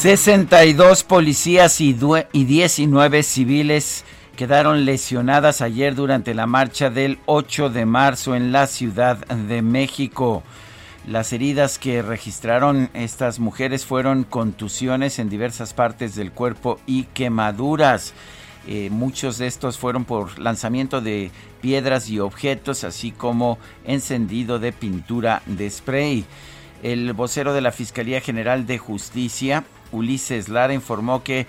62 policías y, y 19 civiles quedaron lesionadas ayer durante la marcha del 8 de marzo en la Ciudad de México. Las heridas que registraron estas mujeres fueron contusiones en diversas partes del cuerpo y quemaduras. Eh, muchos de estos fueron por lanzamiento de piedras y objetos, así como encendido de pintura de spray. El vocero de la Fiscalía General de Justicia Ulises Lara informó que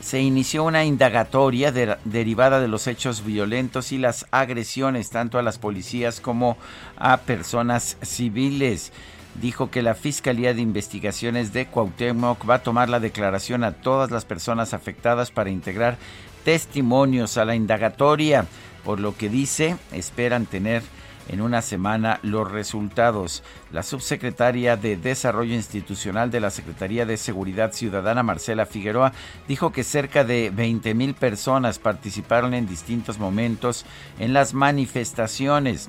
se inició una indagatoria derivada de los hechos violentos y las agresiones tanto a las policías como a personas civiles. Dijo que la Fiscalía de Investigaciones de Cuauhtémoc va a tomar la declaración a todas las personas afectadas para integrar testimonios a la indagatoria, por lo que dice esperan tener en una semana los resultados. La subsecretaria de Desarrollo Institucional de la Secretaría de Seguridad Ciudadana, Marcela Figueroa, dijo que cerca de 20 mil personas participaron en distintos momentos en las manifestaciones,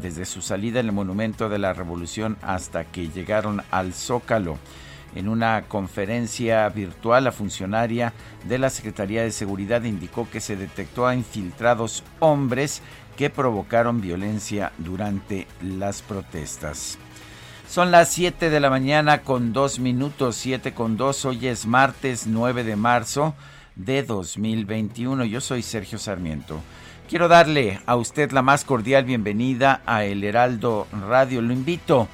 desde su salida en el Monumento de la Revolución hasta que llegaron al Zócalo. En una conferencia virtual, la funcionaria de la Secretaría de Seguridad indicó que se detectó a infiltrados hombres que provocaron violencia durante las protestas. Son las 7 de la mañana con 2 minutos, 7 con 2. Hoy es martes 9 de marzo de 2021. Yo soy Sergio Sarmiento. Quiero darle a usted la más cordial bienvenida a El Heraldo Radio. Lo invito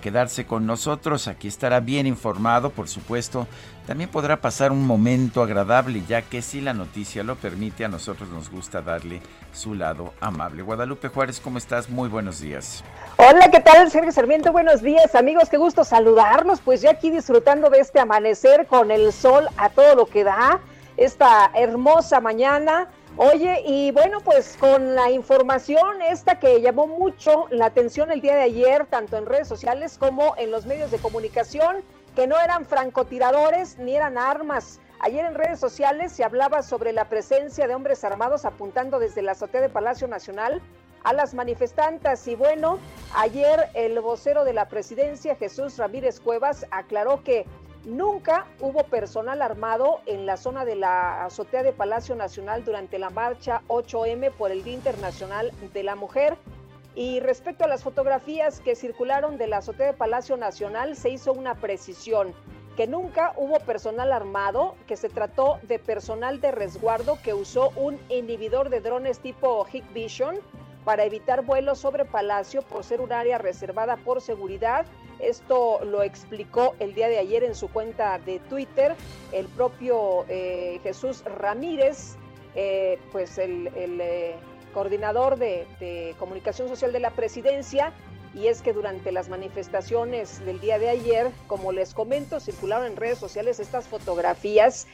quedarse con nosotros. Aquí estará bien informado, por supuesto. También podrá pasar un momento agradable, ya que si la noticia lo permite, a nosotros nos gusta darle su lado amable. Guadalupe Juárez, ¿cómo estás? Muy buenos días. Hola, ¿qué tal, Sergio Sarmiento? Buenos días, amigos. Qué gusto saludarlos. Pues ya aquí disfrutando de este amanecer con el sol a todo lo que da, esta hermosa mañana Oye, y bueno, pues con la información esta que llamó mucho la atención el día de ayer, tanto en redes sociales como en los medios de comunicación, que no eran francotiradores ni eran armas. Ayer en redes sociales se hablaba sobre la presencia de hombres armados apuntando desde la azotea de Palacio Nacional a las manifestantes. Y bueno, ayer el vocero de la presidencia, Jesús Ramírez Cuevas, aclaró que Nunca hubo personal armado en la zona de la azotea de Palacio Nacional durante la marcha 8M por el Día Internacional de la Mujer. Y respecto a las fotografías que circularon de la azotea de Palacio Nacional, se hizo una precisión, que nunca hubo personal armado, que se trató de personal de resguardo que usó un inhibidor de drones tipo Hikvision para evitar vuelos sobre Palacio por ser un área reservada por seguridad esto lo explicó el día de ayer en su cuenta de Twitter el propio eh, Jesús Ramírez, eh, pues el, eh, coordinador de, comunicación social de la presidencia. Y es que durante las manifestaciones del día de ayer, como les comento, circularon en redes sociales estas fotografías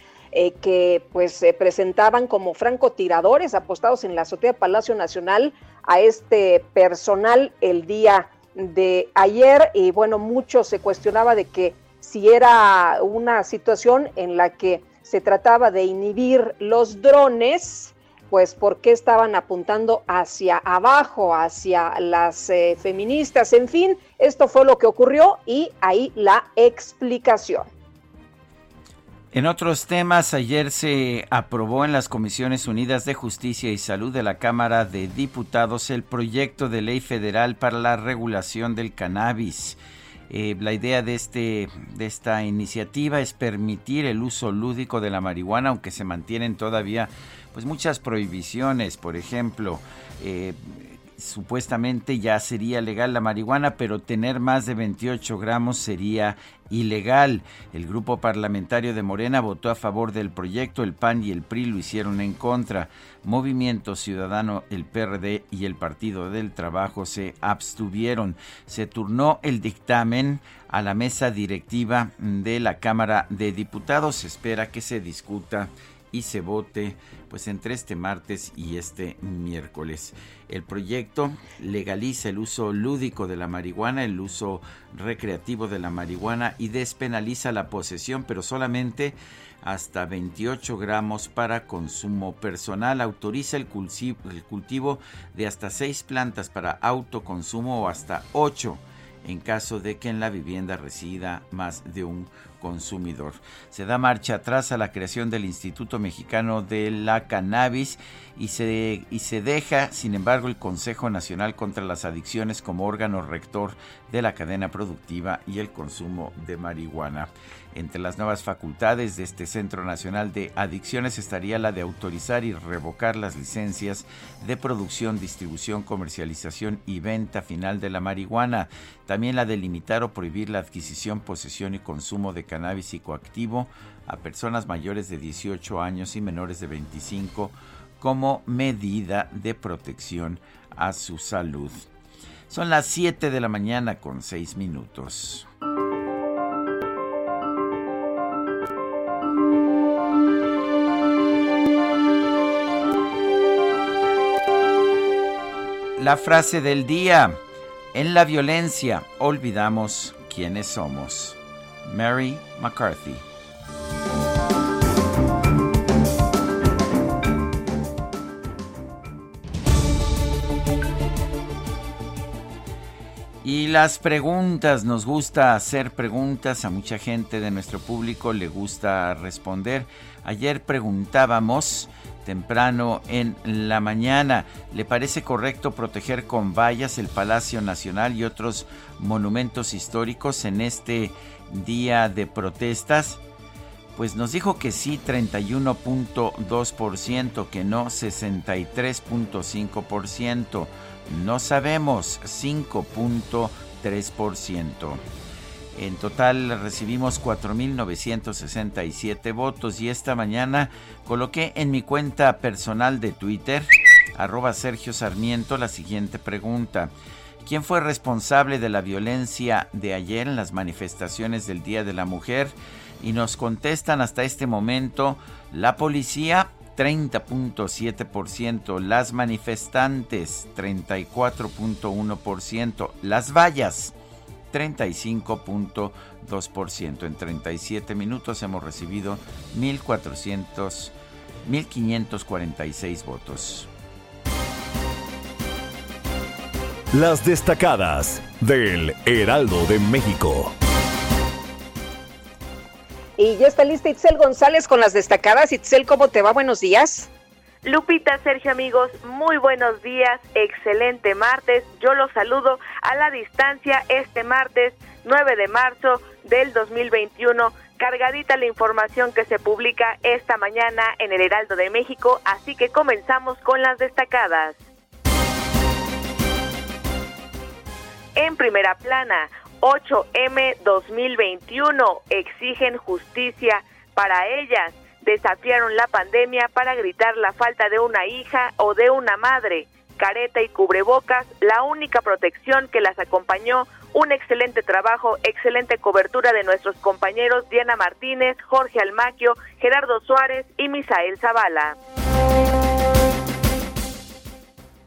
que pues se presentaban como francotiradores apostados en la azotea Palacio Nacional a este personal el día de ayer y bueno, mucho se cuestionaba de que si era una situación en la que se trataba de inhibir los drones, pues por qué estaban apuntando hacia abajo, hacia las eh, feministas, en fin, esto fue lo que ocurrió y ahí la explicación. En otros temas, ayer se aprobó en las Comisiones Unidas de Justicia y Salud de la Cámara de Diputados el proyecto de ley federal para la regulación del cannabis. Eh, la idea de, este, de esta iniciativa es permitir el uso lúdico de la marihuana, aunque se mantienen todavía pues muchas prohibiciones, por ejemplo, eh, supuestamente ya sería legal la marihuana, pero tener más de 28 gramos sería ilegal. El grupo parlamentario de Morena votó a favor del proyecto, el PAN y el PRI lo hicieron en contra. Movimiento Ciudadano, el PRD y el Partido del Trabajo se abstuvieron. Se turnó el dictamen a la mesa directiva de la Cámara de Diputados. Se espera que se discuta y se vote pues entre este martes y este miércoles. El proyecto legaliza el uso lúdico de la marihuana, el uso recreativo de la marihuana y despenaliza la posesión, pero solamente hasta 28 gramos para consumo personal. Autoriza el cultivo, de hasta 6 plantas para autoconsumo o hasta 8 en caso de que en la vivienda resida más de un consumidor. Se da marcha atrás a la creación del Instituto Mexicano de la Cannabis y se, y se deja, sin embargo, el Consejo Nacional contra las Adicciones como órgano rector de la cadena productiva y el consumo de marihuana. Entre las nuevas facultades de este Centro Nacional de Adicciones estaría la de autorizar y revocar las licencias de producción, distribución, comercialización y venta final de la marihuana. También la de limitar o prohibir la adquisición, posesión y consumo de cannabis psicoactivo a personas mayores de 18 años y menores de 25 como medida de protección a su salud. Son las 7 de la mañana con 6 minutos. La frase del día. En la violencia olvidamos quiénes somos. Mary McCarthy. Y las preguntas, nos gusta hacer preguntas, a mucha gente de nuestro público le gusta responder. Ayer preguntábamos temprano en la mañana. ¿Le parece correcto proteger con vallas el Palacio Nacional y otros monumentos históricos en este día de protestas? Pues nos dijo que sí 31.2%, que no 63.5%. No sabemos 5.3%. En total recibimos 4.967 votos y esta mañana coloqué en mi cuenta personal de Twitter, arroba Sergio Sarmiento, la siguiente pregunta. ¿Quién fue responsable de la violencia de ayer en las manifestaciones del Día de la Mujer? Y nos contestan hasta este momento la policía 30.7%, las manifestantes 34.1%, las vallas 35.2%. En 37 minutos hemos recibido 1.400, 1.546 votos. Las destacadas del Heraldo de México. Y ya está lista Itzel González con las destacadas. Itzel, ¿cómo te va? Buenos días. Lupita, Sergio, amigos, muy buenos días, excelente martes. Yo los saludo a la distancia este martes 9 de marzo del 2021. Cargadita la información que se publica esta mañana en el Heraldo de México, así que comenzamos con las destacadas. En primera plana, 8M 2021 exigen justicia para ellas desafiaron la pandemia para gritar la falta de una hija o de una madre. Careta y cubrebocas, la única protección que las acompañó, un excelente trabajo, excelente cobertura de nuestros compañeros Diana Martínez, Jorge Almaquio, Gerardo Suárez y Misael Zavala.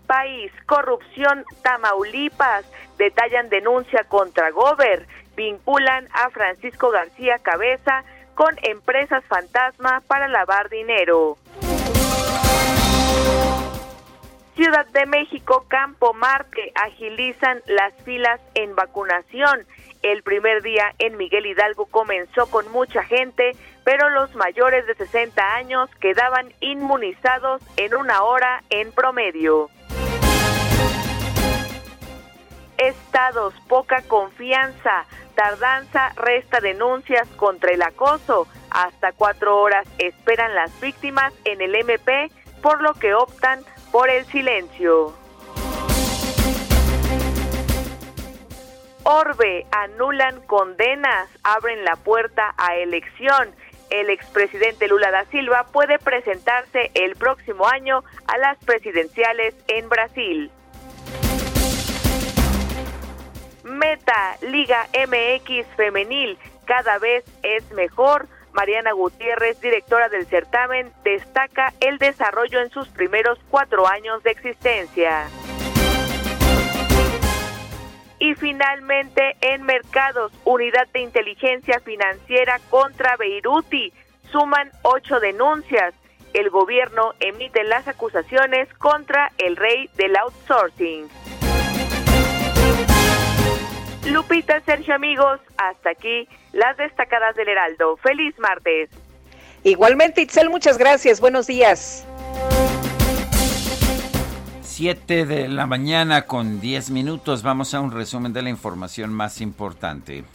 País, corrupción, Tamaulipas, detallan denuncia contra Gober, vinculan a Francisco García Cabeza, con empresas fantasma para lavar dinero. Ciudad de México, Campo Marte, agilizan las filas en vacunación. El primer día en Miguel Hidalgo comenzó con mucha gente, pero los mayores de 60 años quedaban inmunizados en una hora en promedio. Estados, poca confianza, tardanza, resta denuncias contra el acoso. Hasta cuatro horas esperan las víctimas en el MP, por lo que optan por el silencio. Orbe, anulan condenas, abren la puerta a elección. El expresidente Lula da Silva puede presentarse el próximo año a las presidenciales en Brasil. Meta, Liga MX Femenil, cada vez es mejor. Mariana Gutiérrez, directora del certamen, destaca el desarrollo en sus primeros cuatro años de existencia. Y finalmente, en mercados, Unidad de Inteligencia Financiera contra Beiruti suman ocho denuncias. El gobierno emite las acusaciones contra el rey del outsourcing. Lupita, Sergio, amigos, hasta aquí las destacadas del Heraldo. Feliz martes. Igualmente, Itzel, muchas gracias. Buenos días. 7 de la mañana con 10 minutos. Vamos a un resumen de la información más importante.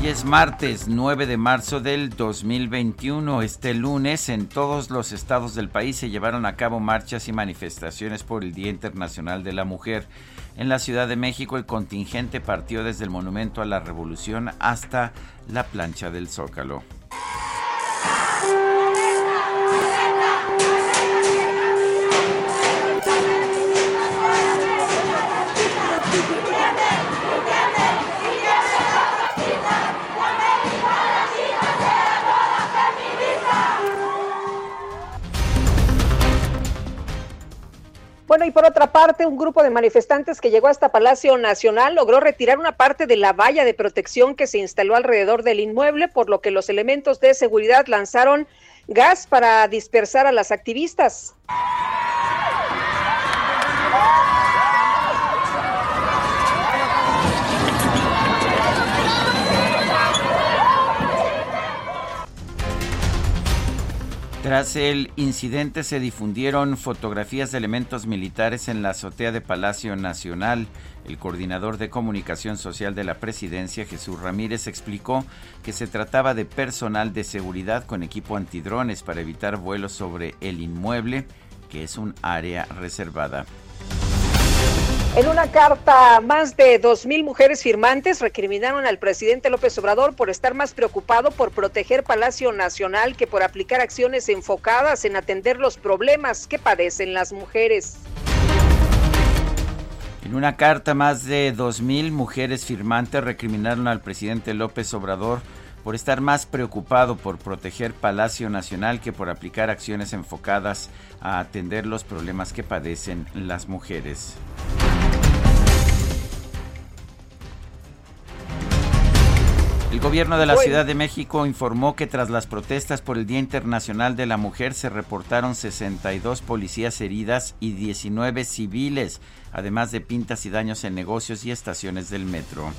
Hoy es martes 9 de marzo del 2021. Este lunes en todos los estados del país se llevaron a cabo marchas y manifestaciones por el Día Internacional de la Mujer. En la Ciudad de México el contingente partió desde el Monumento a la Revolución hasta la plancha del Zócalo. Bueno, y por otra parte, un grupo de manifestantes que llegó hasta Palacio Nacional logró retirar una parte de la valla de protección que se instaló alrededor del inmueble, por lo que los elementos de seguridad lanzaron gas para dispersar a las activistas. Tras el incidente se difundieron fotografías de elementos militares en la azotea de Palacio Nacional. El coordinador de comunicación social de la presidencia, Jesús Ramírez, explicó que se trataba de personal de seguridad con equipo antidrones para evitar vuelos sobre el inmueble, que es un área reservada. En una carta, más de 2.000 mujeres firmantes recriminaron al presidente López Obrador por estar más preocupado por proteger Palacio Nacional que por aplicar acciones enfocadas en atender los problemas que padecen las mujeres. En una carta, más de 2.000 mujeres firmantes recriminaron al presidente López Obrador por estar más preocupado por proteger Palacio Nacional que por aplicar acciones enfocadas a atender los problemas que padecen las mujeres. El gobierno de la Ciudad de México informó que tras las protestas por el Día Internacional de la Mujer se reportaron 62 policías heridas y 19 civiles, además de pintas y daños en negocios y estaciones del metro.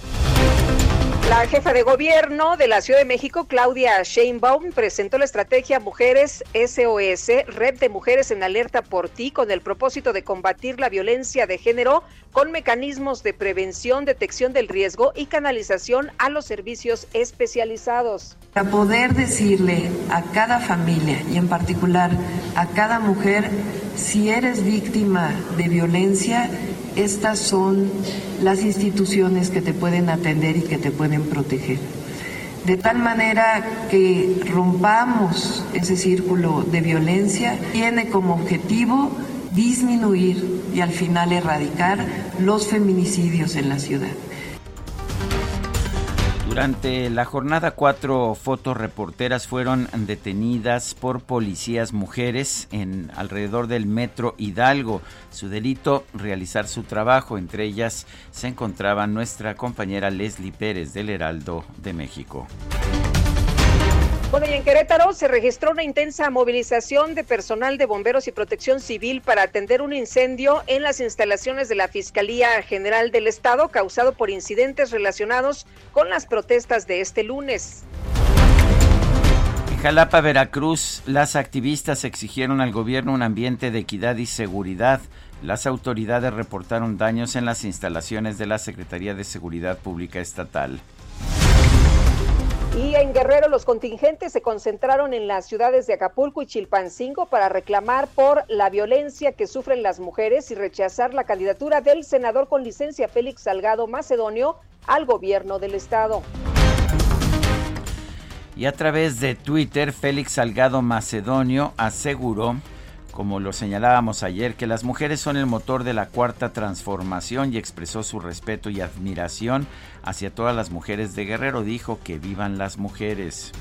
La jefa de gobierno de la Ciudad de México, Claudia Sheinbaum, presentó la estrategia Mujeres SOS, Red de Mujeres en Alerta por Ti, con el propósito de combatir la violencia de género con mecanismos de prevención, detección del riesgo y canalización a los servicios especializados. Para poder decirle a cada familia y en particular a cada mujer, si eres víctima de violencia, estas son las instituciones que te pueden atender y que te pueden proteger. De tal manera que rompamos ese círculo de violencia, tiene como objetivo disminuir y al final erradicar los feminicidios en la ciudad. Durante la jornada, cuatro fotoreporteras fueron detenidas por policías mujeres en alrededor del metro Hidalgo. Su delito, realizar su trabajo. Entre ellas se encontraba nuestra compañera Leslie Pérez del Heraldo de México. Bueno, y en Querétaro se registró una intensa movilización de personal de bomberos y protección civil para atender un incendio en las instalaciones de la Fiscalía General del Estado causado por incidentes relacionados con las protestas de este lunes. En Jalapa, Veracruz, las activistas exigieron al gobierno un ambiente de equidad y seguridad. Las autoridades reportaron daños en las instalaciones de la Secretaría de Seguridad Pública Estatal. Y en Guerrero los contingentes se concentraron en las ciudades de Acapulco y Chilpancingo para reclamar por la violencia que sufren las mujeres y rechazar la candidatura del senador con licencia Félix Salgado Macedonio al gobierno del estado. Y a través de Twitter, Félix Salgado Macedonio aseguró como lo señalábamos ayer, que las mujeres son el motor de la cuarta transformación y expresó su respeto y admiración hacia todas las mujeres de Guerrero. Dijo que vivan las mujeres.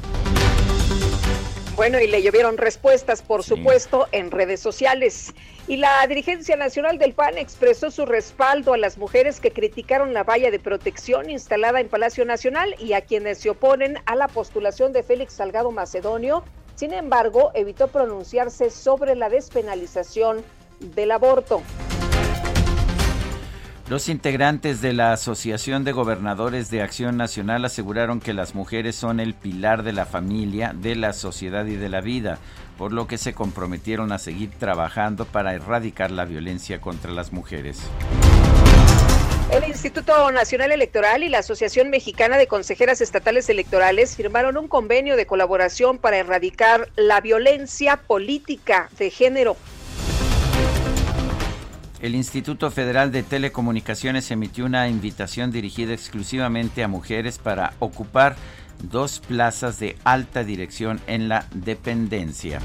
Bueno, y le llovieron respuestas, por supuesto, en redes sociales. Y la dirigencia nacional del PAN expresó su respaldo a las mujeres que criticaron la valla de protección instalada en Palacio Nacional y a quienes se oponen a la postulación de Félix Salgado Macedonio sin embargo, evitó pronunciarse sobre la despenalización del aborto. Los integrantes de la Asociación de Gobernadores de Acción Nacional aseguraron que las mujeres son el pilar de la familia, de la sociedad y de la vida, por lo que se comprometieron a seguir trabajando para erradicar la violencia contra las mujeres. El Instituto Nacional Electoral y la Asociación Mexicana de Consejeras Estatales Electorales firmaron un convenio de colaboración para erradicar la violencia política de género. El Instituto Federal de Telecomunicaciones emitió una invitación dirigida exclusivamente a mujeres para ocupar dos plazas de alta dirección en la dependencia.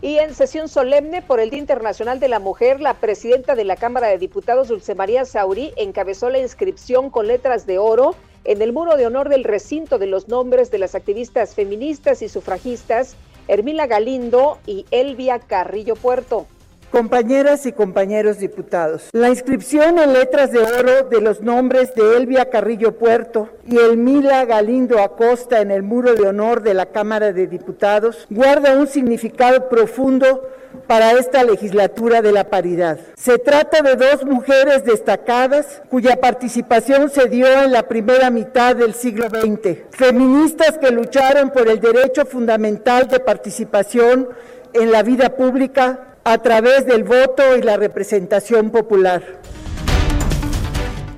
Y en sesión solemne por el Día Internacional de la Mujer, la presidenta de la Cámara de Diputados, Dulce María Saurí, encabezó la inscripción con letras de oro en el muro de honor del recinto de los nombres de las activistas feministas y sufragistas Hermila Galindo y Elvia Carrillo Puerto. Compañeras y compañeros diputados, la inscripción en letras de oro de los nombres de Elvia Carrillo Puerto y Elmila Galindo Acosta en el muro de honor de la Cámara de Diputados guarda un significado profundo para esta legislatura de la paridad. Se trata de dos mujeres destacadas cuya participación se dio en la primera mitad del siglo XX, feministas que lucharon por el derecho fundamental de participación en la vida pública a través del voto y la representación popular.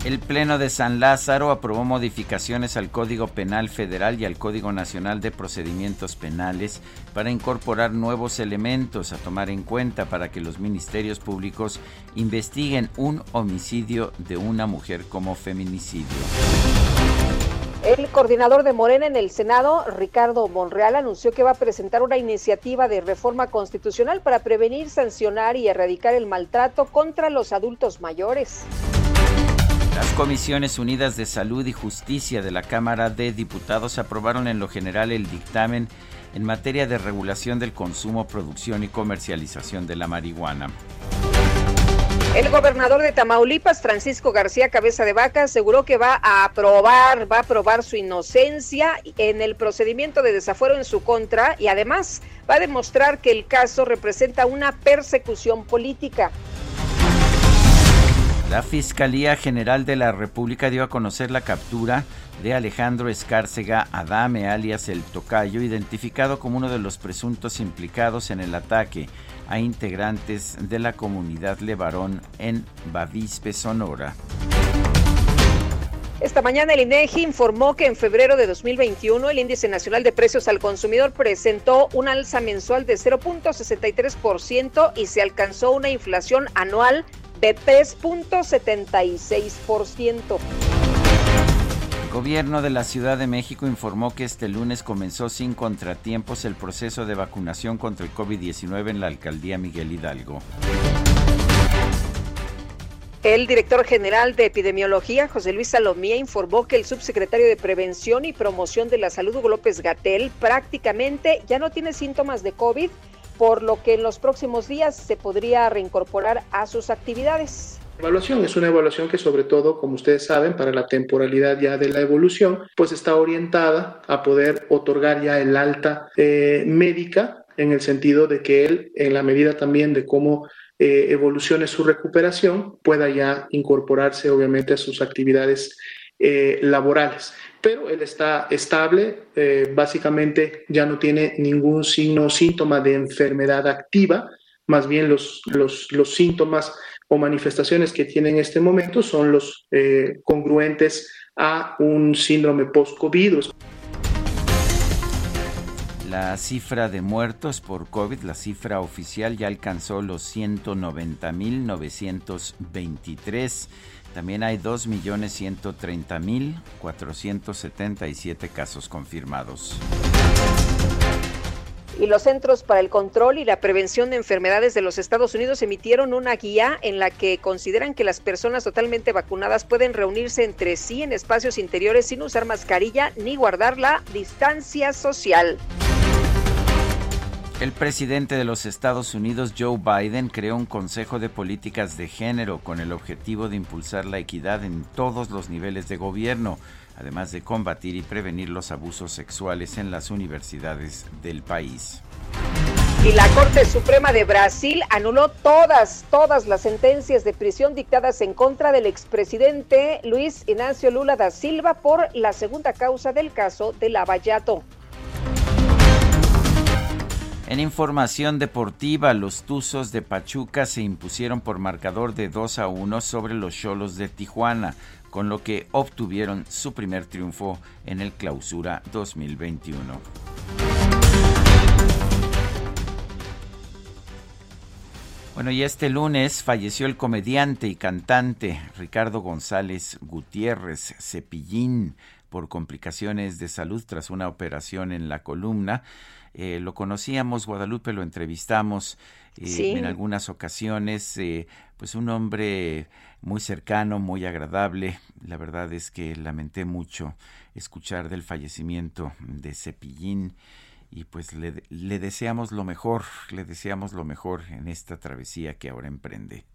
El Pleno de San Lázaro aprobó modificaciones al Código Penal Federal y al Código Nacional de Procedimientos Penales para incorporar nuevos elementos a tomar en cuenta para que los ministerios públicos investiguen un homicidio de una mujer como feminicidio. El coordinador de Morena en el Senado, Ricardo Monreal, anunció que va a presentar una iniciativa de reforma constitucional para prevenir, sancionar y erradicar el maltrato contra los adultos mayores. Las Comisiones Unidas de Salud y Justicia de la Cámara de Diputados aprobaron en lo general el dictamen en materia de regulación del consumo, producción y comercialización de la marihuana. El gobernador de Tamaulipas, Francisco García Cabeza de Vaca, aseguró que va a aprobar, va a aprobar su inocencia en el procedimiento de desafuero en su contra y además va a demostrar que el caso representa una persecución política. La Fiscalía General de la República dio a conocer la captura de Alejandro Escárcega Adame, alias El Tocayo, identificado como uno de los presuntos implicados en el ataque a integrantes de la comunidad Levarón en Bavispe, Sonora. Esta mañana el INEGI informó que en febrero de 2021 el índice nacional de precios al consumidor presentó un alza mensual de 0.63% y se alcanzó una inflación anual de 3.76%. Gobierno de la Ciudad de México informó que este lunes comenzó sin contratiempos el proceso de vacunación contra el COVID-19 en la alcaldía Miguel Hidalgo. El director general de epidemiología, José Luis Salomía, informó que el subsecretario de Prevención y Promoción de la Salud, Hugo López Gatel, prácticamente ya no tiene síntomas de COVID, por lo que en los próximos días se podría reincorporar a sus actividades. Evaluación. Es una evaluación que sobre todo, como ustedes saben, para la temporalidad ya de la evolución, pues está orientada a poder otorgar ya el alta eh, médica en el sentido de que él, en la medida también de cómo eh, evolucione su recuperación, pueda ya incorporarse obviamente a sus actividades eh, laborales. Pero él está estable, básicamente ya no tiene ningún signo o síntoma de enfermedad activa, más bien los, síntomas o manifestaciones que tiene en este momento son los eh, congruentes a un síndrome post-COVID. La cifra de muertos por COVID, la cifra oficial ya alcanzó los 190.923. También hay 2.130.477 casos confirmados y los Centros para el Control y la Prevención de Enfermedades de los Estados Unidos emitieron una guía en la que consideran que las personas totalmente vacunadas pueden reunirse entre sí en espacios interiores sin usar mascarilla ni guardar la distancia social. El presidente de los Estados Unidos, Joe Biden, creó un Consejo de Políticas de Género con el objetivo de impulsar la equidad en todos los niveles de gobierno además de combatir y prevenir los abusos sexuales en las universidades del país. Y la Corte Suprema de Brasil anuló todas, todas las sentencias de prisión dictadas en contra del expresidente Luis Ignacio Lula da Silva por la segunda causa del caso de Lavallato. En información deportiva, los Tuzos de Pachuca se impusieron por marcador de 2 a 1 sobre los Cholos de Tijuana con lo que obtuvieron su primer triunfo en el Clausura 2021. Bueno, y este lunes falleció el comediante y cantante Ricardo González Gutiérrez Cepillín por complicaciones de salud tras una operación en la columna. Eh, lo conocíamos, Guadalupe, lo entrevistamos eh, en algunas ocasiones, eh, pues un hombre muy cercano, muy agradable. La verdad es que lamenté mucho escuchar del fallecimiento de Cepillín y pues le, deseamos lo mejor, le deseamos lo mejor en esta travesía que ahora emprende.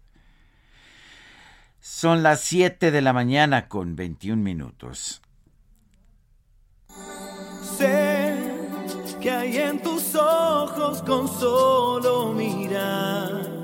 Son las 7 de la mañana con 21 minutos. Sé que hay en tus ojos con solo mirar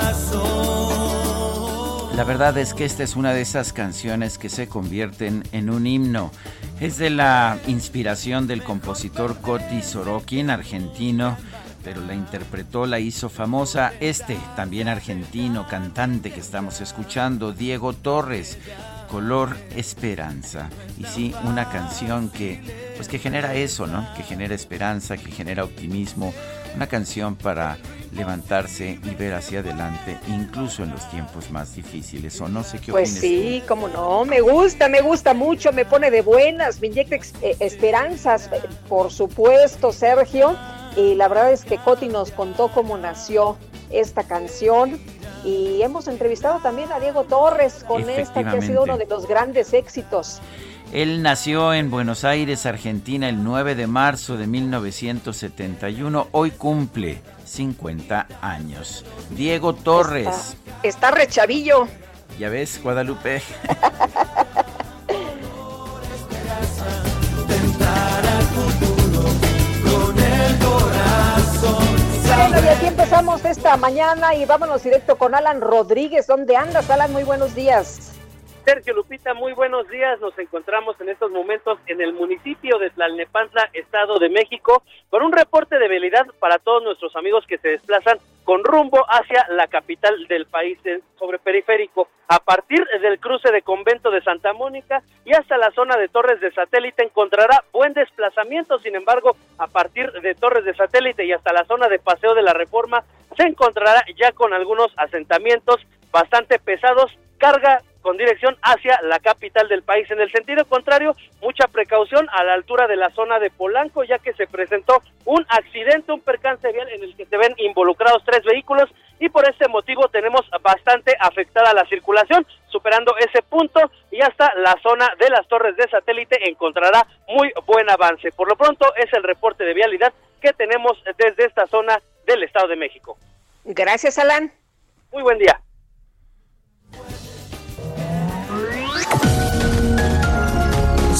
La verdad es que esta es una de esas canciones que se convierten en un himno. Es de la inspiración del compositor Coti Sorokin, argentino, pero la interpretó, la hizo famosa este, también argentino, cantante que estamos escuchando, Diego Torres, Color Esperanza. Y sí, una canción que pues que genera eso, ¿no? Que genera esperanza, que genera optimismo, una canción para levantarse y ver hacia adelante, incluso en los tiempos más difíciles. O no sé qué Pues sí, como no, me gusta, me gusta mucho, me pone de buenas, me inyecta eh, esperanzas, eh, por supuesto, Sergio. Y la verdad es que Coti nos contó cómo nació esta canción. Y hemos entrevistado también a Diego Torres con esta que ha sido uno de los grandes éxitos. Él nació en Buenos Aires, Argentina, el 9 de marzo de 1971. Hoy cumple 50 años. Diego Torres. Está, está rechavillo. Ya ves, Guadalupe. empezamos esta mañana y vámonos directo con Alan Rodríguez. ¿Dónde andas, Alan? Muy buenos días. Sergio Lupita, muy buenos días. Nos encontramos en estos momentos en el municipio de Tlalnepantla, Estado de México, con un reporte de velocidad para todos nuestros amigos que se desplazan con rumbo hacia la capital del país sobre periférico. A partir del cruce de Convento de Santa Mónica y hasta la zona de Torres de Satélite encontrará buen desplazamiento. Sin embargo, a partir de Torres de Satélite y hasta la zona de Paseo de la Reforma se encontrará ya con algunos asentamientos bastante pesados, carga con dirección hacia la capital del país. En el sentido contrario, mucha precaución a la altura de la zona de Polanco, ya que se presentó un accidente, un percance vial en el que se ven involucrados tres vehículos y por este motivo tenemos bastante afectada la circulación, superando ese punto y hasta la zona de las torres de satélite encontrará muy buen avance. Por lo pronto es el reporte de vialidad que tenemos desde esta zona del Estado de México. Gracias, Alan. Muy buen día.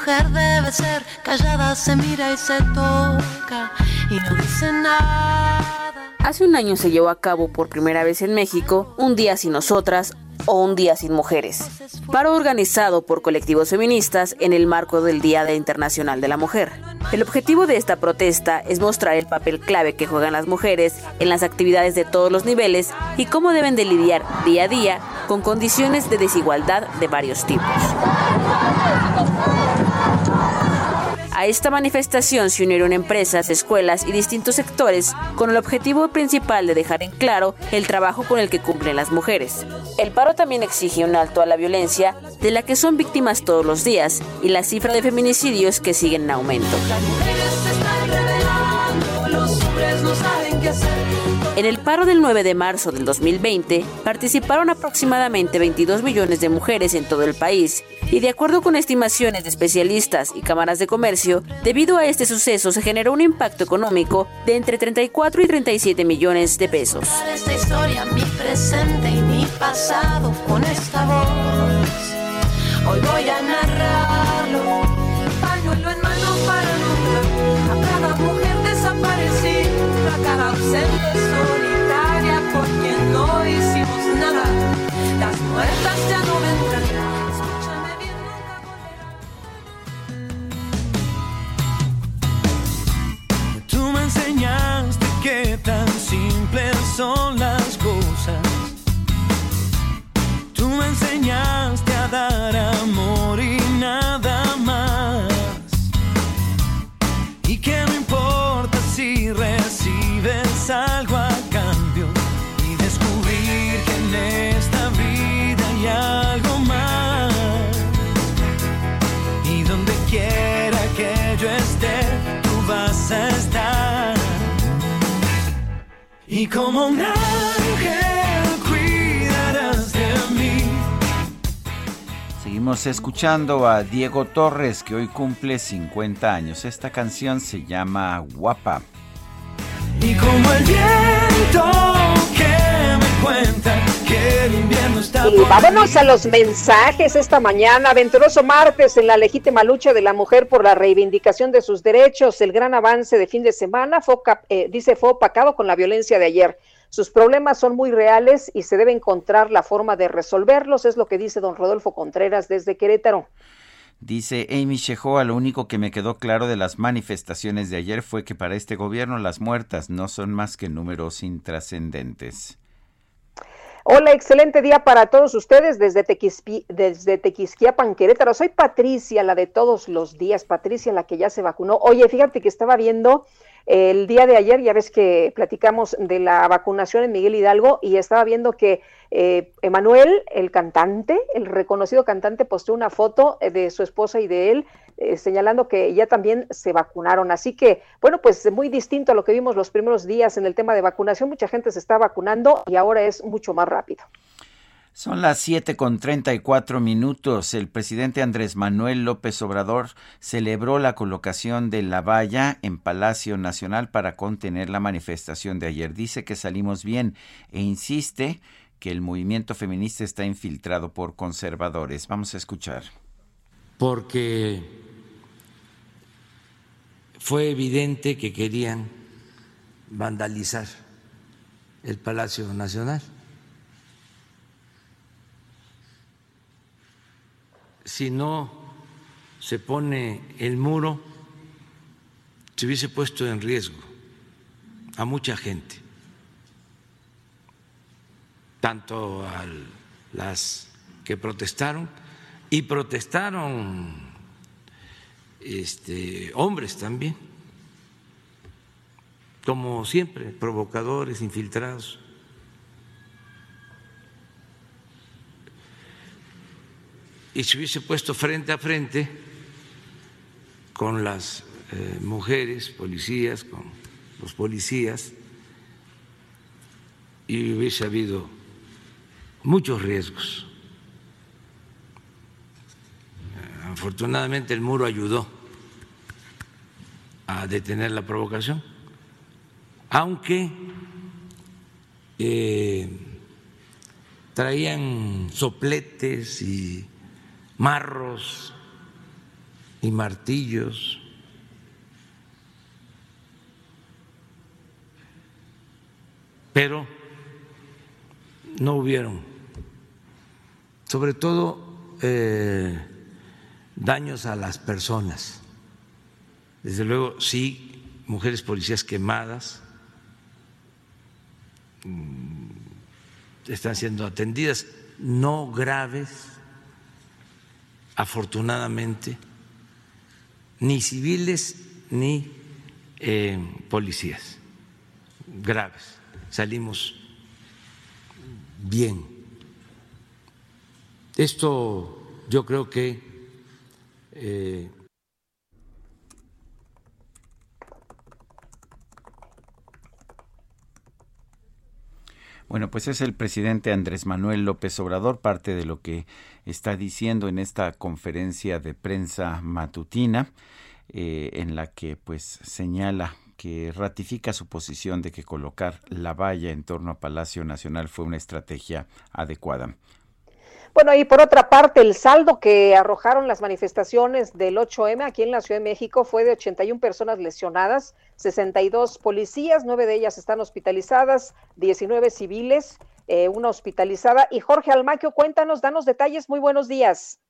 mujer debe ser callada, se mira y se toca y no dice nada. Hace un año se llevó a cabo por primera vez en México Un Día Sin Nosotras o Un Día Sin Mujeres, paro organizado por colectivos feministas en el marco del Día Internacional de la Mujer. El objetivo de esta protesta es mostrar el papel clave que juegan las mujeres en las actividades de todos los niveles y cómo deben de lidiar día a día con condiciones de desigualdad de varios tipos. A esta manifestación se unieron empresas, escuelas y distintos sectores con el objetivo principal de dejar en claro el trabajo con el que cumplen las mujeres. El paro también exige un alto a la violencia de la que son víctimas todos los días y la cifra de feminicidios que siguen en aumento. En el paro del 9 de marzo del 2020 participaron aproximadamente 22 millones de mujeres en todo el país y de acuerdo con estimaciones de especialistas y cámaras de comercio, debido a este suceso se generó un impacto económico de entre 34 y 37 millones de pesos. Desaparecida, a cada ausente solitaria por quien no hicimos nada. Las muertas ya no vendrán. Escúchame bien, Tú me enseñaste que tan simples son las cosas. Tú me enseñaste a dar amor y Y como un ángel cuidarás de mí. Seguimos escuchando a Diego Torres, que hoy cumple 50 años. Esta canción se llama Guapa. Y como el viento que me cuenta Y vámonos a los mensajes esta mañana. Venturoso martes en la legítima lucha de la mujer por la reivindicación de sus derechos. El gran avance de fin de semana fue, eh, dice fue opacado con la violencia de ayer. Sus problemas son muy reales y se debe encontrar la forma de resolverlos, es lo que dice don Rodolfo Contreras desde Querétaro. Dice Amy Shehoa, lo único que me quedó claro de las manifestaciones de ayer fue que para este gobierno las muertas no son más que números intrascendentes. Hola, excelente día para todos ustedes desde, Tequispi- desde Querétaro. Soy Patricia, la de todos los días, Patricia, la que ya se vacunó. Oye, fíjate que estaba viendo El día de ayer ya ves que platicamos de la vacunación en Miguel Hidalgo y estaba viendo que eh, Emanuel, el cantante, el reconocido cantante, postó una foto de su esposa y de él eh, señalando que ya también se vacunaron. Así que, bueno, pues muy distinto a lo que vimos los primeros días en el tema de vacunación. Mucha gente se está vacunando y ahora es mucho más rápido. Son las 7 con 34 minutos. El presidente Andrés Manuel López Obrador celebró la colocación de la valla en Palacio Nacional para contener la manifestación de ayer. Dice que salimos bien e insiste que el movimiento feminista está infiltrado por conservadores. Vamos a escuchar. Porque fue evidente que querían vandalizar el Palacio Nacional si no se pone el muro, se hubiese puesto en riesgo a mucha gente, tanto a las que protestaron y protestaron este, hombres también, como siempre, provocadores, infiltrados. Y se hubiese puesto frente a frente con las eh, mujeres policías, con los policías, y hubiese habido muchos riesgos. Afortunadamente el muro ayudó a detener la provocación, aunque eh, traían sopletes y marros y martillos. Pero no hubieron, sobre todo eh, daños a las personas. Desde luego, sí, mujeres policías quemadas mm, están siendo atendidas, no graves, afortunadamente, ni civiles ni eh, policías graves. Salimos bien. Esto yo creo que eh, Bueno, pues es el presidente Andrés Manuel López Obrador, parte de lo que está diciendo en esta conferencia de prensa matutina, eh, en la que pues señala que ratifica su posición de que colocar la valla en torno a Palacio Nacional fue una estrategia adecuada. Bueno, y por otra parte, el saldo que arrojaron las manifestaciones del 8M aquí en la Ciudad de México fue de 81 personas lesionadas, 62 policías, nueve de ellas están hospitalizadas, 19 civiles, eh, una hospitalizada. Y Jorge Almaquio, cuéntanos, danos detalles. Muy buenos días.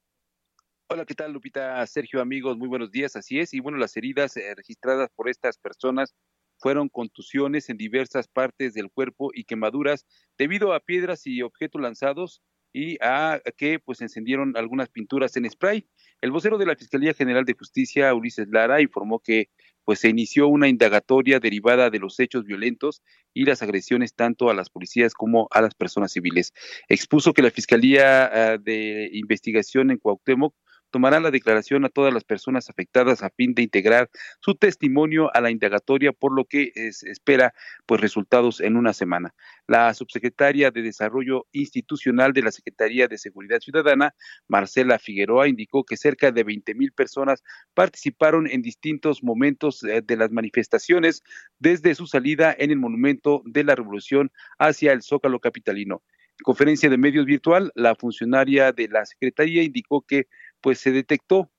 Hola, ¿qué tal, Lupita? Sergio, amigos, muy buenos días. Así es. Y bueno, las heridas eh, registradas por estas personas fueron contusiones en diversas partes del cuerpo y quemaduras debido a piedras y objetos lanzados y a que pues encendieron algunas pinturas en spray. El vocero de la Fiscalía General de Justicia, Ulises Lara, informó que pues se inició una indagatoria derivada de los hechos violentos y las agresiones tanto a las policías como a las personas civiles. Expuso que la Fiscalía ah, de Investigación en Cuauhtémoc tomará la declaración a todas las personas afectadas a fin de integrar su testimonio a la indagatoria, por lo que espera pues resultados en una semana. La subsecretaria de Desarrollo Institucional de la Secretaría de Seguridad Ciudadana, Marcela Figueroa, indicó que cerca de 20 mil personas participaron en distintos momentos eh, de las manifestaciones desde su salida en el Monumento de la Revolución hacia el Zócalo Capitalino. En conferencia de medios virtual, la funcionaria de la Secretaría indicó que pues se detectó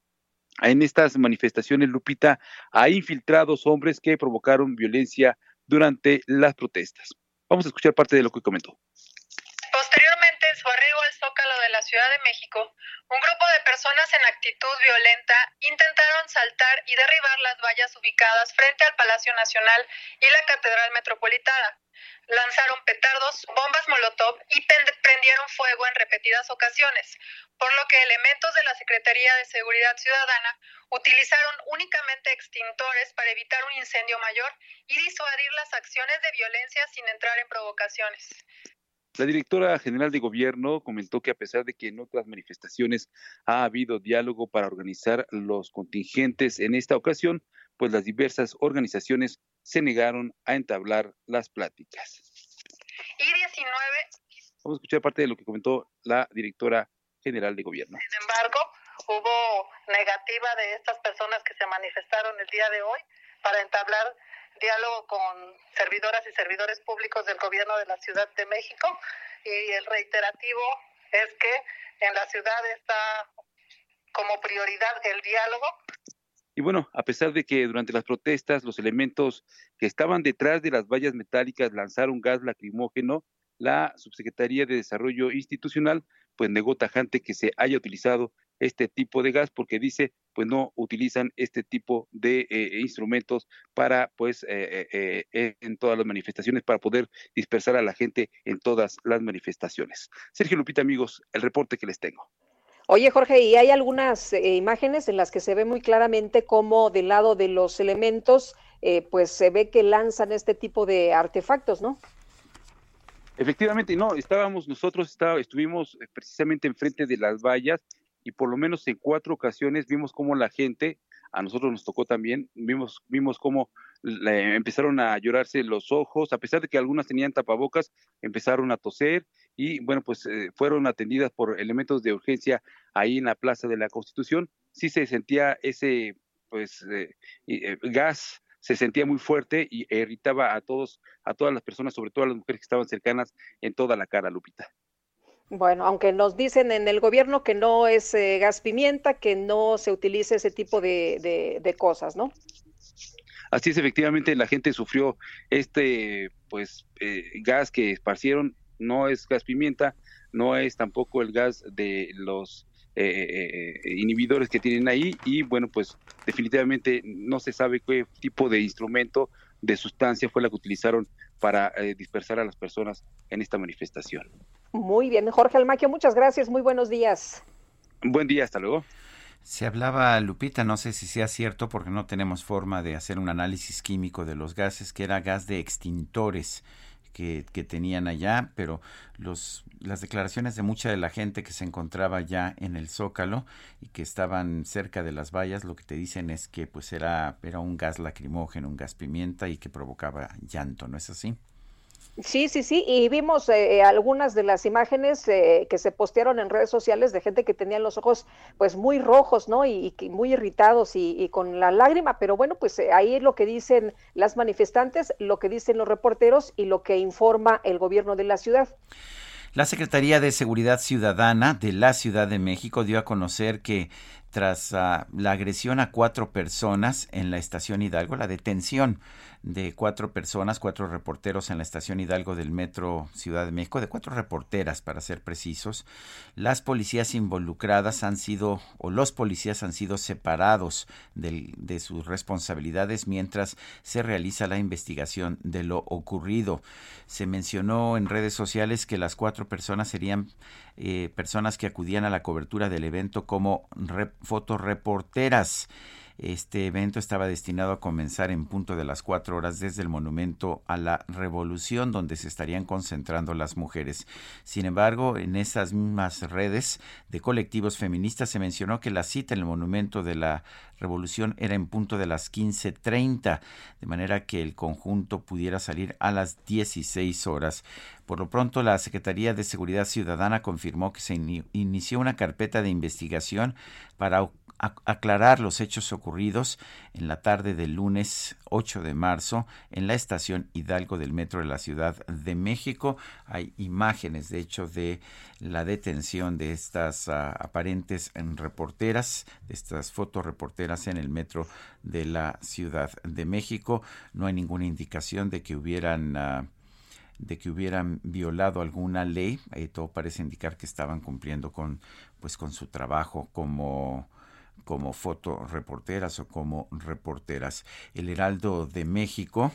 en estas manifestaciones, Lupita, a infiltrados hombres que provocaron violencia durante las protestas. Vamos a escuchar parte de lo que comentó. Posteriormente, en su arribo al Zócalo de la Ciudad de México, Un grupo de personas en actitud violenta intentaron saltar y derribar las vallas ubicadas frente al Palacio Nacional y la Catedral Metropolitana. Lanzaron petardos, bombas molotov y prendieron fuego en repetidas ocasiones, por lo que elementos de la Secretaría de Seguridad Ciudadana utilizaron únicamente extintores para evitar un incendio mayor y disuadir las acciones de violencia sin entrar en provocaciones. La directora general de gobierno comentó que a pesar de que en otras manifestaciones ha habido diálogo para organizar los contingentes en esta ocasión, pues las diversas organizaciones se negaron a entablar las pláticas. Y 19. Vamos a escuchar parte de lo que comentó la directora general de gobierno. Sin embargo, hubo negativa de estas personas que se manifestaron el día de hoy para entablar diálogo con servidoras y servidores públicos del gobierno de la Ciudad de México y el reiterativo es que en la ciudad está como prioridad el diálogo. Y bueno, a pesar de que durante las protestas los elementos que estaban detrás de las vallas metálicas lanzaron gas lacrimógeno, la Subsecretaría de Desarrollo Institucional pues negó tajante que se haya utilizado este tipo de gas porque dice pues no utilizan este tipo de eh, instrumentos para pues eh, eh, en todas las manifestaciones para poder dispersar a la gente en todas las manifestaciones. Sergio Lupita amigos, el reporte que les tengo. Oye Jorge, y hay algunas imágenes en las que se ve muy claramente cómo del lado de los elementos pues se ve que lanzan este tipo de artefactos, ¿no? Efectivamente, no, estábamos nosotros, está, estuvimos precisamente enfrente de las vallas y por lo menos en cuatro ocasiones vimos cómo la gente, a nosotros nos tocó también, vimos, vimos cómo empezaron a llorarse los ojos, a pesar de que algunas tenían tapabocas, empezaron a toser y bueno, pues eh, fueron atendidas por elementos de urgencia ahí en la Plaza de la Constitución. Sí se sentía ese pues eh, eh, gas se sentía muy fuerte y irritaba a todos, a todas las personas, sobre todo a las mujeres que estaban cercanas en toda la cara, Lupita. Bueno, aunque nos dicen en el gobierno que no es eh, gas pimienta, que no se utilice ese tipo de, de, cosas, ¿no? Así es, efectivamente, la gente sufrió este, pues, eh, gas que esparcieron, no es gas pimienta, no es tampoco el gas de los eh, inhibidores que tienen ahí y bueno, pues definitivamente no se sabe qué tipo de instrumento, de sustancia fue la que utilizaron para dispersar a las personas en esta manifestación. Muy bien, Jorge Almaquio, muchas gracias, muy buenos días. Buen día, hasta luego. Se hablaba, Lupita, no sé si sea cierto porque no tenemos forma de hacer un análisis químico de los gases, que era gas de extintores que, que tenían allá, pero los, las declaraciones de mucha de la gente que se encontraba ya en el Zócalo y que estaban cerca de las vallas, lo que te dicen es que pues era, era un gas lacrimógeno, un gas pimienta y que provocaba llanto, ¿no es así? Sí, sí, sí, y vimos eh, eh, algunas de las imágenes eh, que se postearon en redes sociales de gente que tenía los ojos pues muy rojos, ¿no? Y, muy irritados y, con la lágrima, pero bueno, pues ahí es lo que dicen las manifestantes, lo que dicen los reporteros y lo que informa el gobierno de la ciudad. La Secretaría de Seguridad Ciudadana de la Ciudad de México dio a conocer que tras ah, la agresión a cuatro personas en la estación Hidalgo, la detención de cuatro personas, cuatro reporteros en la estación Hidalgo del Metro Ciudad de México, de cuatro reporteras para ser precisos. Las policías involucradas han sido, o los policías han sido separados de sus responsabilidades mientras se realiza la investigación de lo ocurrido. Se mencionó en redes sociales que las cuatro personas serían eh, personas que acudían a la cobertura del evento como fotoreporteras. Este evento estaba destinado a comenzar en punto de las cuatro horas desde el Monumento a la Revolución, donde se estarían concentrando las mujeres. Sin embargo, en esas mismas redes de colectivos feministas se mencionó que la cita en el Monumento de la Revolución era en punto de las 15.30, de manera que el conjunto pudiera salir a las 16 horas. Por lo pronto, la Secretaría de Seguridad Ciudadana confirmó que se inició una carpeta de investigación para aclarar los hechos ocurridos en la tarde del lunes 8 de marzo en la estación Hidalgo del Metro de la Ciudad de México. Hay imágenes, de hecho, de la detención de estas ah, aparentes reporteras, de estas fotoreporteras en el Metro de la Ciudad de México. No hay ninguna indicación de que hubieran... Ah, de que hubieran violado alguna ley, eh, todo parece indicar que estaban cumpliendo con pues con su trabajo como como fotoreporteras o como reporteras. El Heraldo de México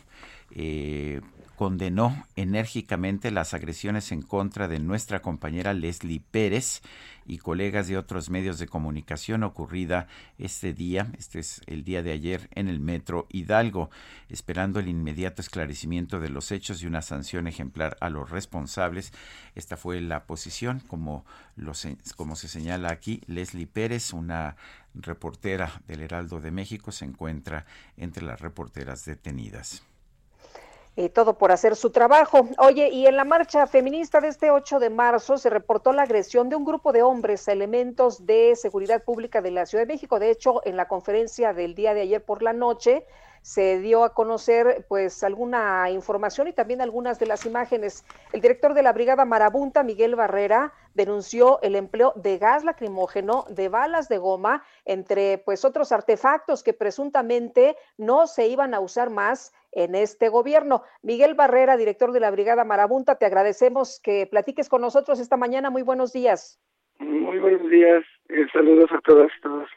eh, condenó enérgicamente las agresiones en contra de nuestra compañera Leslie Pérez y colegas de otros medios de comunicación ocurrida este día, este es el día de ayer, en el metro Hidalgo, esperando el inmediato esclarecimiento de los hechos y una sanción ejemplar a los responsables. Esta fue la posición, como, como se señala aquí, Leslie Pérez, una reportera del Heraldo de México, se encuentra entre las reporteras detenidas y todo por hacer su trabajo. Oye, y en la marcha feminista de este 8 de marzo se reportó la agresión de un grupo de hombres a elementos de seguridad pública de la Ciudad de México. De hecho, en la conferencia del día de ayer por la noche se dio a conocer pues alguna información y también algunas de las imágenes. El director de la Brigada Marabunta, Miguel Barrera, denunció el empleo de gas lacrimógeno, de balas de goma, entre pues otros artefactos que presuntamente no se iban a usar más en este gobierno. Miguel Barrera, director de la Brigada Marabunta, te agradecemos que platiques con nosotros esta mañana. Muy buenos días. Muy buenos días. Eh, saludos a todas y todos.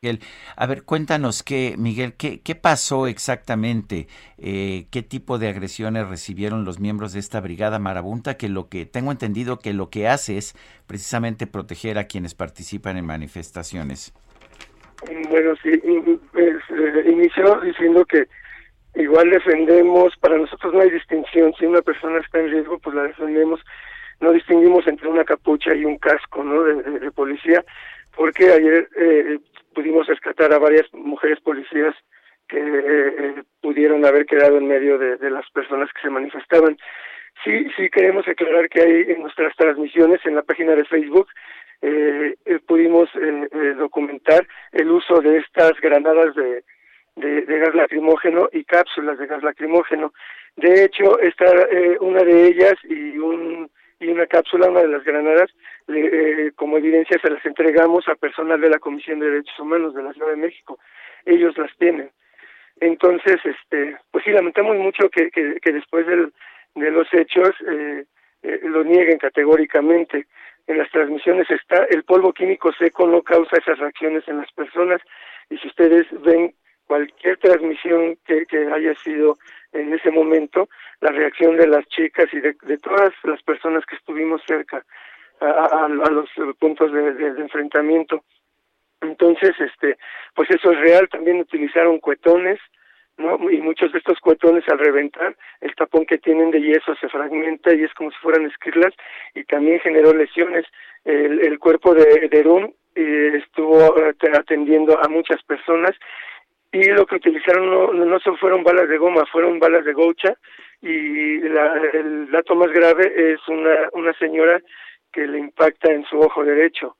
Miguel, a ver, cuéntanos qué, Miguel, qué, qué pasó exactamente, eh, qué tipo de agresiones recibieron los miembros de esta brigada marabunta, que lo que tengo entendido que lo que hace es precisamente proteger a quienes participan en manifestaciones. Bueno, sí, pues, eh, inició diciendo que igual defendemos, para nosotros no hay distinción, si una persona está en riesgo, pues la defendemos, no distinguimos entre una capucha y un casco, ¿no? De, policía, porque ayer eh, pudimos rescatar a varias mujeres policías que eh, pudieron haber quedado en medio de, las personas que se manifestaban. Sí, sí queremos aclarar que hay en nuestras transmisiones en la página de Facebook eh, eh pudimos documentar el uso de estas granadas de, de, gas lacrimógeno y cápsulas de gas lacrimógeno. De hecho, esta, eh, una de ellas y, un, y una cápsula, una de las granadas, eh, como evidencia se las entregamos a personal de la Comisión de Derechos Humanos de la Ciudad de México. Ellos las tienen. Entonces, este, pues sí, lamentamos mucho que, que, después de los hechos eh, eh, lo nieguen categóricamente. En las transmisiones está, el polvo químico seco no causa esas reacciones en las personas y si ustedes ven cualquier transmisión que, haya sido en ese momento, la reacción de las chicas y de, todas las personas que estuvimos cerca a, los puntos de, enfrentamiento. Entonces, este, pues eso es real. También utilizaron cuetones, ¿no? Y muchos de estos cuetones al reventar, el tapón que tienen de yeso se fragmenta y es como si fueran esquirlas y también generó lesiones. El, cuerpo de, de eh, estuvo eh, atendiendo a muchas personas y lo que utilizaron no, no se fueron balas de goma, fueron balas de gocha y la, el dato más grave es una, una señora que le impacta en su ojo derecho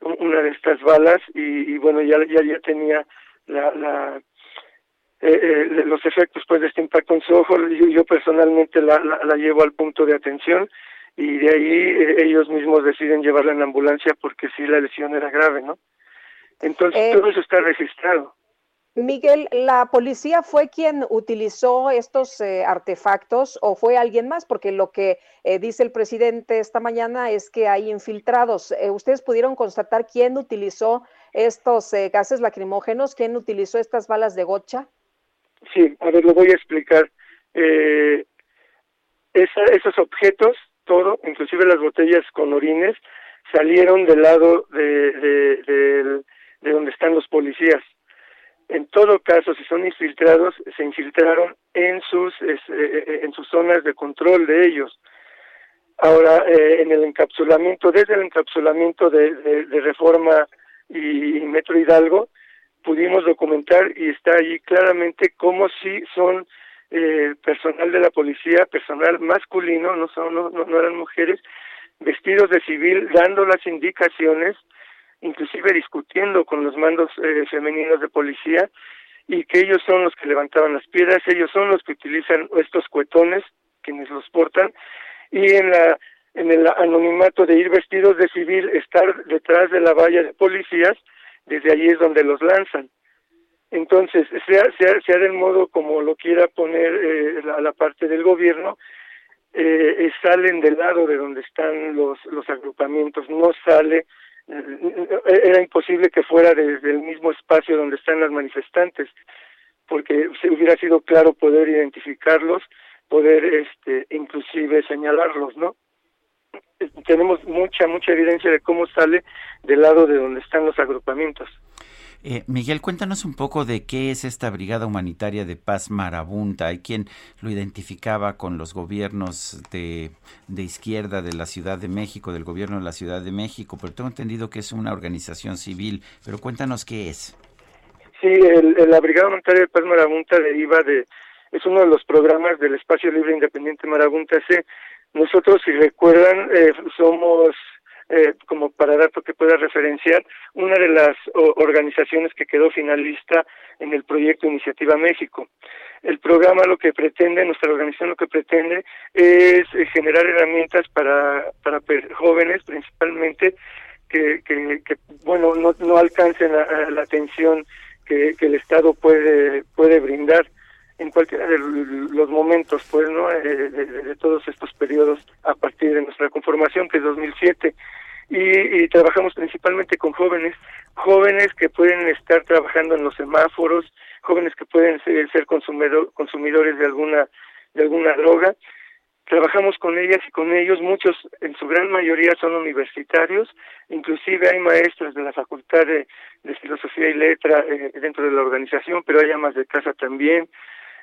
una de estas balas y, bueno ya, ya ya tenía la, la eh, eh, los efectos pues de este impacto en su ojo yo, yo personalmente la, la, llevo al punto de atención y de ahí eh, ellos mismos deciden llevarla en ambulancia porque sí la lesión era grave no entonces todo eso está registrado Miguel, ¿la policía fue quien utilizó estos eh, artefactos o fue alguien más? Porque lo que eh, dice el presidente esta mañana es que hay infiltrados. Eh, ¿Ustedes pudieron constatar quién utilizó estos gases lacrimógenos? ¿Quién utilizó estas balas de gocha? Sí, a ver, lo voy a explicar. esos objetos, todo, inclusive las botellas con orines, salieron del lado de, de donde están los policías en todo caso, si son infiltrados, se infiltraron en sus, eh, eh, en sus zonas de control de ellos. Ahora, eh, en el encapsulamiento, desde el encapsulamiento de, Reforma y, Metro Hidalgo, pudimos documentar y está allí claramente cómo si son personal de la policía, personal masculino, no, son, no, no eran mujeres, vestidos de civil, dando las indicaciones inclusive discutiendo con los mandos eh, femeninos de policía y que ellos son los que levantaban las piedras, ellos son los que utilizan estos cuetones, quienes los portan, y en la en el anonimato de ir vestidos de civil, estar detrás de la valla de policías, desde allí es donde los lanzan. Entonces, sea, sea, sea del modo como lo quiera poner eh, la, parte del gobierno, eh, salen del lado de donde están los, los agrupamientos, no sale era imposible que fuera desde el mismo espacio donde están las manifestantes, porque se hubiera sido claro poder identificarlos, poder este inclusive señalarlos, ¿no? Tenemos mucha mucha evidencia de cómo sale del lado de donde están los agrupamientos. Eh, Miguel, cuéntanos un poco de qué es esta Brigada Humanitaria de Paz Marabunta. Hay quien lo identificaba con los gobiernos de, de, izquierda de la Ciudad de México, del gobierno de la Ciudad de México, pero tengo entendido que es una organización civil. Pero cuéntanos qué es. Sí, el, la Brigada Humanitaria de Paz Marabunta deriva de, es uno de los programas del Espacio Libre Independiente Marabunta C. Nosotros, si recuerdan, eh, somos eh, como para dato que pueda referenciar, una de las organizaciones que quedó finalista en el proyecto Iniciativa México. El programa lo que pretende, nuestra organización lo que pretende es eh, generar herramientas para, para jóvenes principalmente que, bueno, no, no alcancen la, la atención que, que el Estado puede, puede brindar en cualquiera de los momentos, pues, ¿no? Eh, de, todos estos periodos a partir de nuestra conformación, que es 2007. Y, y, trabajamos principalmente con jóvenes, jóvenes que pueden estar trabajando en los semáforos, jóvenes que pueden ser, consumidor, consumidores de alguna de alguna droga. Trabajamos con ellas y con ellos, muchos, en su gran mayoría son universitarios, inclusive hay maestros de la Facultad de, de Filosofía y Letra eh, dentro de la organización, pero hay amas de casa también,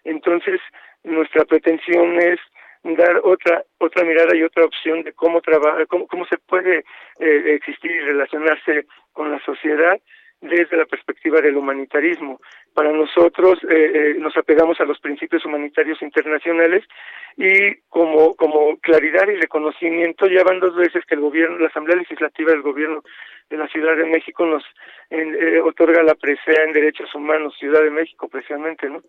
entonces, nuestra pretensión es dar otra otra mirada y otra opción de cómo trabaja, cómo, cómo se puede eh, existir y relacionarse con la sociedad desde la perspectiva del humanitarismo. Para nosotros eh, eh, nos apegamos a los principios humanitarios internacionales y como, como claridad y reconocimiento ya van dos veces que el gobierno, la Asamblea Legislativa del Gobierno de la Ciudad de México nos eh, otorga la presea en Derechos Humanos, Ciudad de México precisamente, ¿no?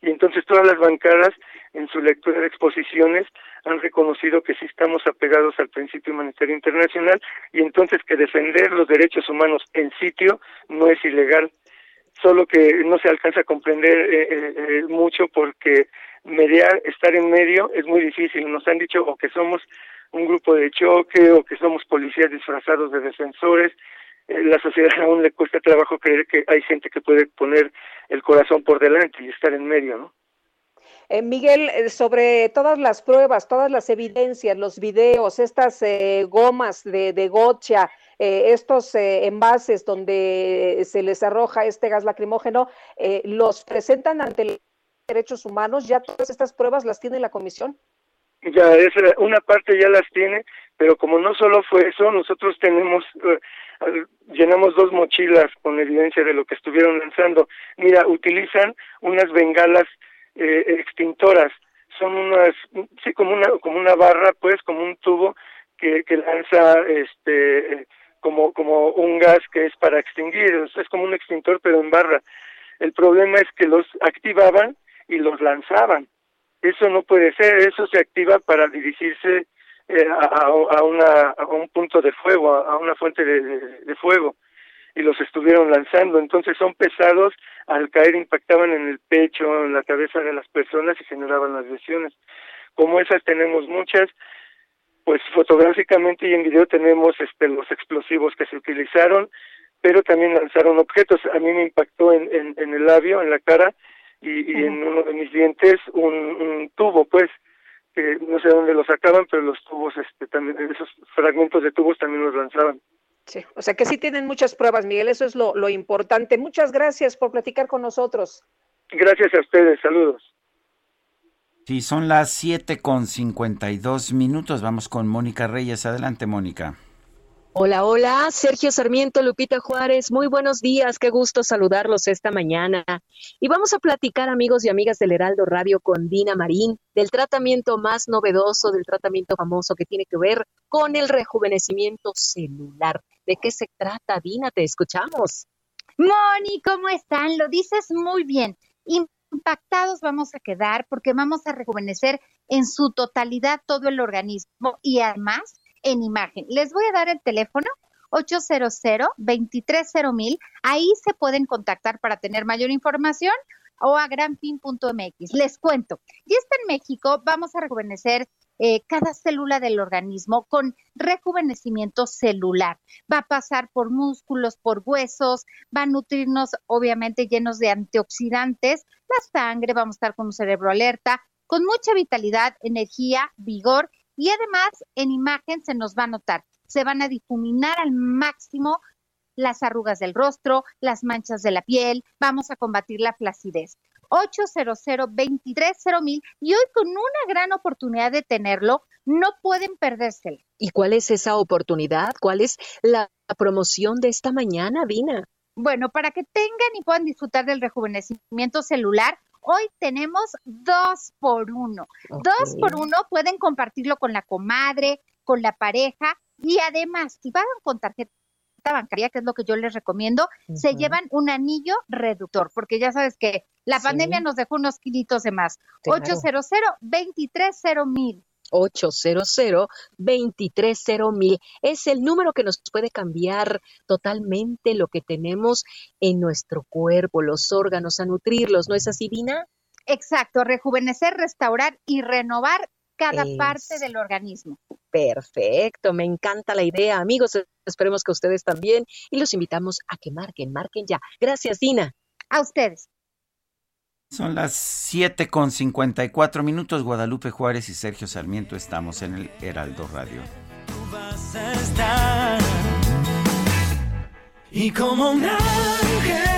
Y entonces todas las bancadas en su lectura de exposiciones han reconocido que sí estamos apegados al principio humanitario internacional y entonces que defender los derechos humanos en sitio no es ilegal, solo que no se alcanza a comprender eh, eh, eh, mucho porque mediar, estar en medio es muy difícil. Nos han dicho o que somos un grupo de choque o que somos policías disfrazados de defensores. la sociedad aún le cuesta trabajo creer que hay gente que puede poner el corazón por delante y estar en medio, ¿no? Eh, Miguel, eh, sobre todas las pruebas, todas las evidencias, los videos, estas eh, gomas de, de gocha, eh, estos eh, envases donde se les arroja este gas lacrimógeno, eh, ¿los presentan ante los derechos humanos? ¿Ya todas estas pruebas las tiene la comisión? Ya, es, una parte ya las tiene, pero como no solo fue eso, nosotros tenemos, llenamos dos mochilas con evidencia de lo que estuvieron lanzando. Mira, utilizan unas bengalas eh, extintoras. Son unas, sí, como una, como una barra, pues, como un tubo que, que lanza, este, como, como un gas que es para extinguir, es como un extintor pero en barra. El problema es que los activaban y los lanzaban. Eso no puede ser, eso se activa para dirigirse eh, a, a, una, a un punto de fuego, a, una fuente de, de, de fuego y los estuvieron lanzando. Entonces son pesados, al caer impactaban en el pecho, en la cabeza de las personas y generaban las lesiones. Como esas tenemos muchas, pues fotográficamente y en video tenemos este los explosivos que se utilizaron, pero también lanzaron objetos. A mí me impactó en, en, en el labio, en la cara y, y uh -huh. en uno de mis dientes un, un tubo, pues, que no sé dónde lo sacaban, pero los tubos, este, también, esos fragmentos de tubos también los lanzaban. Sí, o sea que sí tienen muchas pruebas, Miguel, eso es lo, lo importante. Muchas gracias por platicar con nosotros. Gracias a ustedes, saludos. Sí, son las siete con cincuenta y dos minutos. Vamos con Mónica Reyes. Adelante, Mónica. Hola, hola, Sergio Sarmiento, Lupita Juárez, muy buenos días, qué gusto saludarlos esta mañana. Y vamos a platicar, amigos y amigas del Heraldo Radio, con Dina Marín, del tratamiento más novedoso, del tratamiento famoso que tiene que ver con el rejuvenecimiento celular. ¿De qué se trata, Dina? Te escuchamos. Moni, ¿cómo están? Lo dices muy bien. Impactados vamos a quedar porque vamos a rejuvenecer en su totalidad todo el organismo y además en imagen. Les voy a dar el teléfono 800-230-1000. Ahí se pueden contactar para tener mayor información o a granfin.mx. Les cuento, y está en México, vamos a rejuvenecer eh, cada célula del organismo con rejuvenecimiento celular. Va a pasar por músculos, por huesos, va a nutrirnos obviamente llenos de antioxidantes, la sangre, vamos a estar con un cerebro alerta, con mucha vitalidad, energía, vigor y además en imagen se nos va a notar, se van a difuminar al máximo las arrugas del rostro, las manchas de la piel, vamos a combatir la flacidez. 800 mil y hoy con una gran oportunidad de tenerlo, no pueden perdérsela. ¿Y cuál es esa oportunidad? ¿Cuál es la promoción de esta mañana, Dina? Bueno, para que tengan y puedan disfrutar del rejuvenecimiento celular, hoy tenemos dos por uno. Dos por uno pueden compartirlo con la comadre, con la pareja y además, si pagan con tarjeta bancaria, que es lo que yo les recomiendo, se llevan un anillo reductor, porque ya sabes que la pandemia nos dejó unos kilitos de más. 800 230 mil. 800 230 mil es el número que nos puede cambiar totalmente lo que tenemos en nuestro cuerpo, los órganos, a nutrirlos, ¿no es así, Dina? Exacto, rejuvenecer, restaurar y renovar cada parte del organismo. Perfecto, me encanta la idea, amigos. Esperemos que ustedes también y los invitamos a que marquen, marquen ya. Gracias, Dina. A ustedes. Son las 7 con 54 minutos. Guadalupe Juárez y Sergio Sarmiento estamos en el Heraldo Radio. y como un ángel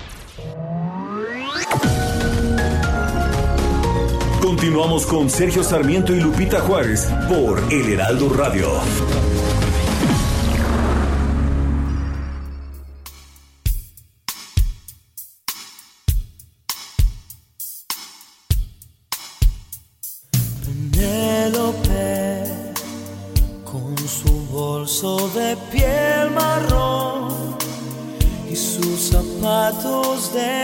Continuamos con Sergio Sarmiento y Lupita Juárez por El Heraldo Radio. Con su bolso de piel marrón y sus zapatos de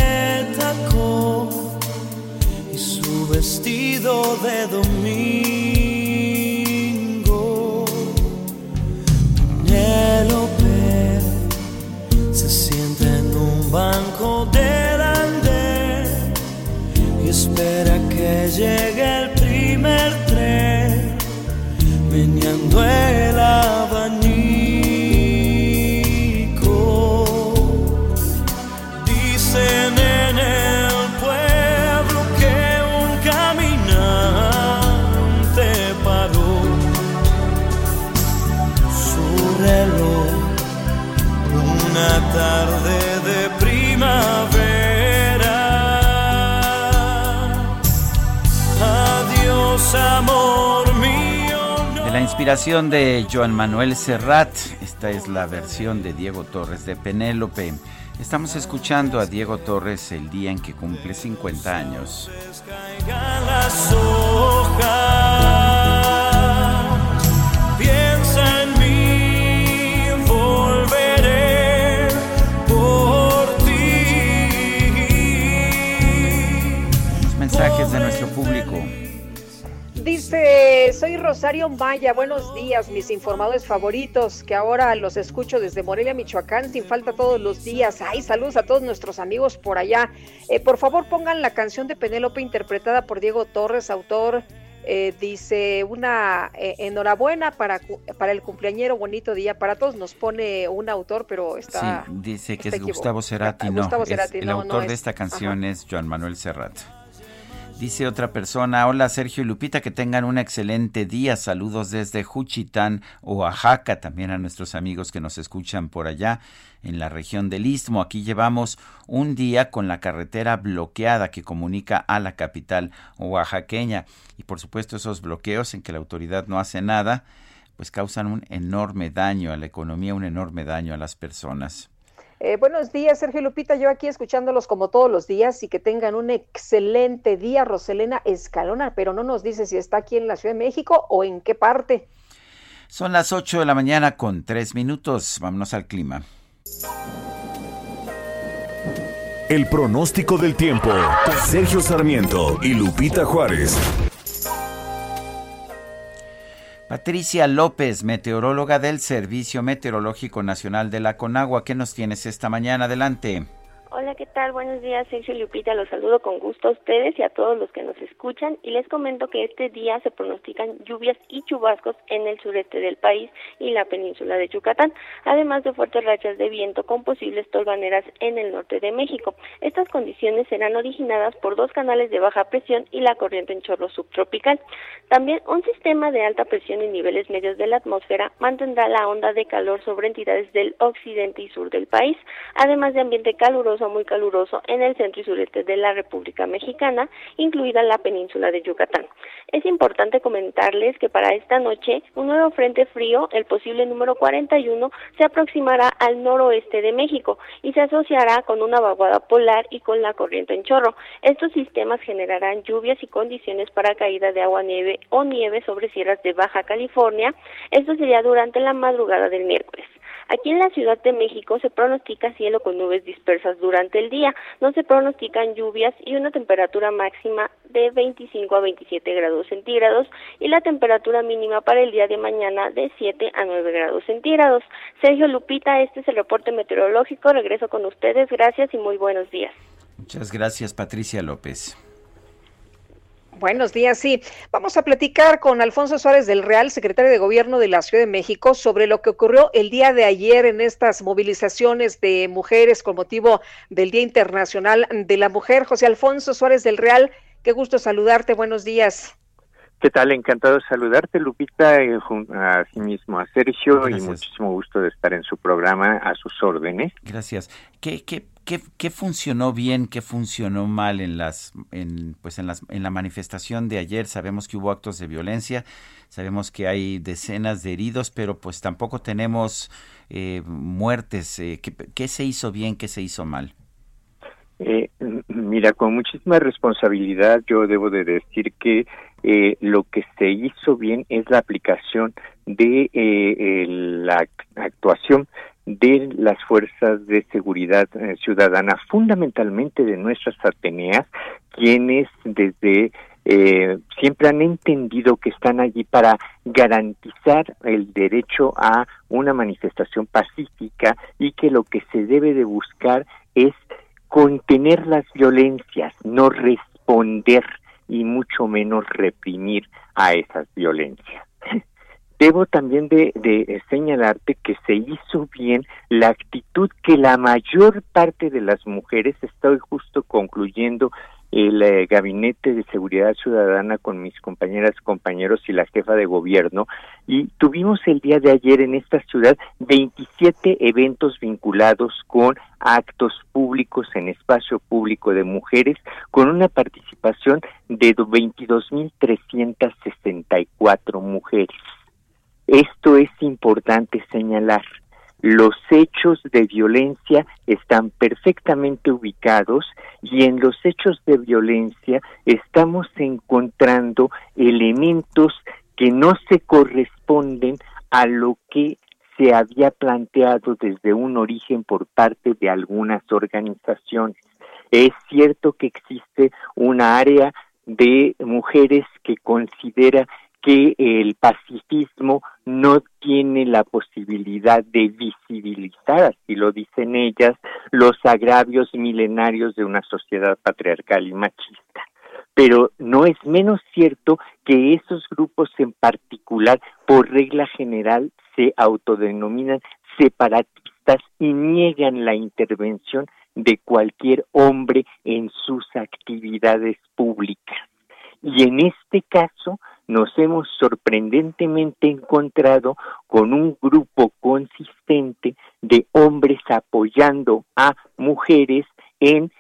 vestido de domingo. De la inspiración de Joan Manuel Serrat, esta es la versión de Diego Torres de Penélope. Estamos escuchando a Diego Torres el día en que cumple 50 años. Soy Rosario Maya, buenos días, mis informadores favoritos, que ahora los escucho desde Morelia, Michoacán, sin falta todos los días. Ay, saludos a todos nuestros amigos por allá. Eh, por favor, pongan la canción de Penélope interpretada por Diego Torres, autor. Eh, dice una eh, enhorabuena para, para el cumpleañero, bonito día. Para todos nos pone un autor, pero está. Sí, dice que es Gustavo Cerati, no. el autor de esta canción es Joan Manuel Serrat. Dice otra persona, hola Sergio y Lupita, que tengan un excelente día. Saludos desde Juchitán, Oaxaca, también a nuestros amigos que nos escuchan por allá en la región del Istmo. Aquí llevamos un día con la carretera bloqueada que comunica a la capital oaxaqueña. Y por supuesto esos bloqueos en que la autoridad no hace nada pues causan un enorme daño a la economía, un enorme daño a las personas. Eh, buenos días, Sergio Lupita. Yo aquí escuchándolos como todos los días y que tengan un excelente día, Roselena Escalona, pero no nos dice si está aquí en la Ciudad de México o en qué parte. Son las 8 de la mañana con 3 minutos. Vámonos al clima. El pronóstico del tiempo. Sergio Sarmiento y Lupita Juárez. Patricia López, meteoróloga del Servicio Meteorológico Nacional de la Conagua. ¿Qué nos tienes esta mañana? Adelante. Hola, ¿qué tal? Buenos días, Sergio Lupita. Los saludo con gusto a ustedes y a todos los que nos escuchan y les comento que este día se pronostican lluvias y chubascos en el sureste del país y la península de Yucatán, además de fuertes rachas de viento con posibles tolvaneras en el norte de México. Estas condiciones serán originadas por dos canales de baja presión y la corriente en chorro subtropical. También un sistema de alta presión en niveles medios de la atmósfera mantendrá la onda de calor sobre entidades del occidente y sur del país, además de ambiente caluroso muy caluroso en el centro y sureste de la República Mexicana, incluida la península de Yucatán. Es importante comentarles que para esta noche un nuevo frente frío, el posible número 41, se aproximará al noroeste de México y se asociará con una vaguada polar y con la corriente en chorro. Estos sistemas generarán lluvias y condiciones para caída de agua nieve o nieve sobre sierras de Baja California. Esto sería durante la madrugada del miércoles. Aquí en la Ciudad de México se pronostica cielo con nubes dispersas durante el día, no se pronostican lluvias y una temperatura máxima de 25 a 27 grados centígrados y la temperatura mínima para el día de mañana de 7 a 9 grados centígrados. Sergio Lupita, este es el reporte meteorológico. Regreso con ustedes. Gracias y muy buenos días. Muchas gracias, Patricia López. Buenos días, sí. Vamos a platicar con Alfonso Suárez del Real, secretario de Gobierno de la Ciudad de México, sobre lo que ocurrió el día de ayer en estas movilizaciones de mujeres con motivo del Día Internacional de la Mujer. José Alfonso Suárez del Real, qué gusto saludarte. Buenos días. ¿Qué tal? Encantado de saludarte, Lupita, y a sí mismo a Sergio, y muchísimo gusto de estar en su programa a sus órdenes. Gracias. ¿Qué, qué, qué, qué funcionó bien, qué funcionó mal en las, en, pues en las, en la manifestación de ayer? Sabemos que hubo actos de violencia, sabemos que hay decenas de heridos, pero pues tampoco tenemos eh, muertes. Eh, ¿qué, ¿Qué se hizo bien, qué se hizo mal? Eh, mira, con muchísima responsabilidad yo debo de decir que eh, lo que se hizo bien es la aplicación de eh, la actuación de las fuerzas de seguridad eh, ciudadana, fundamentalmente de nuestras Ateneas, quienes desde eh, siempre han entendido que están allí para garantizar el derecho a una manifestación pacífica y que lo que se debe de buscar es contener las violencias, no responder y mucho menos reprimir a esas violencias. Debo también de, de, señalarte que se hizo bien la actitud que la mayor parte de las mujeres, estoy justo concluyendo el eh, Gabinete de Seguridad Ciudadana con mis compañeras, compañeros y la jefa de gobierno y tuvimos el día de ayer en esta ciudad 27 eventos vinculados con actos públicos en espacio público de mujeres con una participación de 22.364 mujeres. Esto es importante señalar los hechos de violencia están perfectamente ubicados y en los hechos de violencia estamos encontrando elementos que no se corresponden a lo que se había planteado desde un origen por parte de algunas organizaciones. Es cierto que existe una área de mujeres que considera que el pacifismo no tiene la posibilidad de visibilizar, así lo dicen ellas, los agravios milenarios de una sociedad patriarcal y machista. Pero no es menos cierto que esos grupos en particular, por regla general, se autodenominan separatistas y niegan la intervención de cualquier hombre en sus actividades públicas. Y en este caso, nos hemos sorprendentemente encontrado con un grupo consistente de hombres apoyando a mujeres en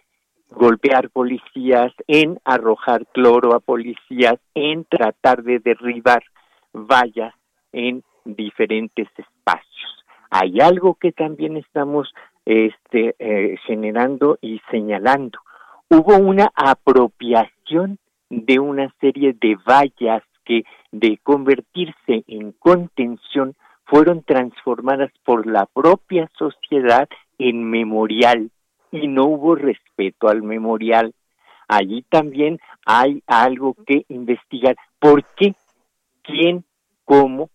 golpear policías, en arrojar cloro a policías, en tratar de derribar vallas en diferentes espacios. Hay algo que también estamos este, eh, generando y señalando. Hubo una apropiación de una serie de vallas que de convertirse en contención fueron transformadas por la propia sociedad en memorial y no hubo respeto al memorial. Allí también hay algo que investigar. ¿Por qué? ¿Quién? ¿Cómo?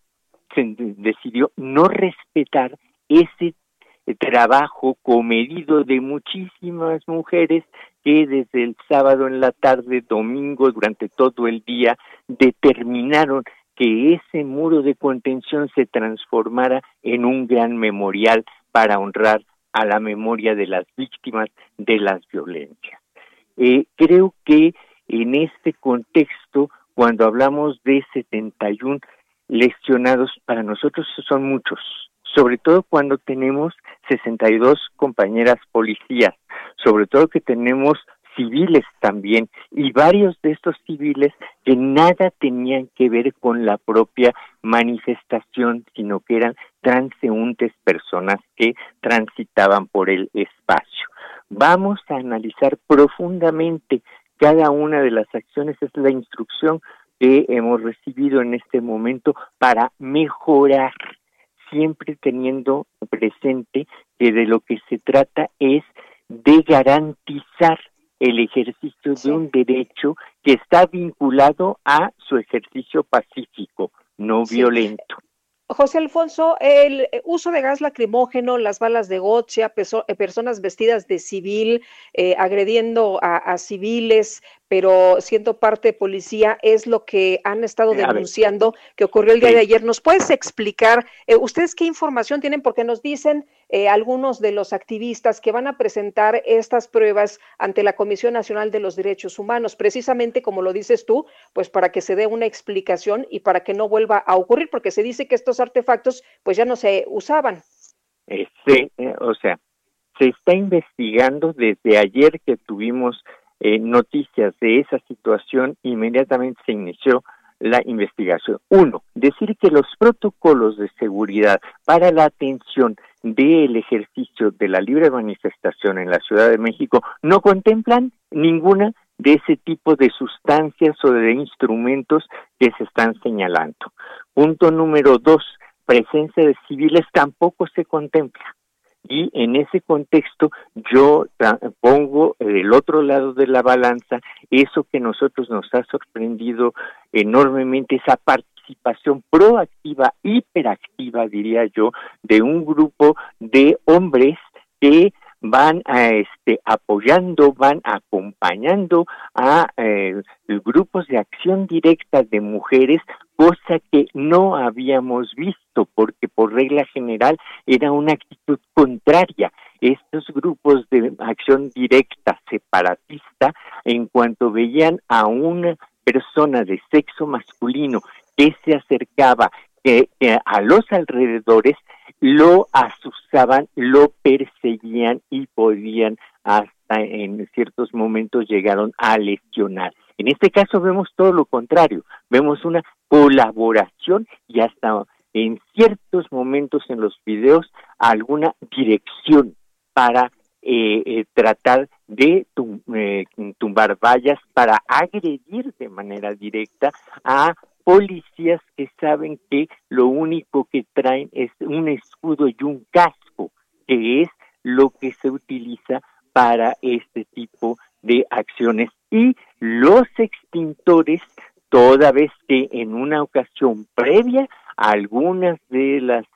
Se decidió no respetar ese trabajo comedido de muchísimas mujeres que desde el sábado en la tarde, domingo, durante todo el día, determinaron que ese muro de contención se transformara en un gran memorial para honrar a la memoria de las víctimas de las violencias. Eh, creo que en este contexto, cuando hablamos de 71 lesionados, para nosotros son muchos, sobre todo cuando tenemos 62 compañeras policías, sobre todo que tenemos civiles también y varios de estos civiles que nada tenían que ver con la propia manifestación, sino que eran transeúntes personas que transitaban por el espacio. Vamos a analizar profundamente cada una de las acciones, es la instrucción que hemos recibido en este momento para mejorar siempre teniendo presente que de lo que se trata es de garantizar el ejercicio de un derecho que está vinculado a su ejercicio pacífico, no violento. José Alfonso, el uso de gas lacrimógeno, las balas de gocha, eh, personas vestidas de civil, eh, agrediendo a, civiles, pero siendo parte de policía, es lo que han estado denunciando que ocurrió el día de ayer. ¿Nos puedes explicar, eh, ustedes qué información tienen? Porque nos dicen algunos de los activistas que van a presentar estas pruebas ante la Comisión Nacional de los Derechos Humanos, precisamente como lo dices tú, pues para que se dé una explicación y para que no vuelva a ocurrir, porque se dice que estos artefactos pues ya no se usaban. Eh, sí, eh, o sea, se está investigando desde ayer que tuvimos eh, noticias de esa situación, inmediatamente se inició la investigación. Uno, decir que los protocolos de seguridad para la atención del ejercicio de la libre manifestación en la Ciudad de México no contemplan ninguna de ese tipo de sustancias o de instrumentos que se están señalando. Punto número dos, presencia de civiles tampoco se contempla. Y en ese contexto yo pongo del otro lado de la balanza eso que nosotros nos ha sorprendido enormemente, esa participación proactiva, hiperactiva, diría yo, de un grupo de hombres que van a, este, apoyando, van acompañando a eh, grupos de acción directa de mujeres, cosa que no habíamos visto, porque por regla general era una actitud contraria. Estos grupos de acción directa separatista, en cuanto veían a una persona de sexo masculino que se acercaba que a los alrededores, lo asustaban, lo perseguían y podían hasta en ciertos momentos llegaron a lesionar. En este caso vemos todo lo contrario, vemos una colaboración y hasta en ciertos momentos en los videos alguna dirección para eh, eh, tratar de eh, tumbar vallas, para agredir de manera directa a policías que saben que lo único que traen es un escudo y un casco, que es lo que se utiliza para este tipo de acciones. Y los extintores, toda vez que en una ocasión previa, algunas de las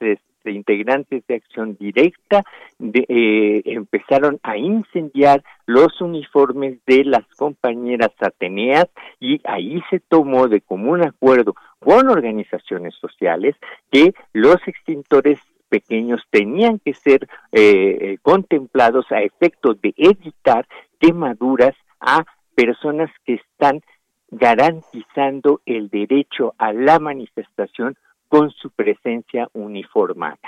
integrantes de acción directa eh, empezaron a incendiar los uniformes de las compañeras ateneas y ahí se tomó de común acuerdo con organizaciones sociales que los extintores pequeños tenían que ser eh, contemplados a efecto de evitar quemaduras a personas que están garantizando el derecho a la manifestación con su presencia uniformada.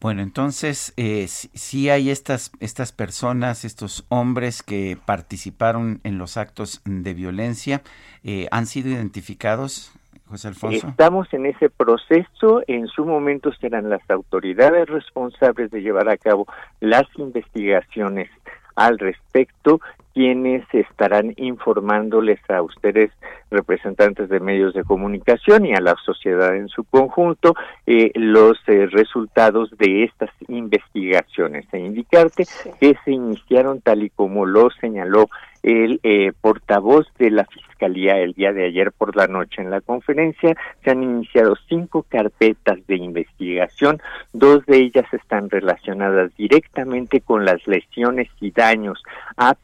Bueno, entonces, eh, sí hay estas, estas personas, estos hombres que participaron en los actos de violencia, eh, ¿han sido identificados, José Alfonso. Estamos en ese proceso, en su momento serán las autoridades responsables de llevar a cabo las investigaciones al respecto quienes estarán informándoles a ustedes, representantes de medios de comunicación y a la sociedad en su conjunto, eh, los eh, resultados de estas investigaciones e indicarte que se iniciaron tal y como lo señaló el eh, portavoz de la Fiscalía el día de ayer por la noche en la conferencia. Se han iniciado cinco carpetas de investigación, dos de ellas están relacionadas directamente con las lesiones y daños a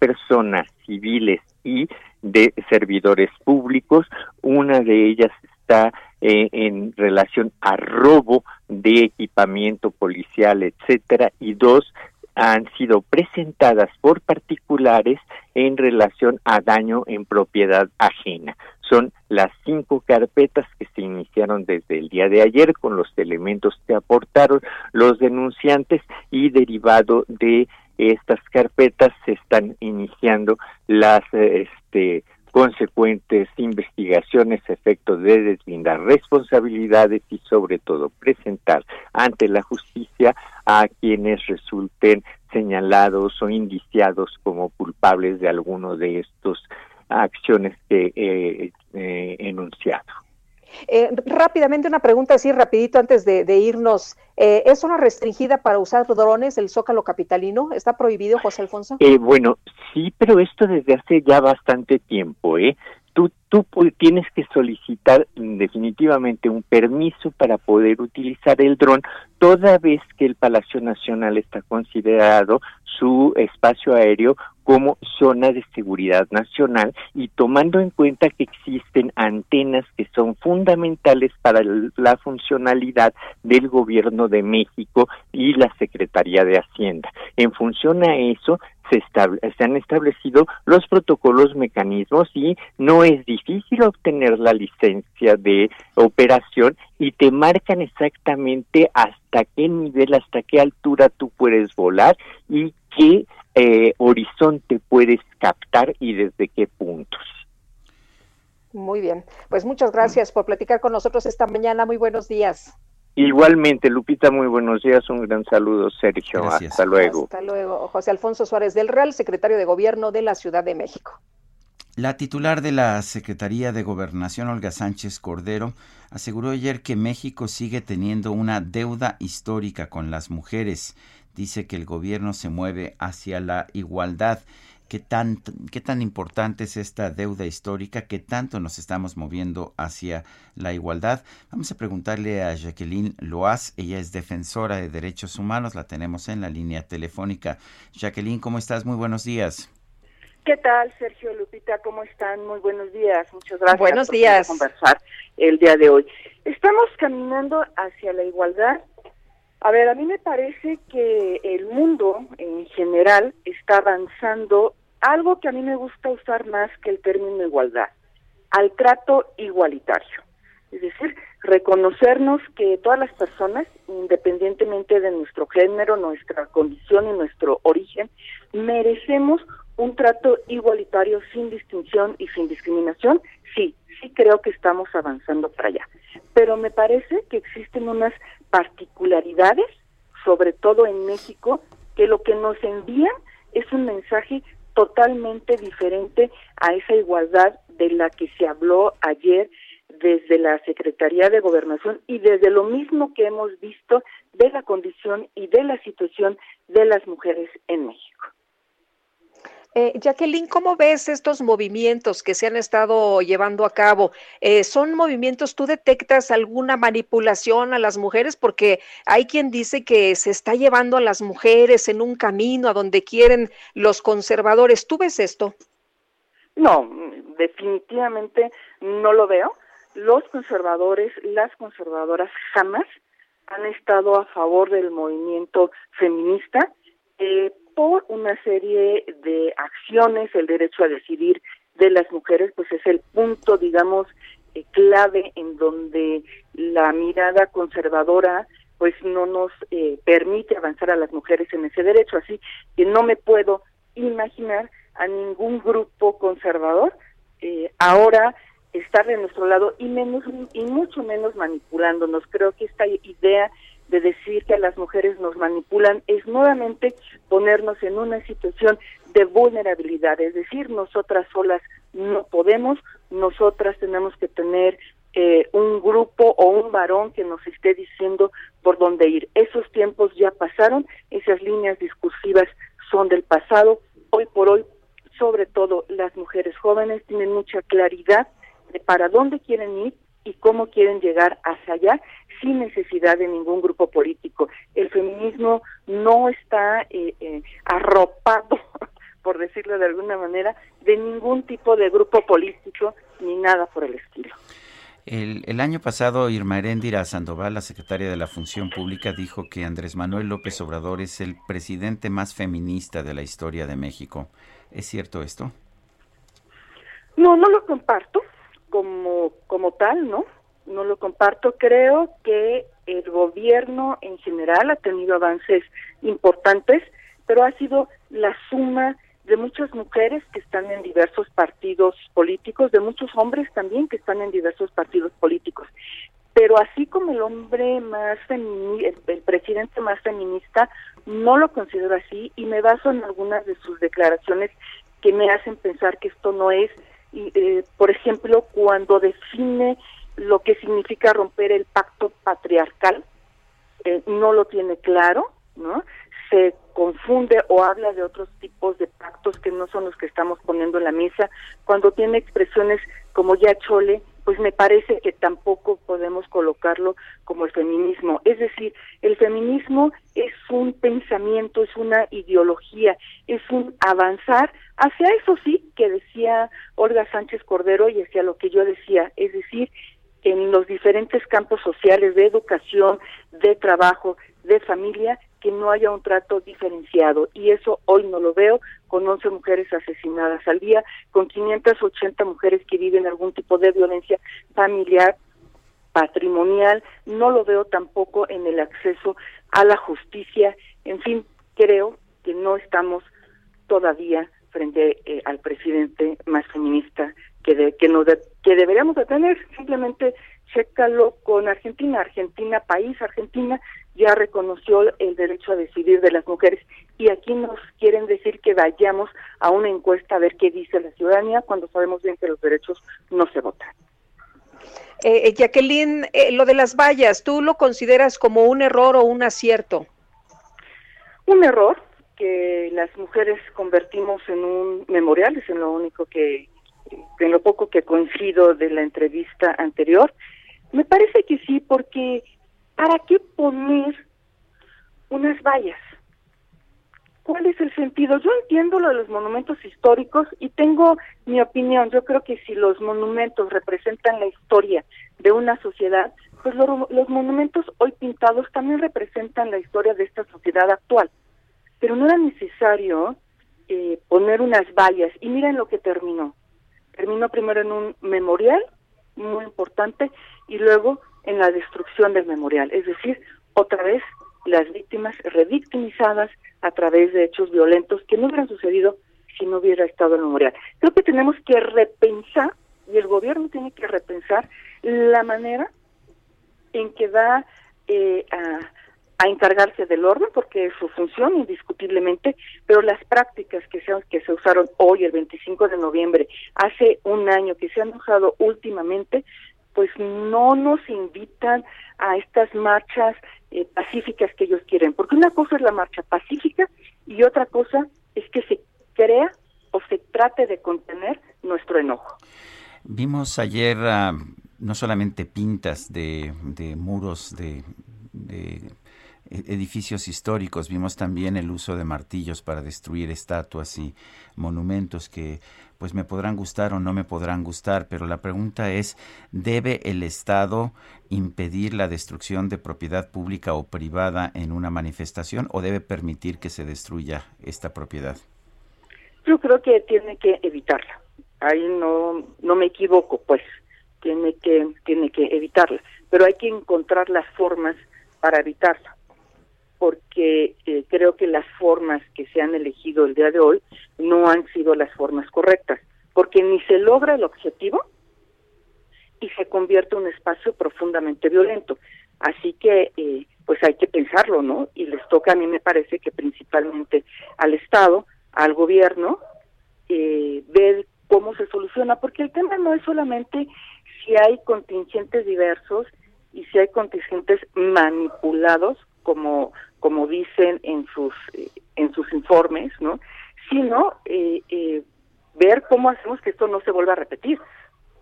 civiles y de servidores públicos. Una de ellas está eh, en relación a robo de equipamiento policial, etcétera, y dos han sido presentadas por particulares en relación a daño en propiedad ajena. Son las cinco carpetas que se iniciaron desde el día de ayer con los elementos que aportaron los denunciantes y derivado de estas carpetas se están iniciando las este consecuentes investigaciones, efectos de deslindar responsabilidades y sobre todo presentar ante la justicia a quienes resulten señalados o indiciados como culpables de alguno de estos acciones que he enunciado. Eh, rápidamente una pregunta así rapidito antes de, irnos. Eh, ¿Es una restringida para usar drones el Zócalo Capitalino? ¿Está prohibido, José Alfonso? Eh, bueno, sí, pero esto desde hace ya bastante tiempo, ¿eh? Tú, tú tienes que solicitar definitivamente un permiso para poder utilizar el dron, toda vez que el Palacio Nacional está considerado su espacio aéreo como zona de seguridad nacional y tomando en cuenta que existen antenas que son fundamentales para la funcionalidad del gobierno de México y la Secretaría de Hacienda. En función a eso, se, se, han establecido los protocolos, mecanismos y no es difícil obtener la licencia de operación y te marcan exactamente hasta qué nivel, hasta qué altura tú puedes volar y qué eh, horizonte puedes captar y desde qué puntos. Muy bien, pues muchas gracias por platicar con nosotros esta mañana. Muy buenos días. Igualmente, Lupita, muy buenos días. Un gran saludo, Sergio. Hasta luego. Hasta luego. José Alfonso Suárez del Real, secretario de Gobierno de la Ciudad de México. La titular de la Secretaría de Gobernación, Olga Sánchez Cordero, aseguró ayer que México sigue teniendo una deuda histórica con las mujeres dice que el gobierno se mueve hacia la igualdad. ¿Qué tan, ¿Qué tan importante es esta deuda histórica? ¿Qué tanto nos estamos moviendo hacia la igualdad? Vamos a preguntarle a Jacqueline Loaz. Ella es defensora de derechos humanos. La tenemos en la línea telefónica. Jacqueline, ¿cómo estás? Muy buenos días. ¿Qué tal, Sergio Lupita? ¿Cómo están? Muy buenos días. Muchas gracias buenos días. por conversar el día de hoy. Estamos caminando hacia la igualdad a ver, a mí me parece que el mundo en general está avanzando algo que a mí me gusta usar más que el término igualdad, al trato igualitario. Es decir, reconocernos que todas las personas, independientemente de nuestro género, nuestra condición y nuestro origen, merecemos un trato igualitario sin distinción y sin discriminación. Sí, sí creo que estamos avanzando para allá. Pero me parece que existen unas particularidades, sobre todo en México, que lo que nos envían es un mensaje totalmente diferente a esa igualdad de la que se habló ayer desde la Secretaría de Gobernación y desde lo mismo que hemos visto de la condición y de la situación de las mujeres en México. Eh, Jacqueline, ¿cómo ves estos movimientos que se han estado llevando a cabo? Eh, ¿Son movimientos, tú detectas alguna manipulación a las mujeres? Porque hay quien dice que se está llevando a las mujeres en un camino a donde quieren los conservadores. ¿Tú ves esto? No, definitivamente no lo veo. Los conservadores, las conservadoras jamás han estado a favor del movimiento feminista. Eh, por una serie de acciones, el derecho a decidir de las mujeres, pues es el punto, digamos, eh, clave en donde la mirada conservadora pues no nos eh, permite avanzar a las mujeres en ese derecho. Así que no me puedo imaginar a ningún grupo conservador eh, ahora estar de nuestro lado y menos y mucho menos manipulándonos. Creo que esta idea de decir que a las mujeres nos manipulan es nuevamente ponernos en una situación de vulnerabilidad, es decir, nosotras solas no podemos, nosotras tenemos que tener eh, un grupo o un varón que nos esté diciendo por dónde ir. Esos tiempos ya pasaron, esas líneas discursivas son del pasado. Hoy por hoy, sobre todo las mujeres jóvenes tienen mucha claridad de para dónde quieren ir y cómo quieren llegar hacia allá sin necesidad de ningún grupo político. El feminismo no está eh, eh, arropado, por decirlo de alguna manera, de ningún tipo de grupo político ni nada por el estilo. El, año pasado, Irma Heréndira Sandoval, la secretaria de la Función Pública, dijo que Andrés Manuel López Obrador es el presidente más feminista de la historia de México. ¿Es cierto esto? No, no lo comparto como, como tal, ¿no? No lo comparto. Creo que el gobierno en general ha tenido avances importantes, pero ha sido la suma de muchas mujeres que están en diversos partidos políticos, de muchos hombres también que están en diversos partidos políticos. Pero así como el hombre más feminista, el presidente más feminista, no lo considero así y me baso en algunas de sus declaraciones que me hacen pensar que esto no es, y, eh, por ejemplo, cuando define lo que significa romper el pacto patriarcal, eh, no lo tiene claro, ¿no? Se confunde o habla de otros tipos de pactos que no son los que estamos poniendo en la mesa, cuando tiene expresiones como ya chole, pues me parece que tampoco podemos colocarlo como el feminismo. Es decir, el feminismo es un pensamiento, es una ideología, es un avanzar hacia eso sí que decía Olga Sánchez Cordero y hacia lo que yo decía, es decir, en los diferentes campos sociales de educación, de trabajo, de familia, que no haya un trato diferenciado y eso hoy no lo veo con 11 mujeres asesinadas al día, con 580 mujeres que viven algún tipo de violencia familiar, patrimonial, no lo veo tampoco en el acceso a la justicia, en fin, creo que no estamos todavía frente eh, al presidente más feminista que de, que no que deberíamos de tener simplemente chécalo con Argentina, Argentina país, Argentina ya reconoció el derecho a decidir de las mujeres y aquí nos quieren decir que vayamos a una encuesta a ver qué dice la ciudadanía cuando sabemos bien que los derechos no se votan. Eh, eh Jacqueline, eh, lo de las vallas, ¿tú lo consideras como un error o un acierto? Un error que las mujeres convertimos en un memorial, es en lo único que, en lo poco que coincido de la entrevista anterior. Me parece que sí, porque ¿para qué poner unas vallas? ¿Cuál es el sentido? Yo entiendo lo de los monumentos históricos y tengo mi opinión. Yo creo que si los monumentos representan la historia de una sociedad, pues los monumentos hoy pintados también representan la historia de esta sociedad actual. Pero no era necesario eh, poner unas vallas. Y miren lo que terminó. Terminó primero en un memorial muy importante y luego en la destrucción del memorial, es decir, otra vez las víctimas revictimizadas a través de hechos violentos que no hubieran sucedido si no hubiera estado el memorial. Creo que tenemos que repensar, y el gobierno tiene que repensar, la manera en que va eh, a, a, encargarse del orden, porque es su función indiscutiblemente, pero las prácticas que se, que se usaron hoy, el 25 de noviembre, hace un año, que se han usado últimamente, pues no nos invitan a estas marchas eh, pacíficas que ellos quieren, porque una cosa es la marcha pacífica y otra cosa es que se crea o se trate de contener nuestro enojo. Vimos ayer ah, no solamente pintas de, muros de edificios históricos, vimos también el uso de martillos para destruir estatuas y monumentos que pues me podrán gustar o no me podrán gustar, pero la pregunta es, ¿debe el Estado impedir la destrucción de propiedad pública o privada en una manifestación o debe permitir que se destruya esta propiedad? Yo creo que tiene que evitarla. Ahí no no me equivoco, pues tiene que tiene que evitarla, pero hay que encontrar las formas para evitarla porque eh, creo que las formas que se han elegido el día de hoy no han sido las formas correctas, porque ni se logra el objetivo, y se convierte en un espacio profundamente violento. Así que, eh, pues hay que pensarlo, ¿no? Y les toca, a mí me parece que principalmente al Estado, al gobierno, eh, ver cómo se soluciona, porque el tema no es solamente si hay contingentes diversos y si hay contingentes manipulados, como como dicen en sus en sus informes, ¿no? Sino eh, eh, ver cómo hacemos que esto no se vuelva a repetir,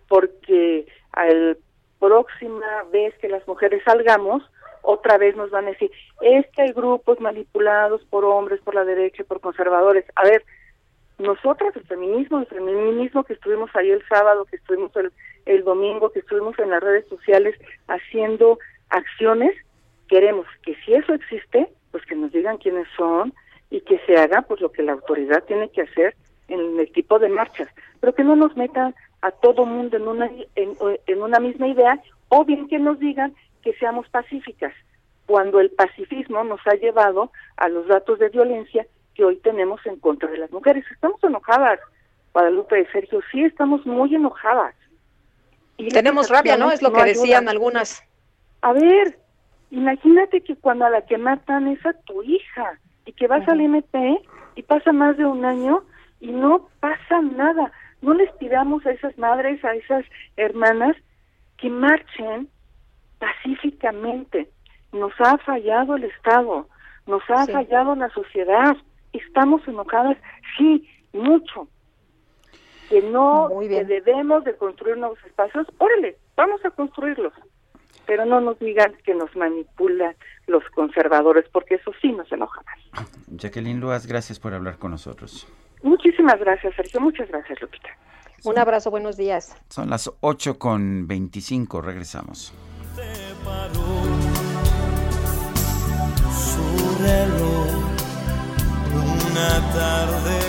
porque al próxima vez que las mujeres salgamos, otra vez nos van a decir, es que hay grupos manipulados por hombres, por la derecha, por conservadores. A ver, nosotras, el feminismo, el feminismo que estuvimos ahí el sábado, que estuvimos el, el domingo, que estuvimos en las redes sociales haciendo acciones, queremos que si eso existe, pues que nos digan quiénes son y que se haga pues lo que la autoridad tiene que hacer en el tipo de marchas, pero que no nos metan a todo mundo en una en, en una misma idea o bien que nos digan que seamos pacíficas, cuando el pacifismo nos ha llevado a los datos de violencia que hoy tenemos en contra de las mujeres. Estamos enojadas, Guadalupe de Sergio, sí estamos muy enojadas. Y tenemos rabia, ¿no? Es lo que decían algunas. A ver, imagínate que cuando a la que matan es a tu hija y que vas al MP y pasa más de un año y no pasa nada. No les pidamos a esas madres, a esas hermanas que marchen pacíficamente. Nos ha fallado el Estado, nos ha fallado la sociedad, estamos enojadas, sí, mucho. Que no, que debemos de construir nuevos espacios, órale, vamos a construirlos. Pero no nos digan que nos manipulan los conservadores, porque eso sí nos enoja más. Jacqueline Luas, gracias por hablar con nosotros. Muchísimas gracias, Sergio. Muchas gracias, Lupita. Un abrazo, buenos días. Son las 8 con 25, regresamos. Su reloj una tarde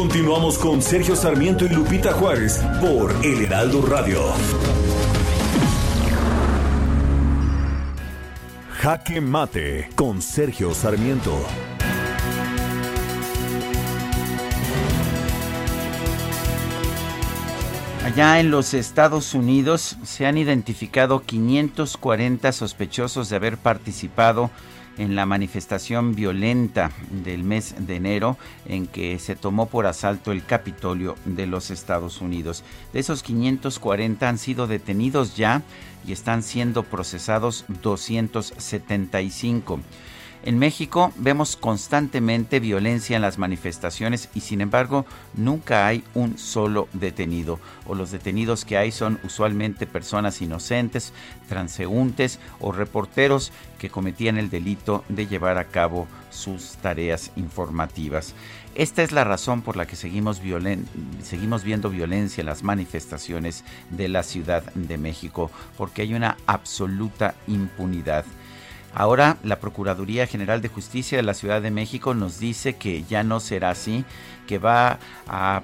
Continuamos con Sergio Sarmiento y Lupita Juárez por El Heraldo Radio. Jaque Mate con Sergio Sarmiento. Allá en los Estados Unidos se han identificado 540 sospechosos de haber participado en la manifestación violenta del mes de enero en que se tomó por asalto el Capitolio de los Estados Unidos. De esos 540 han sido detenidos ya y están siendo procesados 275. En México vemos constantemente violencia en las manifestaciones y sin embargo nunca hay un solo detenido o los detenidos que hay son usualmente personas inocentes, transeúntes o reporteros que cometían el delito de llevar a cabo sus tareas informativas. Esta es la razón por la que seguimos, viendo violencia en las manifestaciones de la Ciudad de México, porque hay una absoluta impunidad. Ahora la Procuraduría General de Justicia de la Ciudad de México nos dice que ya no será así, que va a,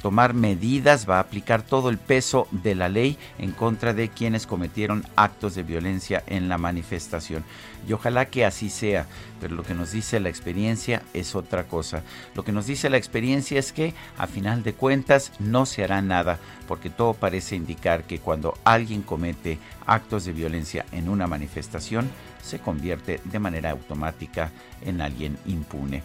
tomar medidas, va a aplicar todo el peso de la ley en contra de quienes cometieron actos de violencia en la manifestación. Y ojalá que así sea, pero lo que nos dice la experiencia es otra cosa. Lo que nos dice la experiencia es que a final de cuentas no se hará nada, porque todo parece indicar que cuando alguien comete actos de violencia en una manifestación, se convierte de manera automática en alguien impune.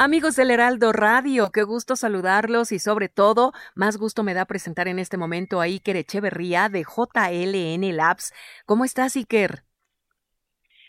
Amigos del Heraldo Radio, qué gusto saludarlos y sobre todo, más gusto me da presentar en este momento a Iker Echeverría de JLN Labs. ¿Cómo estás, Iker?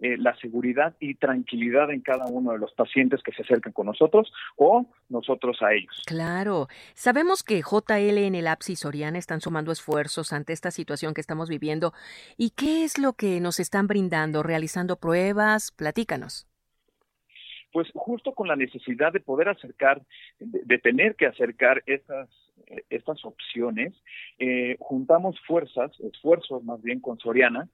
eh, la seguridad y tranquilidad en cada uno de los pacientes que se acercan con nosotros o nosotros a ellos. Claro. Sabemos que JL en el Soriana están sumando esfuerzos ante esta situación que estamos viviendo. ¿Y qué es lo que nos están brindando? ¿Realizando pruebas? Platícanos pues justo con la necesidad de poder acercar, de, tener que acercar estas, estas opciones, eh, juntamos fuerzas, esfuerzos más bien con Soriana,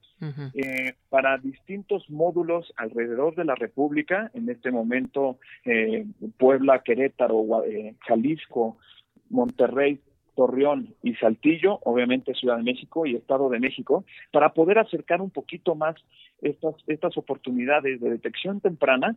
eh, para distintos módulos alrededor de la República, en este momento eh, Puebla, Querétaro, Jalisco, Monterrey, Torreón y Saltillo, obviamente Ciudad de México y Estado de México, para poder acercar un poquito más estas, estas oportunidades de detección temprana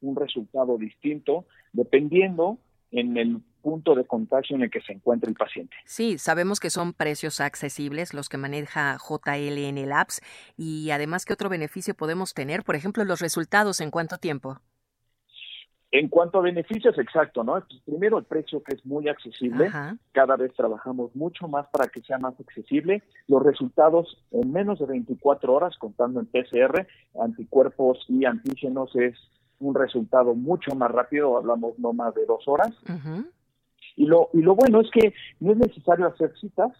un resultado distinto dependiendo en el punto de contagio en el que se encuentra el paciente. Sí, sabemos que son precios accesibles los que maneja JLN Labs y además qué otro beneficio podemos tener, por ejemplo, los resultados en cuánto tiempo. En cuanto a beneficios, exacto, ¿no? Pues, primero el precio que es muy accesible, cada vez trabajamos mucho más para que sea más accesible. Los resultados en menos de 24 horas, contando en PCR, anticuerpos y antígenos, es un resultado mucho más rápido, hablamos no más de dos horas. Y lo, y lo bueno es que no es necesario hacer citas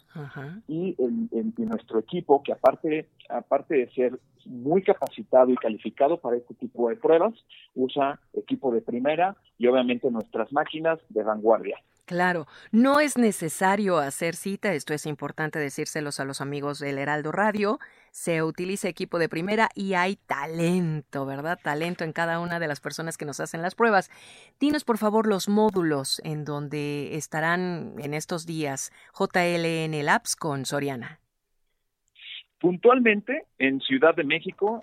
y en, nuestro equipo, que aparte, aparte de ser muy capacitado y calificado para este tipo de pruebas, usa equipo de primera y obviamente nuestras máquinas de vanguardia. Claro, no es necesario hacer cita, esto es importante decírselos a los amigos del Heraldo Radio, se utiliza equipo de primera y hay talento, ¿verdad? Talento en cada una de las personas que nos hacen las pruebas. Dinos por favor los módulos en donde estarán en estos días JLN Labs con Soriana. Puntualmente en Ciudad de México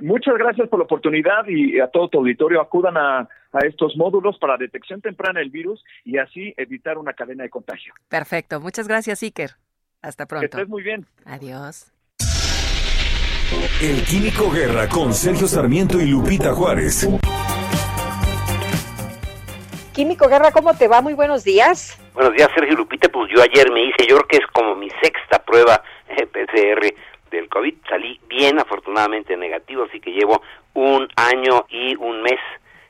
Muchas gracias por la oportunidad y a todo tu auditorio acudan a, estos módulos para detección temprana del virus y así evitar una cadena de contagio. Perfecto. Muchas gracias, Iker. Hasta pronto. Que estés muy bien. Adiós. El Químico Guerra con Sergio Sarmiento y Lupita Juárez. Químico Guerra, ¿cómo te va? Muy buenos días. Buenos días, Sergio Lupita. Pues yo ayer me hice, yo creo que es como mi sexta prueba eh, PCR del COVID. Salí bien, afortunadamente negativo, así que llevo un año y un mes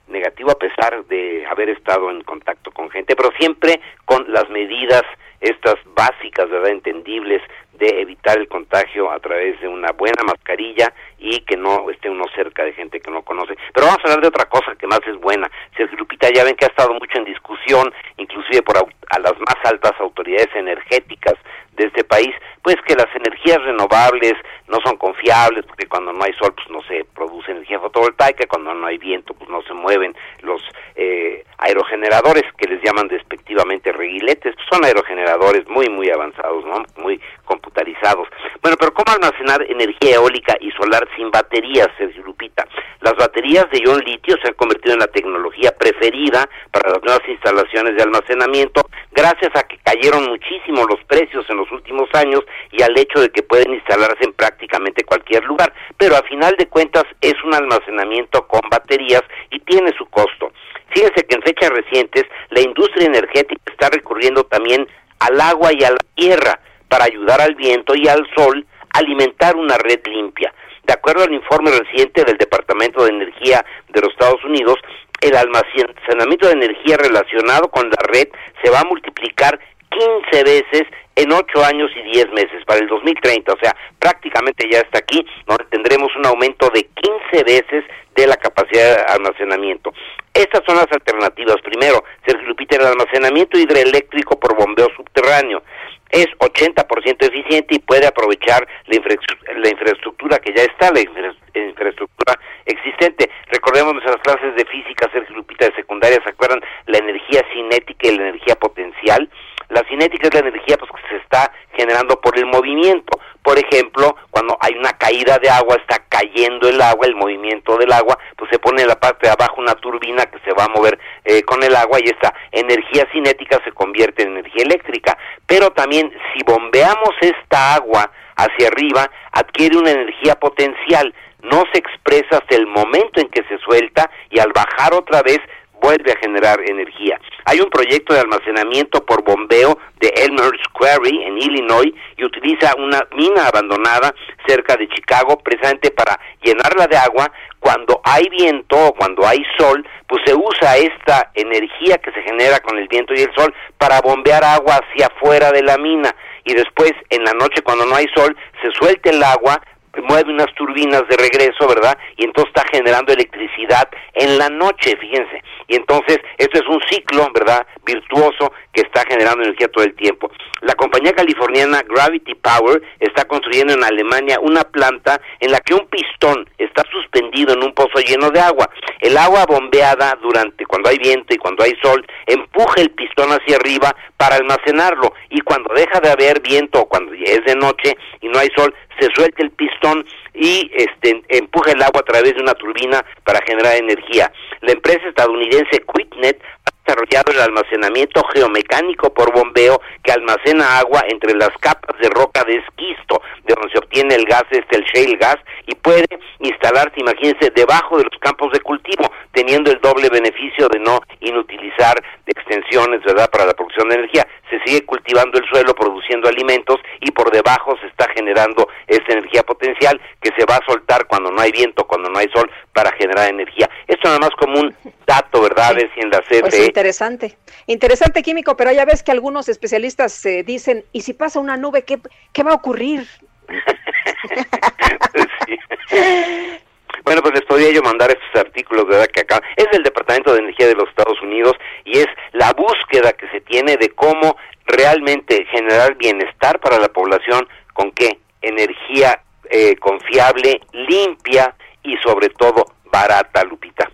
negativo a pesar de haber estado en contacto con gente, pero siempre con las medidas estas básicas, ¿verdad? Entendibles de evitar el contagio a través de una buena mascarilla y que no esté uno cerca de gente que no conoce. Pero vamos a hablar de otra cosa que más es buena. Sergio Lupita, ya ven que ha estado mucho en discusión, inclusive por a las más altas autoridades energéticas de este país, pues que las energías renovables no son confiables, porque cuando no hay sol pues no se produce energía fotovoltaica, cuando no hay viento pues no se mueven los eh, aerogeneradores que les llaman despectivamente reguiletes, pues son aerogeneradores muy muy avanzados, ¿no? Muy computarizados. Bueno, pero ¿cómo almacenar energía eólica y solar sin baterías, Sergio Lupita? Las baterías de ion litio se han convertido en la tecnología preferida para las nuevas instalaciones de almacenamiento, gracias a que cayeron muchísimo los precios en los últimos años y al hecho de que pueden instalarse en prácticamente cualquier lugar, pero a final de cuentas es un almacenamiento con baterías y tiene su costo. Fíjense que en fechas recientes la industria energética está recurriendo también al agua y a la tierra para ayudar al viento y al sol a alimentar una red limpia. De acuerdo al informe reciente del Departamento de Energía de los Estados Unidos, el almacenamiento de energía relacionado con la red se va a multiplicar 15 veces en 8 años y 10 meses para el 2030, o sea, prácticamente ya está aquí, donde tendremos un aumento de 15 veces de la capacidad de almacenamiento. Estas son las alternativas. Primero, Sergio Lupita, el almacenamiento hidroeléctrico por bombeo subterráneo es 80% eficiente y puede aprovechar la, infraestructura que ya está, la infraestructura existente. Recordemos nuestras clases de física, Sergio Lupita, de secundaria, ¿se acuerdan? La energía cinética y la energía potencial. La cinética es la energía pues, que se está generando por el movimiento. Por ejemplo, cuando hay una caída de agua, está cayendo el agua, el movimiento del agua, pues se pone en la parte de abajo una turbina que se va a mover eh, con el agua y esa energía cinética se convierte en energía eléctrica. Pero también si bombeamos esta agua hacia arriba, adquiere una energía potencial no se expresa hasta el momento en que se suelta y al bajar otra vez vuelve a generar energía. Hay un proyecto de almacenamiento por bombeo de Elmer's Quarry en Illinois y utiliza una mina abandonada cerca de Chicago precisamente para llenarla de agua. Cuando hay viento o cuando hay sol, pues se usa esta energía que se genera con el viento y el sol para bombear agua hacia afuera de la mina y después en la noche cuando no hay sol se suelta el agua mueve unas turbinas de regreso, ¿verdad? Y entonces está generando electricidad en la noche, fíjense. Y entonces esto es un ciclo, ¿verdad? Virtuoso que está generando energía todo el tiempo. La compañía californiana Gravity Power está construyendo en Alemania una planta en la que un pistón está suspendido en un pozo lleno de agua. El agua bombeada durante cuando hay viento y cuando hay sol empuja el pistón hacia arriba para almacenarlo y cuando deja de haber viento o cuando es de noche y no hay sol se suelta el pistón y este, empuja el agua a través de una turbina para generar energía. La empresa estadounidense Quicknet desarrollado el almacenamiento geomecánico por bombeo que almacena agua entre las capas de roca de esquisto, de donde se obtiene el gas, este el shale gas, y puede instalarse, imagínense, debajo de los campos de cultivo, teniendo el doble beneficio de no inutilizar extensiones, ¿verdad?, para la producción de energía. Se sigue cultivando el suelo, produciendo alimentos, y por debajo se está generando esa energía potencial que se va a soltar cuando no hay viento, cuando no hay sol, para generar energía. Esto nada más como un dato, ¿verdad? Si en la CFE... Interesante, interesante químico, pero ya ves que algunos especialistas eh, dicen, ¿y si pasa una nube, qué, qué va a ocurrir? Bueno, pues les podría yo mandar estos artículos, ¿verdad? Que acá es del Departamento de Energía de los Estados Unidos y es la búsqueda que se tiene de cómo realmente generar bienestar para la población con qué energía eh, confiable, limpia y sobre todo barata, Lupita.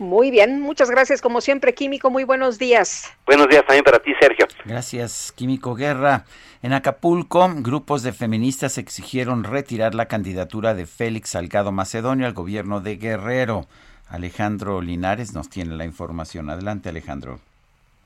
Muy bien, muchas gracias como siempre, Químico, muy buenos días. Buenos días también para ti, Sergio. Gracias, Químico Guerra. En Acapulco, grupos de feministas exigieron retirar la candidatura de Félix Salgado Macedonio al gobierno de Guerrero. Alejandro Linares nos tiene la información. Adelante, Alejandro.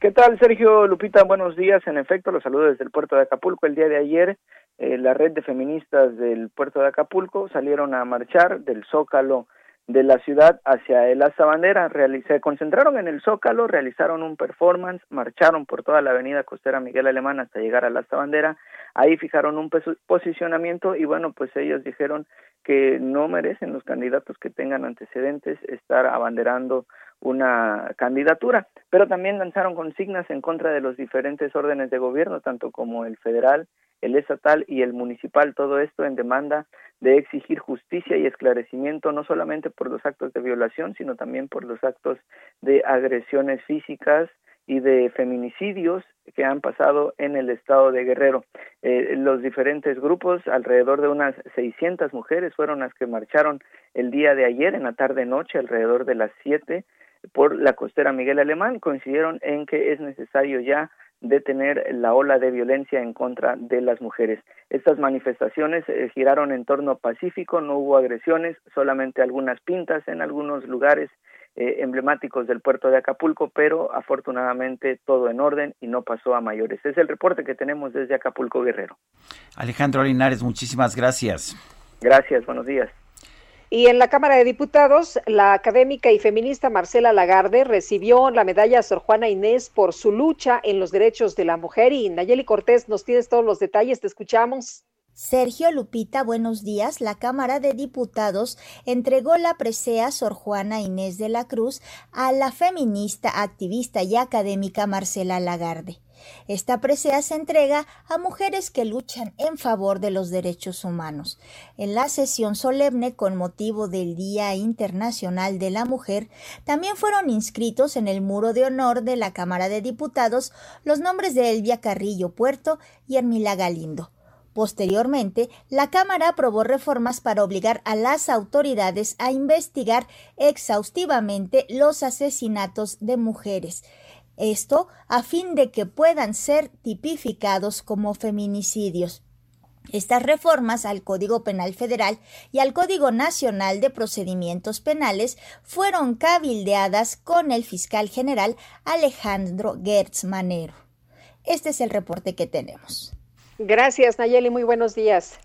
¿Qué tal, Sergio Lupita? Buenos días. En efecto, los saludo desde el puerto de Acapulco. El día de ayer, eh, la red de feministas del puerto de Acapulco salieron a marchar del Zócalo de la ciudad hacia el Asta Bandera. se concentraron en el Zócalo, realizaron un performance, marcharon por toda la avenida costera Miguel Alemán hasta llegar al Asta Bandera. Ahí fijaron un posicionamiento y bueno, pues ellos dijeron que no merecen los candidatos que tengan antecedentes estar abanderando una candidatura, pero también lanzaron consignas en contra de los diferentes órdenes de gobierno, tanto como el federal, el estatal y el municipal, todo esto en demanda de exigir justicia y esclarecimiento no solamente por los actos de violación, sino también por los actos de agresiones físicas y de feminicidios que han pasado en el estado de Guerrero. Eh, los diferentes grupos, alrededor de unas 600 mujeres, fueron las que marcharon el día de ayer, en la tarde-noche, alrededor de las 7, por la costera Miguel Alemán, coincidieron en que es necesario ya detener la ola de violencia en contra de las mujeres. Estas manifestaciones eh, giraron en torno pacífico, no hubo agresiones, solamente algunas pintas en algunos lugares eh, emblemáticos del puerto de Acapulco, pero afortunadamente todo en orden y no pasó a mayores. Es el reporte que tenemos desde Acapulco Guerrero. Alejandro Linares, muchísimas gracias. Gracias, buenos días. Y en la Cámara de Diputados, la académica y feminista Marcela Lagarde recibió la medalla Sor Juana Inés por su lucha en los derechos de la mujer. Y Nayeli Cortés, nos tienes todos los detalles, te escuchamos. Sergio Lupita, buenos días. La Cámara de Diputados entregó la presea Sor Juana Inés de la Cruz a la feminista, activista y académica Marcela Lagarde. Esta presea se entrega a mujeres que luchan en favor de los derechos humanos. En la sesión solemne con motivo del Día Internacional de la Mujer, también fueron inscritos en el muro de honor de la Cámara de Diputados los nombres de Elvia Carrillo Puerto y Hermila Galindo. Posteriormente, la Cámara aprobó reformas para obligar a las autoridades a investigar exhaustivamente los asesinatos de mujeres. Esto a fin de que puedan ser tipificados como feminicidios. Estas reformas al Código Penal Federal y al Código Nacional de Procedimientos Penales fueron cabildeadas con el fiscal general Alejandro Gertz Manero. Este es el reporte que tenemos. Gracias, Nayeli. Muy buenos días.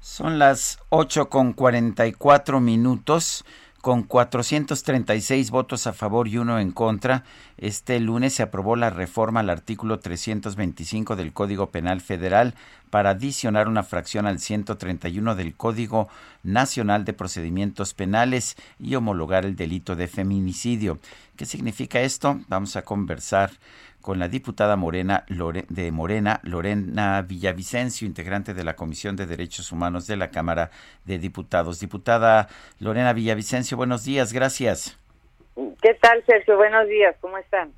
Son las 8 con 44 minutos con 436 votos a favor y uno en contra, este lunes se aprobó la reforma al artículo 325 del Código Penal Federal para adicionar una fracción al 131 del Código Nacional de Procedimientos Penales y homologar el delito de feminicidio. ¿Qué significa esto? Vamos a conversar con la diputada Morena de Morena, Lorena Villavicencio, integrante de la Comisión de Derechos Humanos de la Cámara de Diputados. Diputada Lorena Villavicencio, buenos días, gracias. ¿Qué tal, Sergio? Buenos días, ¿cómo están?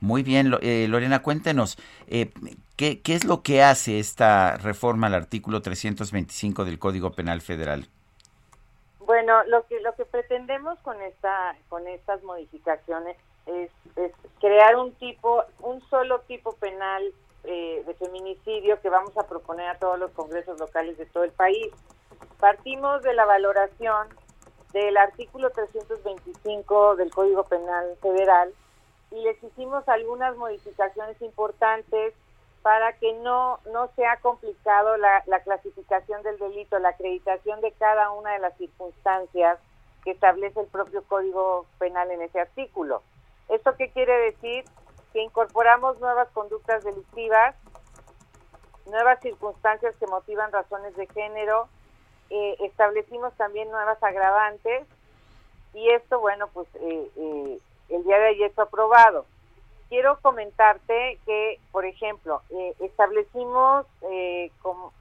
Muy bien, eh, Lorena, cuéntenos, eh, ¿qué, ¿qué es lo que hace esta reforma al artículo 325 del Código Penal Federal? Bueno, lo que lo que pretendemos con esta con estas modificaciones es, crear un tipo, un solo tipo penal eh, de feminicidio que vamos a proponer a todos los congresos locales de todo el país. Partimos de la valoración del artículo 325 del Código Penal Federal y les hicimos algunas modificaciones importantes para que no, no sea complicado la, la clasificación del delito, la acreditación de cada una de las circunstancias que establece el propio Código Penal en ese artículo. ¿Esto qué quiere decir? Que incorporamos nuevas conductas delictivas, nuevas circunstancias que motivan razones de género, eh, establecimos también nuevas agravantes y esto, bueno, pues eh, eh, el día de ayer fue aprobado. Quiero comentarte que, por ejemplo, establecimos como,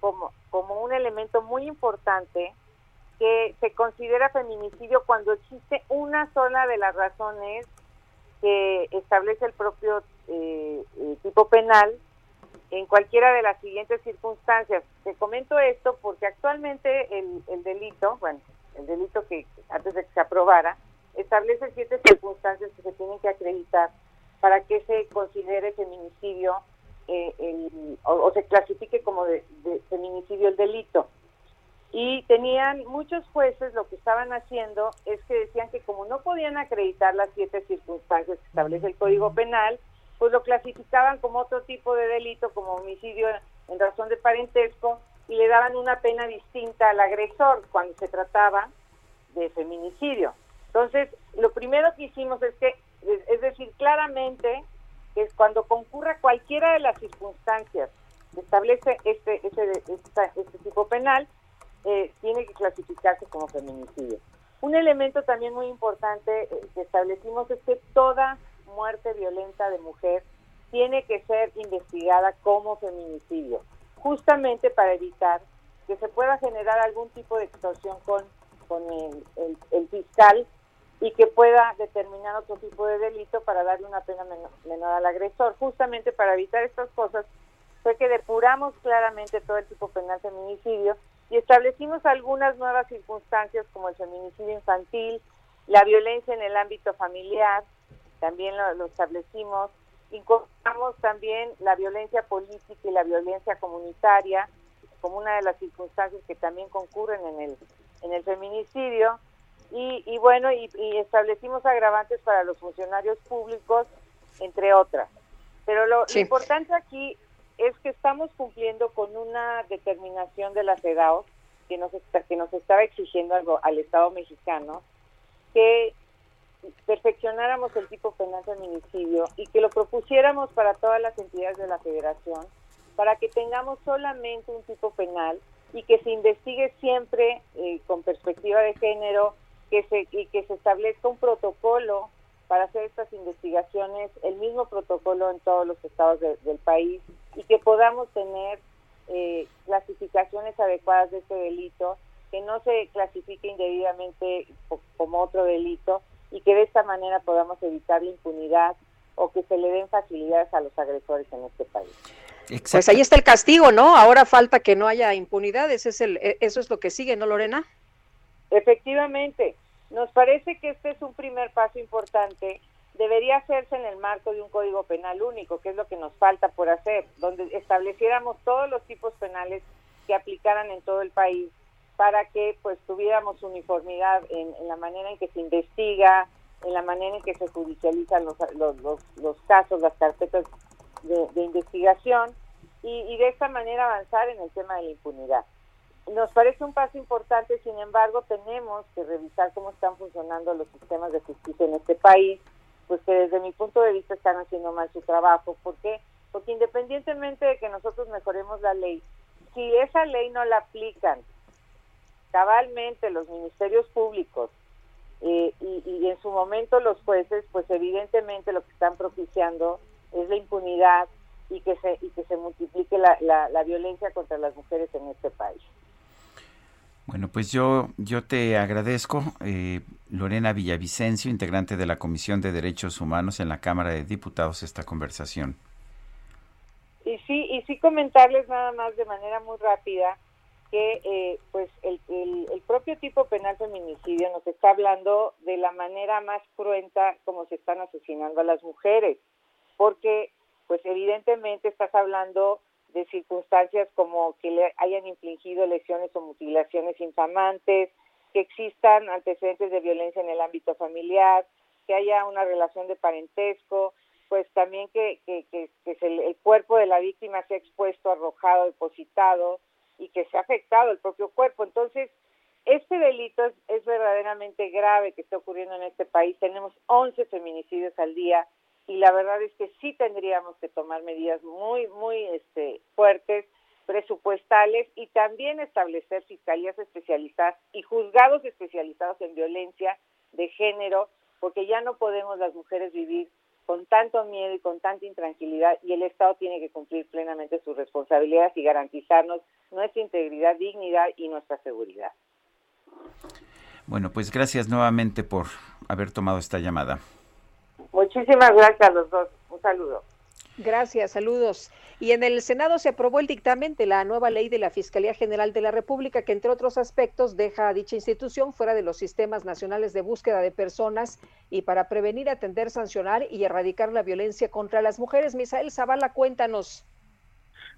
como, como un elemento muy importante que se considera feminicidio cuando existe una sola de las razones que establece el propio eh, eh, tipo penal en cualquiera de las siguientes circunstancias. Te comento esto porque actualmente el, el delito, bueno, el delito que antes de que se aprobara, establece siete circunstancias que se tienen que acreditar para que se considere feminicidio eh, o, se clasifique como de feminicidio el delito y tenían muchos jueces lo que estaban haciendo es que decían que como no podían acreditar las siete circunstancias que establece el Código Penal, pues lo clasificaban como otro tipo de delito, como homicidio en razón de parentesco, y le daban una pena distinta al agresor cuando se trataba de feminicidio. Entonces, lo primero que hicimos es que, es decir, claramente, que es cuando concurra cualquiera de las circunstancias que establece este, este, este tipo penal, eh, tiene que clasificarse como feminicidio. Un elemento también muy importante eh, que establecimos es que toda muerte violenta de mujer tiene que ser investigada como feminicidio, justamente para evitar que se pueda generar algún tipo de extorsión con, con el, fiscal y que pueda determinar otro tipo de delito para darle una pena menor, al agresor. Justamente para evitar estas cosas fue que depuramos claramente todo el tipo penal feminicidio y establecimos algunas nuevas circunstancias como el feminicidio infantil, la violencia en el ámbito familiar, también lo, lo establecimos, incorporamos también la violencia política y la violencia comunitaria, como una de las circunstancias que también concurren en el, en el feminicidio. Y, bueno, y, establecimos agravantes para los funcionarios públicos, entre otras. Pero lo, importante aquí es que estamos cumpliendo con una determinación de la CEDAW que nos, que nos estaba exigiendo algo al Estado mexicano, que perfeccionáramos el tipo penal feminicidio y que lo propusiéramos para todas las entidades de la federación para que tengamos solamente un tipo penal y que se investigue siempre eh, con perspectiva de género que se, y que se establezca un protocolo para hacer estas investigaciones, el mismo protocolo en todos los estados del país y que podamos tener eh, clasificaciones adecuadas de este delito, que no se clasifique indebidamente como otro delito y que de esta manera podamos evitar la impunidad o que se le den facilidades a los agresores en este país. Pues ahí está el castigo, ¿no? Ahora falta que no haya impunidad, es el, e, eso es lo que sigue, ¿no, Lorena? Efectivamente, nos parece que este es un primer paso importante. Debería hacerse en el marco de un código penal único, que es lo que nos falta por hacer, donde estableciéramos todos los tipos penales que aplicaran en todo el país para que pues tuviéramos uniformidad en, la manera en que se investiga, en la manera en que se judicializan los, los, los casos, las carpetas de, investigación y, de esta manera avanzar en el tema de la impunidad. Nos parece un paso importante, sin embargo, tenemos que revisar cómo están funcionando los sistemas de justicia en este país, pues que desde mi punto de vista están haciendo mal su trabajo. ¿Por qué? Porque independientemente de que nosotros mejoremos la ley, si esa ley no la aplican cabalmente los ministerios públicos eh, y, y en su momento los jueces, pues evidentemente lo que están propiciando es la impunidad y que se, y que se multiplique la, la, violencia contra las mujeres en este país. Bueno, pues yo, yo te agradezco, eh, Lorena Villavicencio, integrante de la Comisión de Derechos Humanos en la Cámara de Diputados, esta conversación. Y sí, y sí comentarles nada más de manera muy rápida que eh, pues el, el, propio tipo penal feminicidio nos está hablando de la manera más cruenta como se están asesinando a las mujeres porque pues evidentemente estás hablando de circunstancias como que le hayan infligido lesiones o mutilaciones infamantes, que existan antecedentes de violencia en el ámbito familiar, que haya una relación de parentesco, pues también que, que, que, el cuerpo de la víctima sea expuesto, arrojado, depositado y que se ha afectado el propio cuerpo. Entonces, este delito es, es verdaderamente grave que está ocurriendo en este país. Tenemos 11 feminicidios al día y la verdad es que sí tendríamos que tomar medidas muy, muy este, fuertes, presupuestales y también establecer fiscalías especializadas y juzgados especializados en violencia de género, porque ya no podemos las mujeres vivir con tanto miedo y con tanta intranquilidad y el Estado tiene que cumplir plenamente sus responsabilidades y garantizarnos nuestra integridad, dignidad y nuestra seguridad. Bueno, pues gracias nuevamente por haber tomado esta llamada. Muchísimas gracias a los dos. Un saludo. Gracias, saludos. Y en el Senado se aprobó el dictamen de la nueva ley de la Fiscalía General de la República, que entre otros aspectos deja a dicha institución fuera de los sistemas nacionales de búsqueda de personas y para prevenir, atender, sancionar y erradicar la violencia contra las mujeres. Misael Zavala, cuéntanos.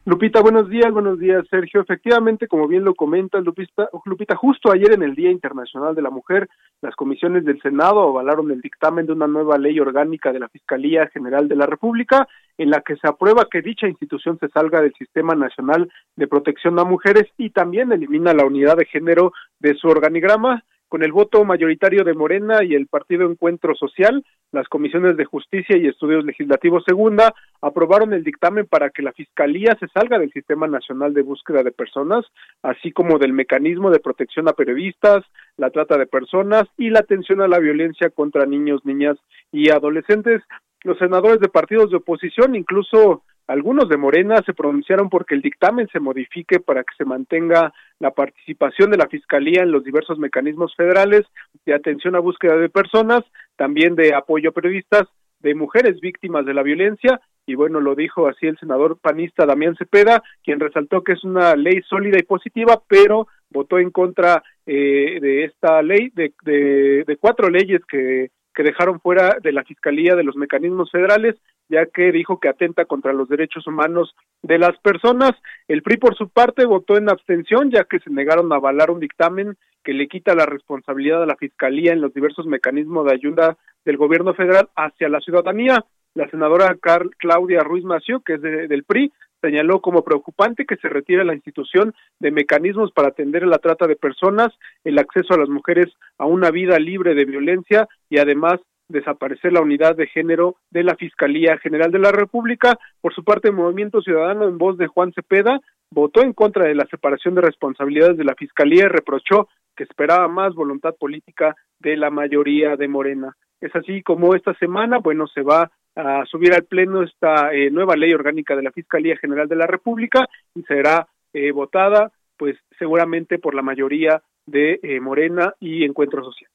Lupita, buenos días, buenos días, Sergio. Efectivamente, como bien lo comenta Lupita, Lupita, justo ayer en el Día Internacional de la Mujer, las comisiones del Senado avalaron el dictamen de una nueva ley orgánica de la Fiscalía General de la República, en la que se aprueba que dicha institución se salga del Sistema Nacional de Protección a Mujeres y también elimina la unidad de género de su organigrama Con el voto mayoritario de Morena y el Partido Encuentro Social, las comisiones de Justicia y Estudios Legislativos Segunda aprobaron el dictamen para que la Fiscalía se salga del Sistema Nacional de Búsqueda de Personas, así como del mecanismo de protección a periodistas, la trata de personas y la atención a la violencia contra niños, niñas y adolescentes. Los senadores de partidos de oposición, incluso algunos de Morena se pronunciaron porque el dictamen se modifique para que se mantenga la participación de la Fiscalía en los diversos mecanismos federales de atención a búsqueda de personas, también de apoyo a periodistas, de mujeres víctimas de la violencia, y bueno, lo dijo así el senador panista Damián Cepeda, quien resaltó que es una ley sólida y positiva, pero votó en contra eh, de esta ley, de, de, de cuatro leyes que que dejaron fuera de la Fiscalía de los mecanismos federales, ya que dijo que atenta contra los derechos humanos de las personas. El PRI, por su parte, votó en abstención, ya que se negaron a avalar un dictamen que le quita la responsabilidad a la Fiscalía en los diversos mecanismos de ayuda del gobierno federal hacia la ciudadanía. La senadora Claudia Ruiz Mació, que es del PRI, señaló como preocupante que se retire la institución de mecanismos para atender la trata de personas, el acceso a las mujeres a una vida libre de violencia y además desaparecer la unidad de género de la Fiscalía General de la República. Por su parte, el Movimiento Ciudadano, en voz de Juan Cepeda, votó en contra de la separación de responsabilidades de la Fiscalía y reprochó que esperaba más voluntad política de la mayoría de Morena. Es así como esta semana, bueno, se va a subir al Pleno esta eh, nueva ley orgánica de la Fiscalía General de la República y será eh, votada, pues seguramente por la mayoría de eh, Morena y Encuentro Social.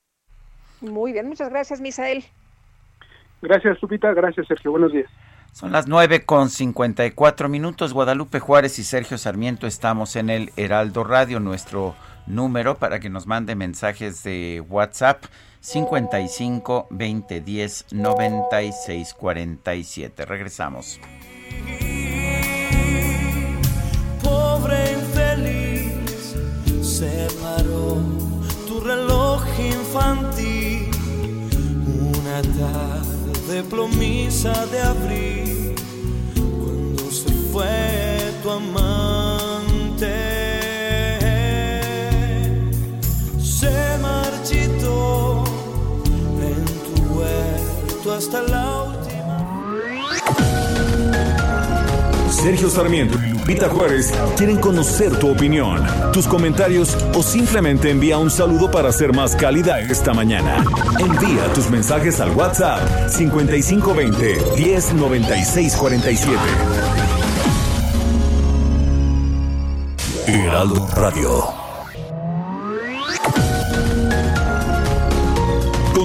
Muy bien, muchas gracias, Misael. Gracias, Lupita. Gracias, Sergio. Buenos días. Son las nueve con cincuenta y cuatro minutos. Guadalupe Juárez y Sergio Sarmiento estamos en el Heraldo Radio, nuestro número para que nos mande mensajes de WhatsApp 55 20 10 96 47. Regresamos. Pobre infeliz, se paró tu reloj infantil. Una tarde plomiza de abril, cuando se fue tu amante. Hasta la última. Sergio Sarmiento y Lupita Juárez quieren conocer tu opinión, tus comentarios o simplemente envía un saludo para ser más cálida esta mañana. Envía tus mensajes al WhatsApp 5520 109647. Heraldo Radio.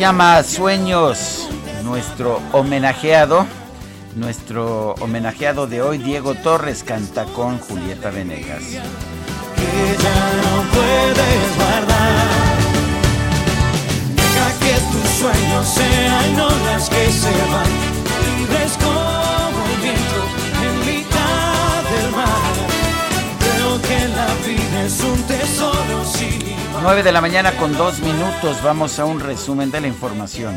Llama Sueños. Nuestro homenajeado, nuestro homenajeado de hoy, Diego Torres, canta con Julieta Venegas. que ya no puedes guardar. Deja que tus sueños sean olas que se van, libres como el viento en mitad del mar. Creo que la vida es un tesoro. 9 de la mañana con dos minutos. Vamos a un resumen de la información.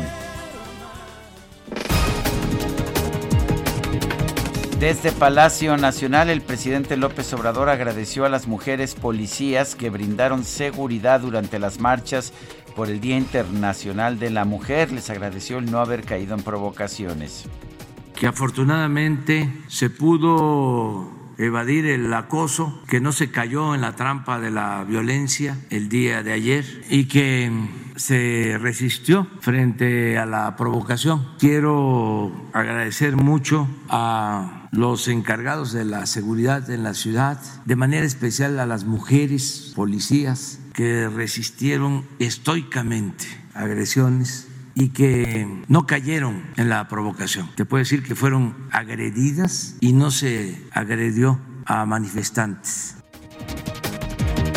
Desde Palacio Nacional, el presidente López Obrador agradeció a las mujeres policías que brindaron seguridad durante las marchas por el Día Internacional de la Mujer. Les agradeció el no haber caído en provocaciones. Que afortunadamente se pudo evadir el acoso, que no se cayó en la trampa de la violencia el día de ayer y que se resistió frente a la provocación. Quiero agradecer mucho a los encargados de la seguridad en la ciudad, de manera especial a las mujeres policías que resistieron estoicamente agresiones y que no cayeron en la provocación. Te puedo decir que fueron agredidas y no se agredió a manifestantes.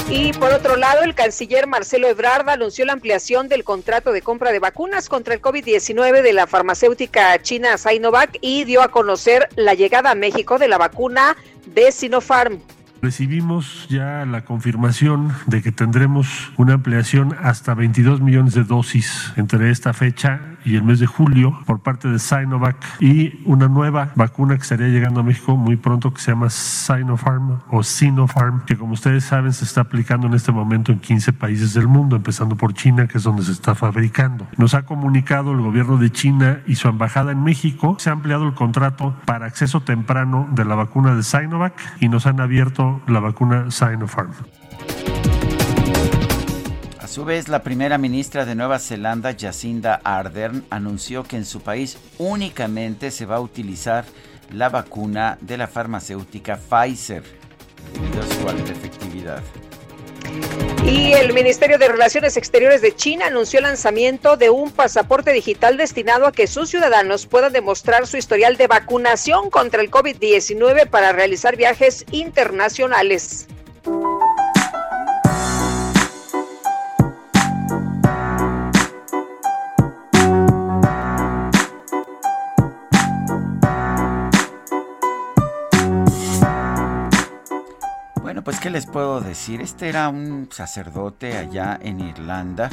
Y por otro lado, el canciller Marcelo Ebrard anunció la ampliación del contrato de compra de vacunas contra el COVID-19 de la farmacéutica china Sinovac y dio a conocer la llegada a México de la vacuna de Sinopharm. Recibimos ya la confirmación de que tendremos una ampliación hasta 22 millones de dosis entre esta fecha y el mes de julio por parte de Sinovac y una nueva vacuna que estaría llegando a México muy pronto que se llama Sinopharm o Sinopharm, que como ustedes saben se está aplicando en este momento en 15 países del mundo, empezando por China, que es donde se está fabricando. Nos ha comunicado el gobierno de China y su embajada en México, se ha ampliado el contrato para acceso temprano de la vacuna de Sinovac y nos han abierto la vacuna Sinopharm. Su vez, la primera ministra de Nueva Zelanda, Jacinda Ardern, anunció que en su país únicamente se va a utilizar la vacuna de la farmacéutica Pfizer, debido a su alta efectividad. Y el Ministerio de Relaciones Exteriores de China anunció el lanzamiento de un pasaporte digital destinado a que sus ciudadanos puedan demostrar su historial de vacunación contra el COVID-19 para realizar viajes internacionales. Pues qué les puedo decir, este era un sacerdote allá en Irlanda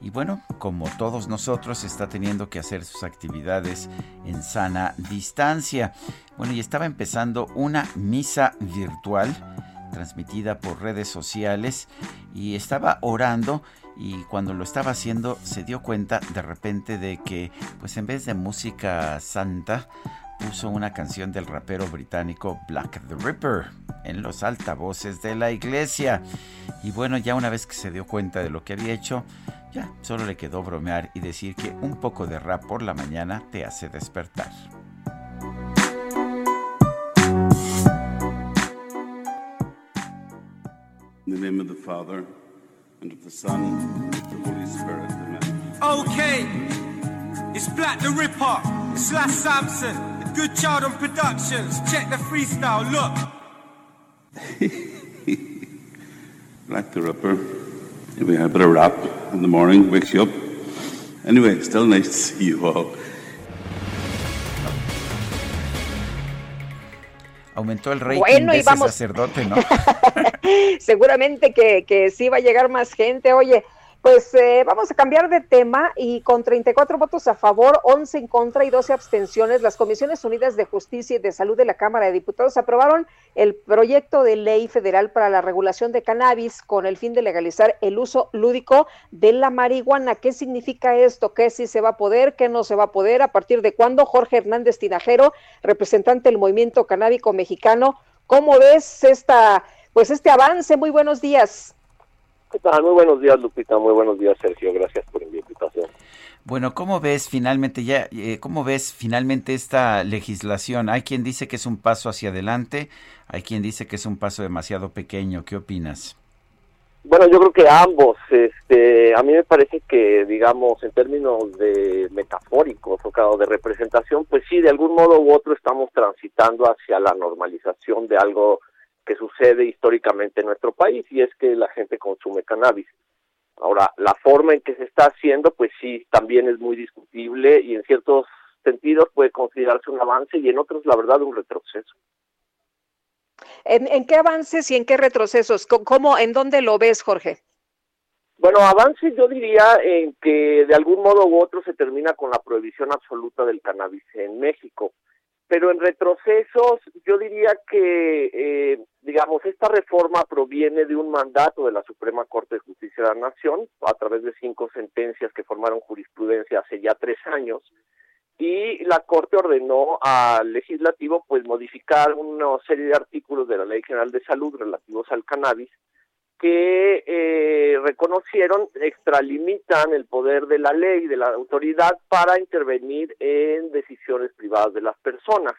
y bueno, como todos nosotros está teniendo que hacer sus actividades en sana distancia. Bueno, y estaba empezando una misa virtual transmitida por redes sociales y estaba orando y cuando lo estaba haciendo se dio cuenta de repente de que pues en vez de música santa puso una canción del rapero británico Black the Ripper en los altavoces de la iglesia. Y bueno, ya una vez que se dio cuenta de lo que había hecho, ya solo le quedó bromear y decir que un poco de rap por la mañana te hace despertar. In the name of the Father, and of the Son, and of the Holy Spirit. Amen. Okay, it's Black the Ripper, slash Samson, Good Child on Productions. Check the freestyle, look. Black the Ripper. Maybe a bit of rap in the morning, wakes you up. Anyway, still nice to see you all. Aumentó el rating Bueno, de y ese vamos. sacerdote, ¿no? Seguramente que, que sí va a llegar más gente. Oye, pues eh, vamos a cambiar de tema y con 34 votos a favor, 11 en contra y 12 abstenciones, las Comisiones Unidas de Justicia y de Salud de la Cámara de Diputados aprobaron el proyecto de ley federal para la regulación de cannabis con el fin de legalizar el uso lúdico de la marihuana. ¿Qué significa esto? ¿Qué sí se va a poder? ¿Qué no se va a poder? ¿A partir de cuándo? Jorge Hernández Tinajero, representante del movimiento canábico mexicano, ¿cómo ves esta, pues este avance? Muy buenos días. ¿Qué tal? Muy buenos días, Lupita. Muy buenos días, Sergio. Gracias por invitación. Bueno, ¿cómo ves finalmente ya, eh, cómo ves finalmente esta legislación? Hay quien dice que es un paso hacia adelante, hay quien dice que es un paso demasiado pequeño. ¿Qué opinas? Bueno, yo creo que ambos. Este, a mí me parece que, digamos, en términos de metafóricos o de representación, pues sí, de algún modo u otro estamos transitando hacia la normalización de algo que sucede históricamente en nuestro país y es que la gente consume cannabis. Ahora, la forma en que se está haciendo, pues sí, también es muy discutible y en ciertos sentidos puede considerarse un avance y en otros, la verdad, un retroceso. ¿En, en qué avances y en qué retrocesos? ¿Cómo, ¿Cómo, en dónde lo ves, Jorge? Bueno, avance yo diría en que de algún modo u otro se termina con la prohibición absoluta del cannabis en México pero en retrocesos yo diría que, eh, digamos, esta reforma proviene de un mandato de la Suprema Corte de Justicia de la Nación a través de cinco sentencias que formaron jurisprudencia hace ya tres años y la Corte ordenó al legislativo pues modificar una serie de artículos de la Ley General de Salud relativos al cannabis que eh, reconocieron extralimitan el poder de la ley, de la autoridad para intervenir en decisiones privadas de las personas.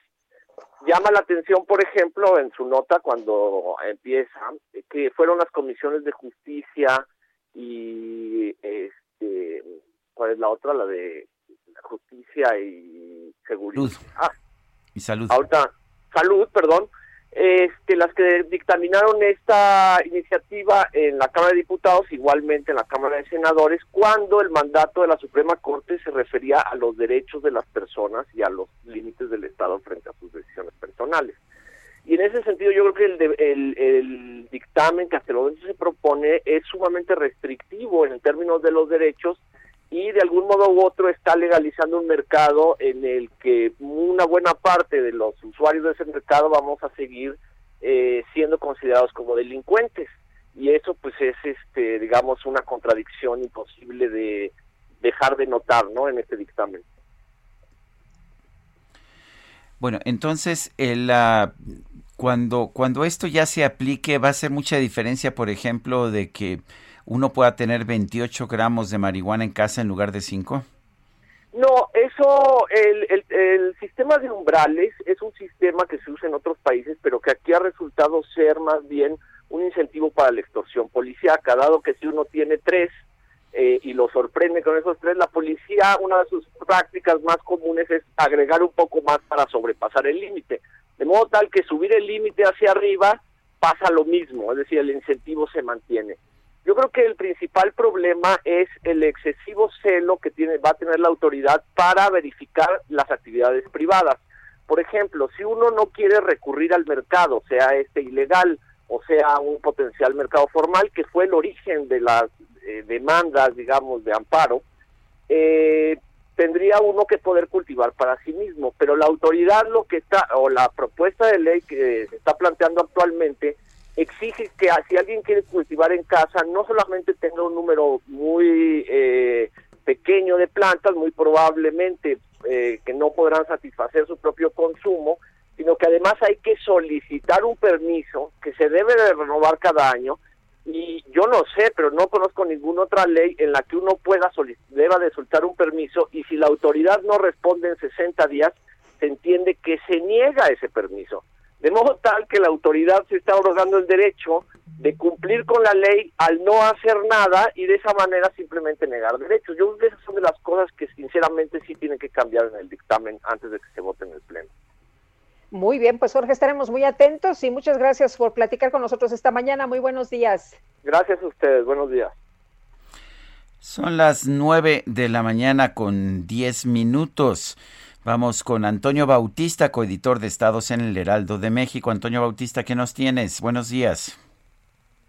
Llama la atención, por ejemplo, en su nota cuando empieza, que fueron las comisiones de justicia y, este, ¿cuál es la otra? La de justicia y seguridad. Ah, y salud. Ahorita, salud, perdón, este, las que dictaminaron esta iniciativa en la Cámara de Diputados, igualmente en la Cámara de Senadores, cuando el mandato de la Suprema Corte se refería a los derechos de las personas y a los límites del Estado frente a sus decisiones personales. Y en ese sentido yo creo que el, el dictamen que hasta el momento se propone es sumamente restrictivo en términos de los derechos y de algún modo u otro está legalizando un mercado en el que una buena parte de los usuarios de ese mercado vamos a seguir eh, siendo considerados como delincuentes. Y eso pues es este digamos una contradicción imposible de dejar de notar no en este dictamen. Bueno entonces el ah, cuando cuando esto ya se aplique va a ser mucha diferencia por ejemplo de que uno pueda tener 28 gramos de marihuana en casa en lugar de 5? No, eso, el, el, sistema de umbrales es un sistema que se usa en otros países, pero que aquí ha resultado ser más bien un incentivo para la extorsión policíaca, dado que si uno tiene tres eh, y lo sorprende con esos tres, la policía, una de sus prácticas más comunes es agregar un poco más para sobrepasar el límite. De modo tal que subir el límite hacia arriba pasa lo mismo, es decir, el incentivo se mantiene. Yo creo que el principal problema es el excesivo celo que tiene, va a tener la autoridad para verificar las actividades privadas. Por ejemplo, si uno no quiere recurrir al mercado, sea este ilegal o sea un potencial mercado formal, que fue el origen de las eh, demandas, digamos, de amparo, eh, tendría uno que poder cultivar para sí mismo. Pero la autoridad lo que está, o la propuesta de ley que se está planteando actualmente, exige que si alguien quiere cultivar en casa, no solamente tenga un número muy eh, pequeño de plantas, muy probablemente eh, que no podrán satisfacer su propio consumo, sino que además hay que solicitar un permiso que se debe de renovar cada año. Y yo no sé, pero no conozco ninguna otra ley en la que uno pueda deba de soltar un permiso y si la autoridad no responde en 60 días, se entiende que se niega ese permiso de modo tal que la autoridad se está otorgando el derecho de cumplir con la ley al no hacer nada y de esa manera simplemente negar derechos. Yo creo que esas son de las cosas que sinceramente sí tienen que cambiar en el dictamen antes de que se vote en el Pleno. Muy bien, pues Jorge, estaremos muy atentos y muchas gracias por platicar con nosotros esta mañana. Muy buenos días. Gracias a ustedes, buenos días. Son las nueve de la mañana con diez minutos. Vamos con Antonio Bautista, coeditor de Estados en el Heraldo de México. Antonio Bautista, ¿qué nos tienes? Buenos días.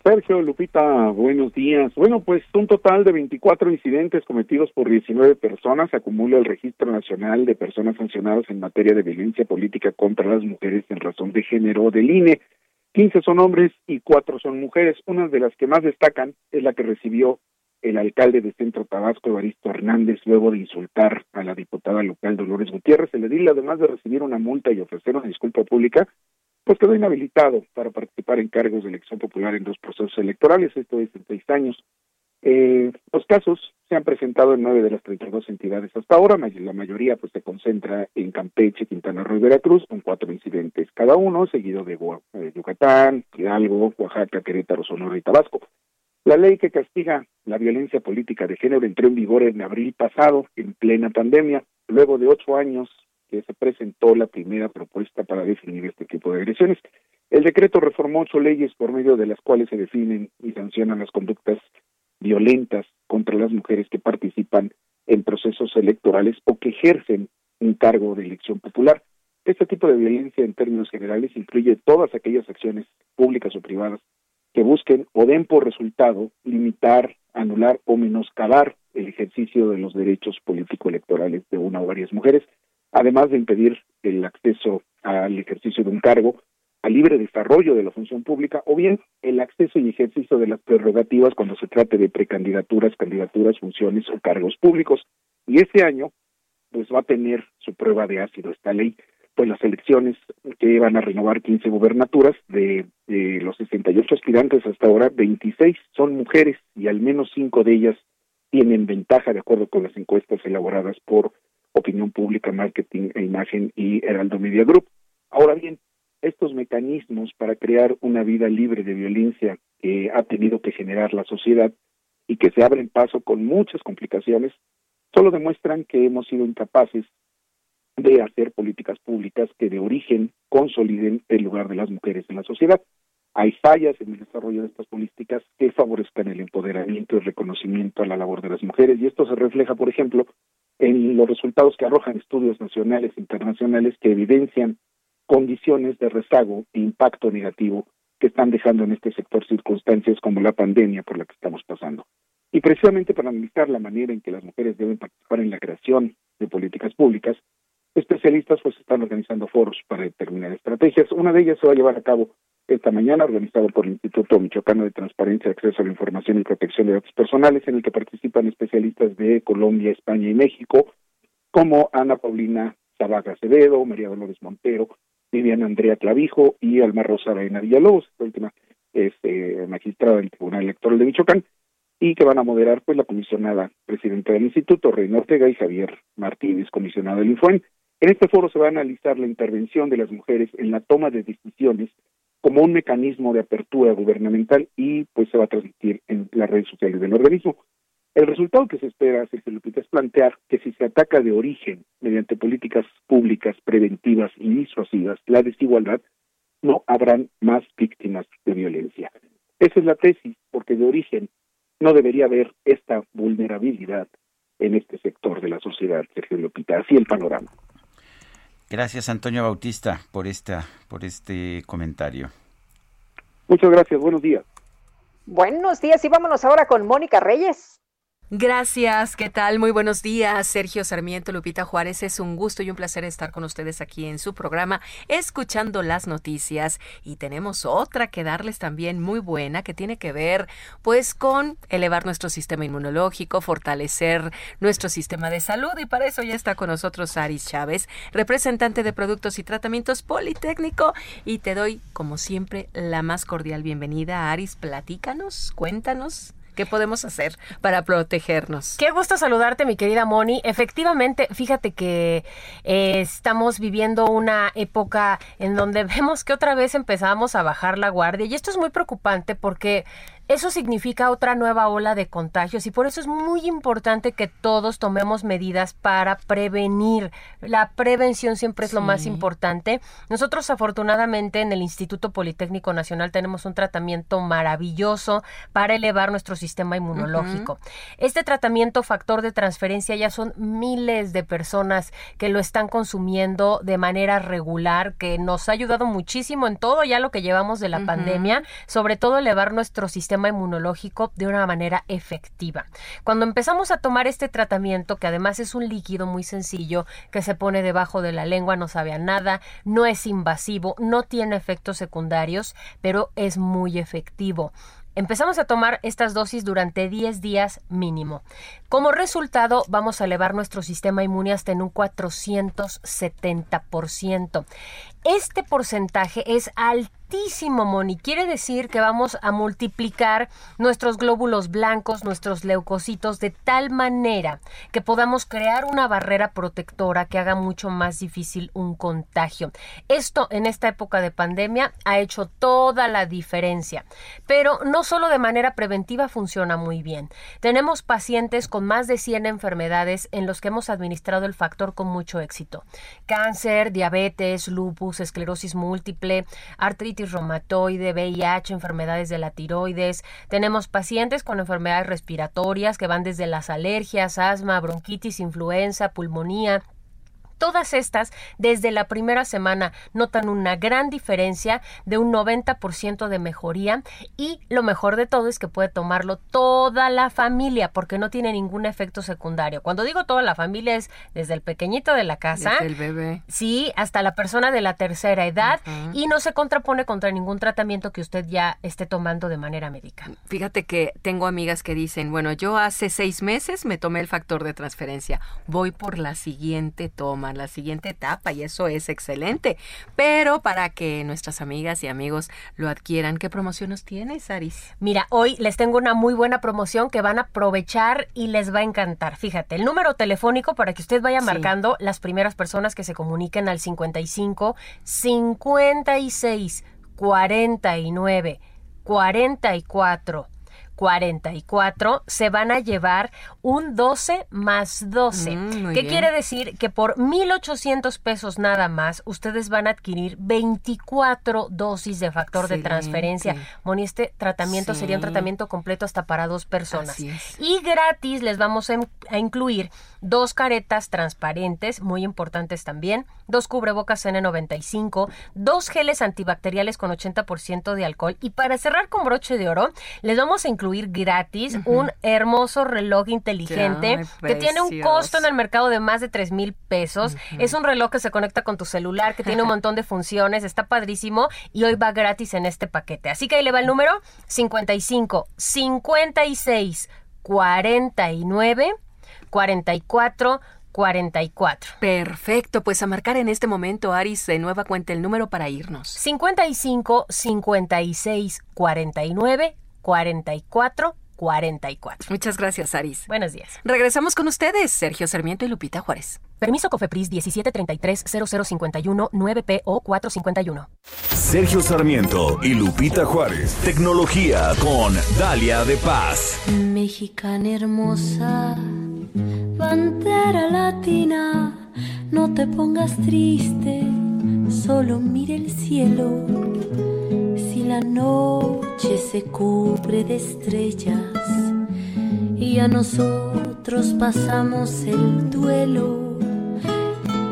Sergio Lupita, buenos días. Bueno, pues un total de 24 incidentes cometidos por 19 personas acumula el Registro Nacional de Personas Sancionadas en materia de violencia política contra las mujeres en razón de género del INE. 15 son hombres y 4 son mujeres. Una de las que más destacan es la que recibió el alcalde de Centro Tabasco, Evaristo Hernández, luego de insultar a la diputada local Dolores Gutiérrez, el edil, además de recibir una multa y ofrecer una disculpa pública, pues quedó inhabilitado para participar en cargos de elección popular en dos procesos electorales, esto es en seis años. Eh, los casos se han presentado en nueve de las 32 entidades hasta ahora, la mayoría pues se concentra en Campeche, Quintana Roo y Veracruz, con cuatro incidentes cada uno, seguido de eh, Yucatán, Hidalgo, Oaxaca, Querétaro, Sonora y Tabasco. La ley que castiga la violencia política de género entró en vigor en abril pasado, en plena pandemia, luego de ocho años que se presentó la primera propuesta para definir este tipo de agresiones. El decreto reformó ocho leyes por medio de las cuales se definen y sancionan las conductas violentas contra las mujeres que participan en procesos electorales o que ejercen un cargo de elección popular. Este tipo de violencia en términos generales incluye todas aquellas acciones públicas o privadas que busquen o den por resultado limitar, anular o menoscabar el ejercicio de los derechos político-electorales de una o varias mujeres, además de impedir el acceso al ejercicio de un cargo, al libre desarrollo de la función pública o bien el acceso y ejercicio de las prerrogativas cuando se trate de precandidaturas, candidaturas, funciones o cargos públicos. Y ese año, pues va a tener su prueba de ácido esta ley, pues las elecciones que van a renovar 15 gubernaturas de, de los 68 aspirantes hasta ahora, 26 son mujeres y al menos cinco de ellas tienen ventaja de acuerdo con las encuestas elaboradas por Opinión Pública, Marketing e Imagen y Heraldo Media Group. Ahora bien, estos mecanismos para crear una vida libre de violencia que ha tenido que generar la sociedad y que se abren paso con muchas complicaciones, solo demuestran que hemos sido incapaces de hacer políticas públicas que de origen consoliden el lugar de las mujeres en la sociedad. Hay fallas en el desarrollo de estas políticas que favorezcan el empoderamiento y reconocimiento a la labor de las mujeres y esto se refleja, por ejemplo, en los resultados que arrojan estudios nacionales e internacionales que evidencian condiciones de rezago e impacto negativo que están dejando en este sector circunstancias como la pandemia por la que estamos pasando. Y precisamente para analizar la manera en que las mujeres deben participar en la creación de políticas públicas, especialistas pues están organizando foros para determinar estrategias. Una de ellas se va a llevar a cabo esta mañana, organizado por el Instituto Michoacano de Transparencia, Acceso a la Información y Protección de Datos Personales, en el que participan especialistas de Colombia, España y México, como Ana Paulina Zabaga Acevedo, María Dolores Montero, Viviana Andrea Clavijo y Alma Rosa Villalobos, esta última es eh, magistrada del Tribunal Electoral de Michoacán, y que van a moderar pues la comisionada presidenta del instituto, Reina Ortega, y Javier Martínez, comisionado del Infuen. En este foro se va a analizar la intervención de las mujeres en la toma de decisiones como un mecanismo de apertura gubernamental y pues se va a transmitir en las redes sociales del organismo. El resultado que se espera, Sergio Lupita, es plantear que si se ataca de origen mediante políticas públicas preventivas y disuasivas la desigualdad, no habrán más víctimas de violencia. Esa es la tesis, porque de origen no debería haber esta vulnerabilidad en este sector de la sociedad, Sergio Lupita. Así el panorama. Gracias, Antonio Bautista, por, esta, por este comentario. Muchas gracias, buenos días. Buenos días y vámonos ahora con Mónica Reyes. Gracias, ¿qué tal? Muy buenos días, Sergio Sarmiento, Lupita Juárez. Es un gusto y un placer estar con ustedes aquí en su programa, escuchando las noticias. Y tenemos otra que darles también muy buena, que tiene que ver, pues, con elevar nuestro sistema inmunológico, fortalecer nuestro sistema de salud. Y para eso ya está con nosotros Aris Chávez, representante de Productos y Tratamientos Politécnico. Y te doy, como siempre, la más cordial bienvenida. Aris, platícanos, cuéntanos. ¿Qué podemos hacer para protegernos? Qué gusto saludarte, mi querida Moni. Efectivamente, fíjate que eh, estamos viviendo una época en donde vemos que otra vez empezamos a bajar la guardia y esto es muy preocupante porque eso significa otra nueva ola de contagios y por eso es muy importante que todos tomemos medidas para prevenir. La prevención siempre es lo más importante. Nosotros afortunadamente en el Instituto Politécnico Nacional tenemos un tratamiento maravilloso para elevar nuestro sistema inmunológico. Este tratamiento factor de transferencia ya son miles de personas que lo están consumiendo de manera regular, que nos ha ayudado muchísimo en todo ya lo que llevamos de la pandemia, sobre todo elevar nuestro sistema inmunológico de una manera efectiva. Cuando empezamos a tomar este tratamiento, que además es un líquido muy sencillo, que se pone debajo de la lengua, no sabe a nada, no es invasivo, no tiene efectos secundarios, pero es muy efectivo. Empezamos a tomar estas dosis durante 10 días mínimo. Como resultado, vamos a elevar nuestro sistema inmune hasta en un 470%. Este porcentaje es altísimo, Moni. Quiere decir que vamos a multiplicar nuestros glóbulos blancos, nuestros leucocitos, de tal manera que podamos crear una barrera protectora que haga mucho más difícil un contagio. Esto en esta época de pandemia ha hecho toda la diferencia. Pero no solo de manera preventiva funciona muy bien. Tenemos pacientes con más de 100 enfermedades en los que hemos administrado el factor con mucho éxito. Cáncer, diabetes, lupus, esclerosis múltiple, artritis reumatoide, VIH, enfermedades de la tiroides. Tenemos pacientes con enfermedades respiratorias que van desde las alergias, asma, bronquitis, influenza, pulmonía, Todas estas, desde la primera semana, notan una gran diferencia de un 90% de mejoría y lo mejor de todo es que puede tomarlo toda la familia porque no tiene ningún efecto secundario. Cuando digo toda la familia es desde el pequeñito de la casa, Desde el bebé. sí, hasta la persona de la tercera edad y no se contrapone contra ningún tratamiento que usted ya esté tomando de manera médica. Fíjate que tengo amigas que dicen, bueno, yo hace seis meses me tomé el factor de transferencia, voy por la siguiente toma, la siguiente etapa y eso es excelente. Pero para que nuestras amigas y amigos lo adquieran, ¿qué promociones tienes, Aris? Mira, hoy les tengo una muy buena promoción que van a aprovechar y les va a encantar. Fíjate, el número telefónico para que usted vaya Sí. marcando las primeras personas que se comuniquen al 55 56 49 44 44 se van a llevar un 12 más 12. Mm, ¿Qué bien. quiere decir? Que por 1.800 pesos nada más, ustedes van a adquirir 24 dosis de factor de transferencia. Moni, este tratamiento Sí. sería un tratamiento completo hasta para dos personas. Y gratis les vamos a, a incluir dos caretas transparentes, muy importantes también, dos cubrebocas N95, dos geles antibacteriales con 80% de alcohol y para cerrar con broche de oro, les vamos a incluir gratis Ujú. un hermoso reloj inteligente que tiene un costo en el mercado de más de 3 mil pesos. Es un reloj que se conecta con tu celular, que tiene un montón de funciones, está padrísimo y hoy va gratis en este paquete. Así que ahí le va el número 55 56 49 44 44. Perfecto, pues a marcar en este momento, Aris, de nueva cuenta el número para irnos. 55 56 49 44 44. Muchas gracias, Aris. Buenos días. Regresamos con ustedes, Sergio Sarmiento y Lupita Juárez. Permiso Cofepris 1733 0051 9PO 451. Sergio Sarmiento y Lupita Juárez. Tecnología con Dalia de Paz. Mexicana hermosa, bandera latina, no te pongas triste, solo mire el cielo. La noche se cubre de estrellas y a nosotros pasamos el duelo,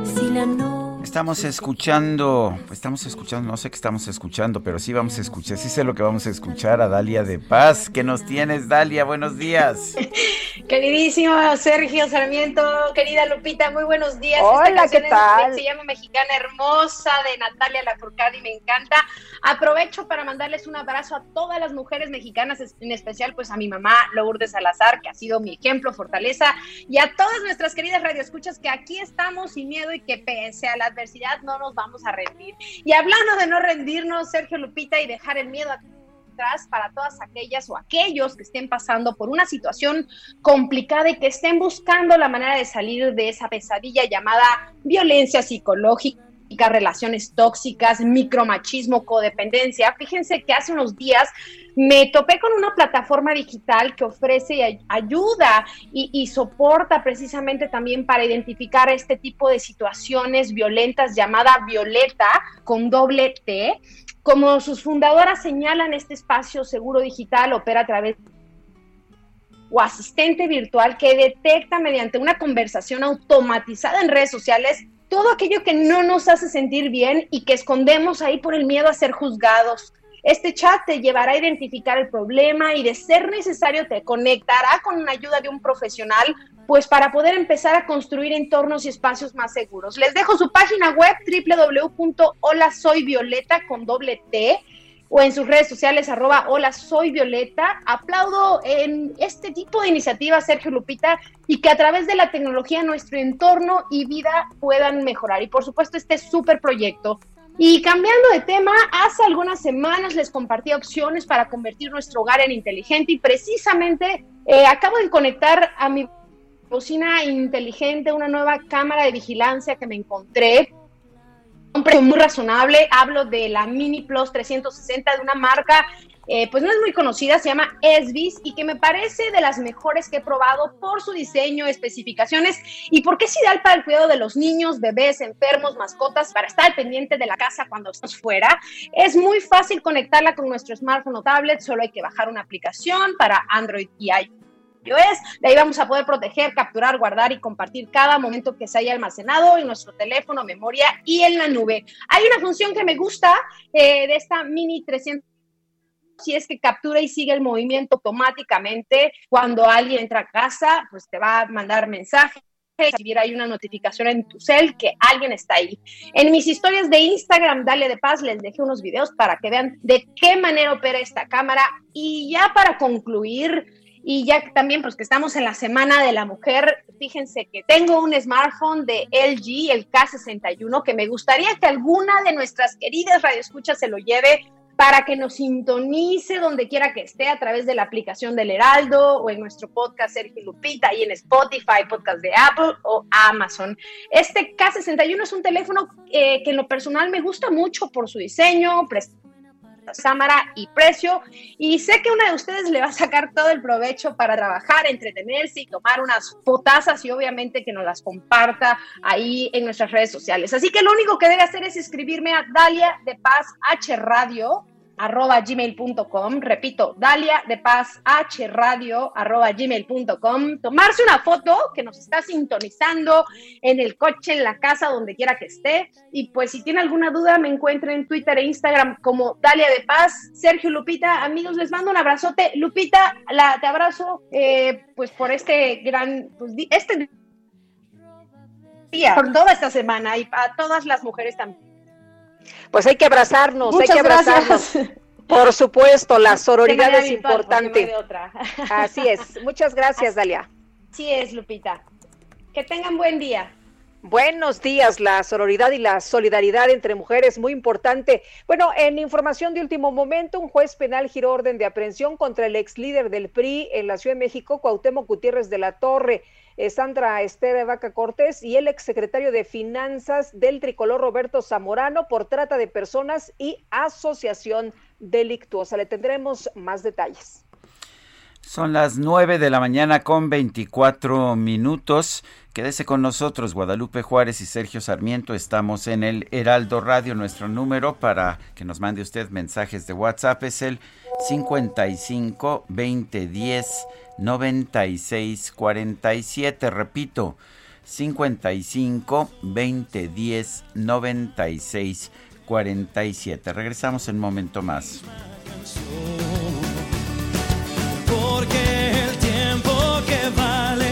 si la noche Estamos escuchando, estamos escuchando, no sé qué estamos escuchando, pero sí vamos a escuchar, sí sé lo que vamos a escuchar a Dalia de Paz. ¿Qué nos tienes, Dalia? Buenos días. Queridísimo Sergio Sarmiento, querida Lupita, muy buenos días. Hola, Esta canción ¿qué tal? Se llama Mexicana Hermosa de Natalia Lafourcade y me encanta. Aprovecho para mandarles un abrazo a todas las mujeres mexicanas, en especial pues a mi mamá Lourdes Salazar, que ha sido mi ejemplo, fortaleza, y a todas nuestras queridas radioescuchas que aquí estamos sin miedo y que pese a la adversidad no nos vamos a rendir. Y hablando de no rendirnos, Sergio Lupita, y dejar el miedo atrás para todas aquellas o aquellos que estén pasando por una situación complicada y que estén buscando la manera de salir de esa pesadilla llamada violencia psicológica relaciones tóxicas, micromachismo, codependencia. Fíjense que hace unos días me topé con una plataforma digital que ofrece ayuda y, y soporta precisamente también para identificar este tipo de situaciones violentas llamada Violeta con doble T. Como sus fundadoras señalan, este espacio seguro digital opera a través o asistente virtual que detecta mediante una conversación automatizada en redes sociales todo aquello que no nos hace sentir bien y que escondemos ahí por el miedo a ser juzgados. Este chat te llevará a identificar el problema y de ser necesario te conectará con la ayuda de un profesional, pues para poder empezar a construir entornos y espacios más seguros. Les dejo su página web www.holasoyvioleta con doble T o en sus redes sociales arroba hola soy Violeta. Aplaudo en este tipo de iniciativas, Sergio Lupita, y que a través de la tecnología nuestro entorno y vida puedan mejorar. Y por supuesto este súper proyecto. Y cambiando de tema, hace algunas semanas les compartí opciones para convertir nuestro hogar en inteligente y precisamente eh, acabo de conectar a mi bocina inteligente una nueva cámara de vigilancia que me encontré un precio muy razonable. Hablo de la Mini Plus 360 de una marca, eh, pues no es muy conocida, se llama Esvis y que me parece de las mejores que he probado por su diseño, especificaciones y porque es ideal para el cuidado de los niños, bebés, enfermos, mascotas, para estar pendiente de la casa cuando estamos fuera. Es muy fácil conectarla con nuestro smartphone o tablet, solo hay que bajar una aplicación para Android y iOS es. De ahí vamos a poder proteger, capturar, guardar y compartir cada momento que se haya almacenado en nuestro teléfono, memoria y en la nube. Hay una función que me gusta eh, de esta Mini 300 si es que captura y sigue el movimiento automáticamente. Cuando alguien entra a casa, pues te va a mandar mensaje recibir ahí una notificación en tu cel que alguien está ahí. En mis historias de Instagram, Dale de Paz, les dejé unos videos para que vean de qué manera opera esta cámara. Y ya para concluir, y ya también, pues que estamos en la Semana de la Mujer, fíjense que tengo un smartphone de LG, el K61, que me gustaría que alguna de nuestras queridas radioescuchas se lo lleve para que nos sintonice donde quiera que esté a través de la aplicación del Heraldo o en nuestro podcast Sergio Lupita y en Spotify, podcast de Apple o Amazon. Este K61 es un teléfono eh, que en lo personal me gusta mucho por su diseño, cámara y precio. Y sé que una de ustedes le va a sacar todo el provecho para trabajar, entretenerse y tomar unas fotazas y obviamente que nos las comparta ahí en nuestras redes sociales. Así que lo único que debe hacer es escribirme a Dalia de Paz H Radio arroba gmail.com, repito, Dalia de Paz H Radio arroba gmail.com, tomarse una foto que nos está sintonizando en el coche, en la casa, donde quiera que esté, y pues si tiene alguna duda me encuentre en Twitter e Instagram como Dalia de Paz, Sergio Lupita, amigos, les mando un abrazote, Lupita, la, te abrazo eh, pues por este gran, pues, este día, por toda esta semana y a todas las mujeres también. Pues hay que abrazarnos, hay que abrazarnos. Por supuesto, la sororidad es importante. Así es. Muchas gracias, Dalia. Así es, Lupita. Que tengan buen día. Buenos días, la sororidad y la solidaridad entre mujeres, muy importante. Bueno, en información de último momento, un juez penal giró orden de aprehensión contra el ex líder del PRI en la Ciudad de México, Cuauhtémoc Gutiérrez de la Torre. Sandra Esteve Vaca Cortés y el exsecretario de Finanzas del tricolor Roberto Zamorano por trata de personas y asociación delictuosa. Le tendremos más detalles. Son las nueve de la mañana con 24 minutos. Quédese con nosotros, Guadalupe Juárez y Sergio Sarmiento. Estamos en el Heraldo Radio. Nuestro número para que nos mande usted mensajes de WhatsApp es el 55 20 10 96 47. Repito, 55 20 10 96 47. Regresamos en un momento más. Porque el tiempo que vale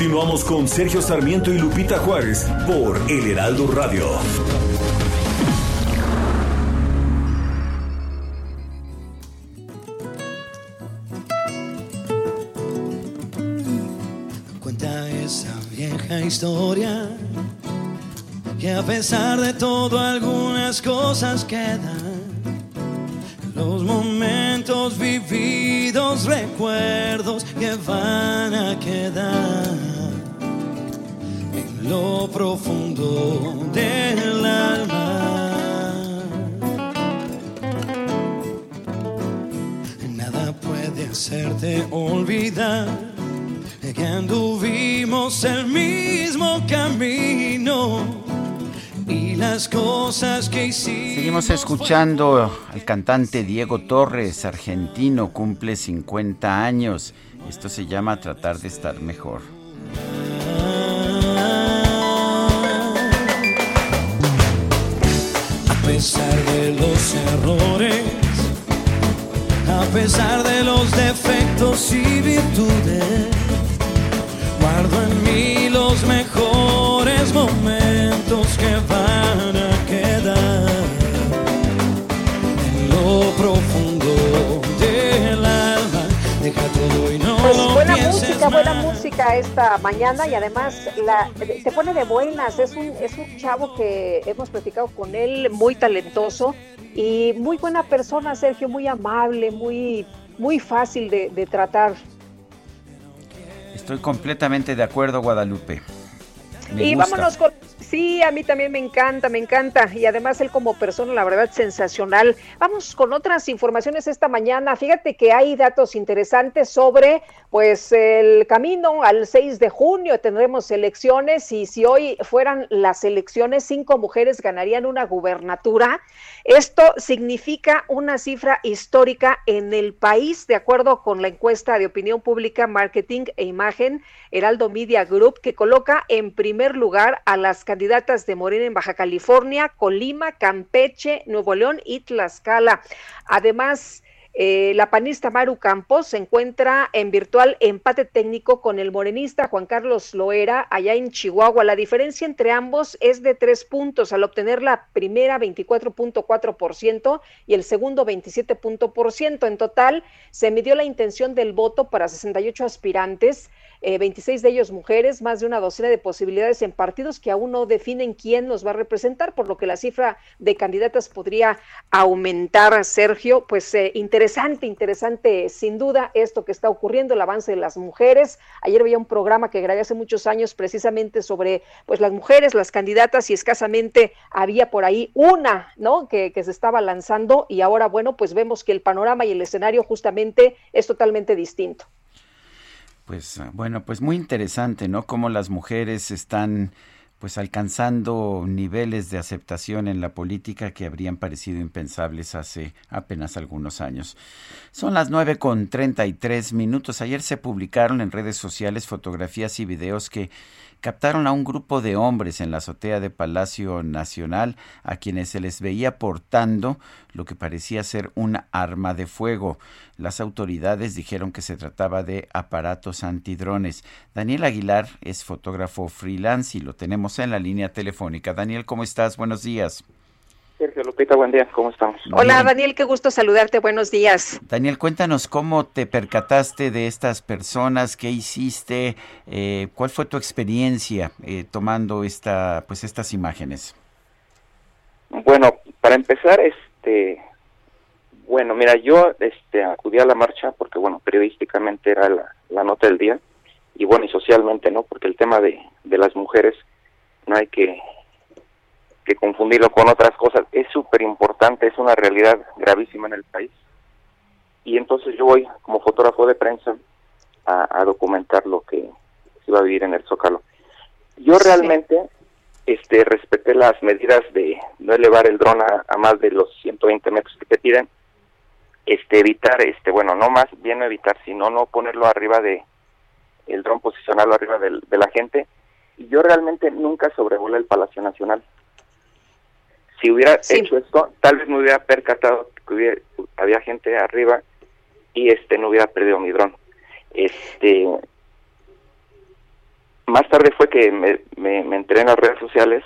Continuamos con Sergio Sarmiento y Lupita Juárez por El Heraldo Radio. Cuenta esa vieja historia que a pesar de todo algunas cosas quedan. Los momentos vividos, recuerdos que van a quedar en lo profundo del alma. Nada puede hacerte olvidar que anduvimos el mismo camino las cosas que hicimos. Seguimos escuchando al cantante Diego Torres, argentino, cumple 50 años. Esto se llama Tratar de estar mejor. A pesar de los errores, a pesar de los defectos y virtudes, guardo en mí los mejores música, buena música esta mañana y además la, te pone de buenas. Es un, es un chavo que hemos platicado con él, muy talentoso y muy buena persona, Sergio, muy amable, muy, muy fácil de, de tratar. Estoy completamente de acuerdo, Guadalupe. Me y gusta. vámonos con Sí, a mí también me encanta, me encanta. Y además él como persona, la verdad, sensacional. Vamos con otras informaciones esta mañana. Fíjate que hay datos interesantes sobre, pues, el camino al 6 de junio. Tendremos elecciones y si hoy fueran las elecciones, cinco mujeres ganarían una gubernatura. Esto significa una cifra histórica en el país, de acuerdo con la encuesta de opinión pública, marketing e imagen Heraldo Media Group, que coloca en primer lugar a las candidatas de Morena en Baja California, Colima, Campeche, Nuevo León y Tlaxcala. Además, eh, la panista Maru Campos se encuentra en virtual empate técnico con el morenista Juan Carlos Loera allá en Chihuahua. La diferencia entre ambos es de tres puntos al obtener la primera 24.4% y el segundo 27%. En total, se midió la intención del voto para 68 aspirantes. Eh, 26 de ellos mujeres, más de una docena de posibilidades en partidos que aún no definen quién nos va a representar, por lo que la cifra de candidatas podría aumentar, Sergio. Pues eh, interesante, interesante, sin duda, esto que está ocurriendo, el avance de las mujeres. Ayer veía un programa que grabé hace muchos años precisamente sobre pues las mujeres, las candidatas, y escasamente había por ahí una, ¿no? Que, que se estaba lanzando, y ahora, bueno, pues vemos que el panorama y el escenario justamente es totalmente distinto. Pues bueno, pues muy interesante, ¿no? Cómo las mujeres están pues alcanzando niveles de aceptación en la política que habrían parecido impensables hace apenas algunos años. Son las nueve con treinta y tres minutos. Ayer se publicaron en redes sociales fotografías y videos que captaron a un grupo de hombres en la azotea de Palacio Nacional a quienes se les veía portando lo que parecía ser un arma de fuego. Las autoridades dijeron que se trataba de aparatos antidrones. Daniel Aguilar es fotógrafo freelance y lo tenemos en la línea telefónica. Daniel, ¿cómo estás? Buenos días. Sergio Lupita, buen día, ¿cómo estamos? Hola. Daniel, qué gusto saludarte, buenos días. Daniel, cuéntanos cómo te percataste de estas personas, qué hiciste, eh, cuál fue tu experiencia eh, tomando esta, pues estas imágenes. Bueno, para empezar, este, bueno, mira, yo este, acudí a la marcha porque, bueno, periodísticamente era la, la nota del día y, bueno, y socialmente, ¿no? Porque el tema de, de las mujeres no hay que, que confundirlo con otras cosas. Es súper importante, es una realidad gravísima en el país. Y entonces yo voy como fotógrafo de prensa a, a documentar lo que se iba a vivir en el Zócalo. Yo realmente este respeté las medidas de no elevar el dron a, a más de los 120 metros que te piden este evitar este bueno no más bien no evitar sino no ponerlo arriba de el dron posicionarlo arriba del- de la gente y yo realmente nunca sobrevolé el Palacio Nacional si hubiera hecho esto tal vez me hubiera percatado que hubiera- había gente arriba y este no hubiera perdido mi dron. Este más tarde fue que me, me, me enteré en las redes sociales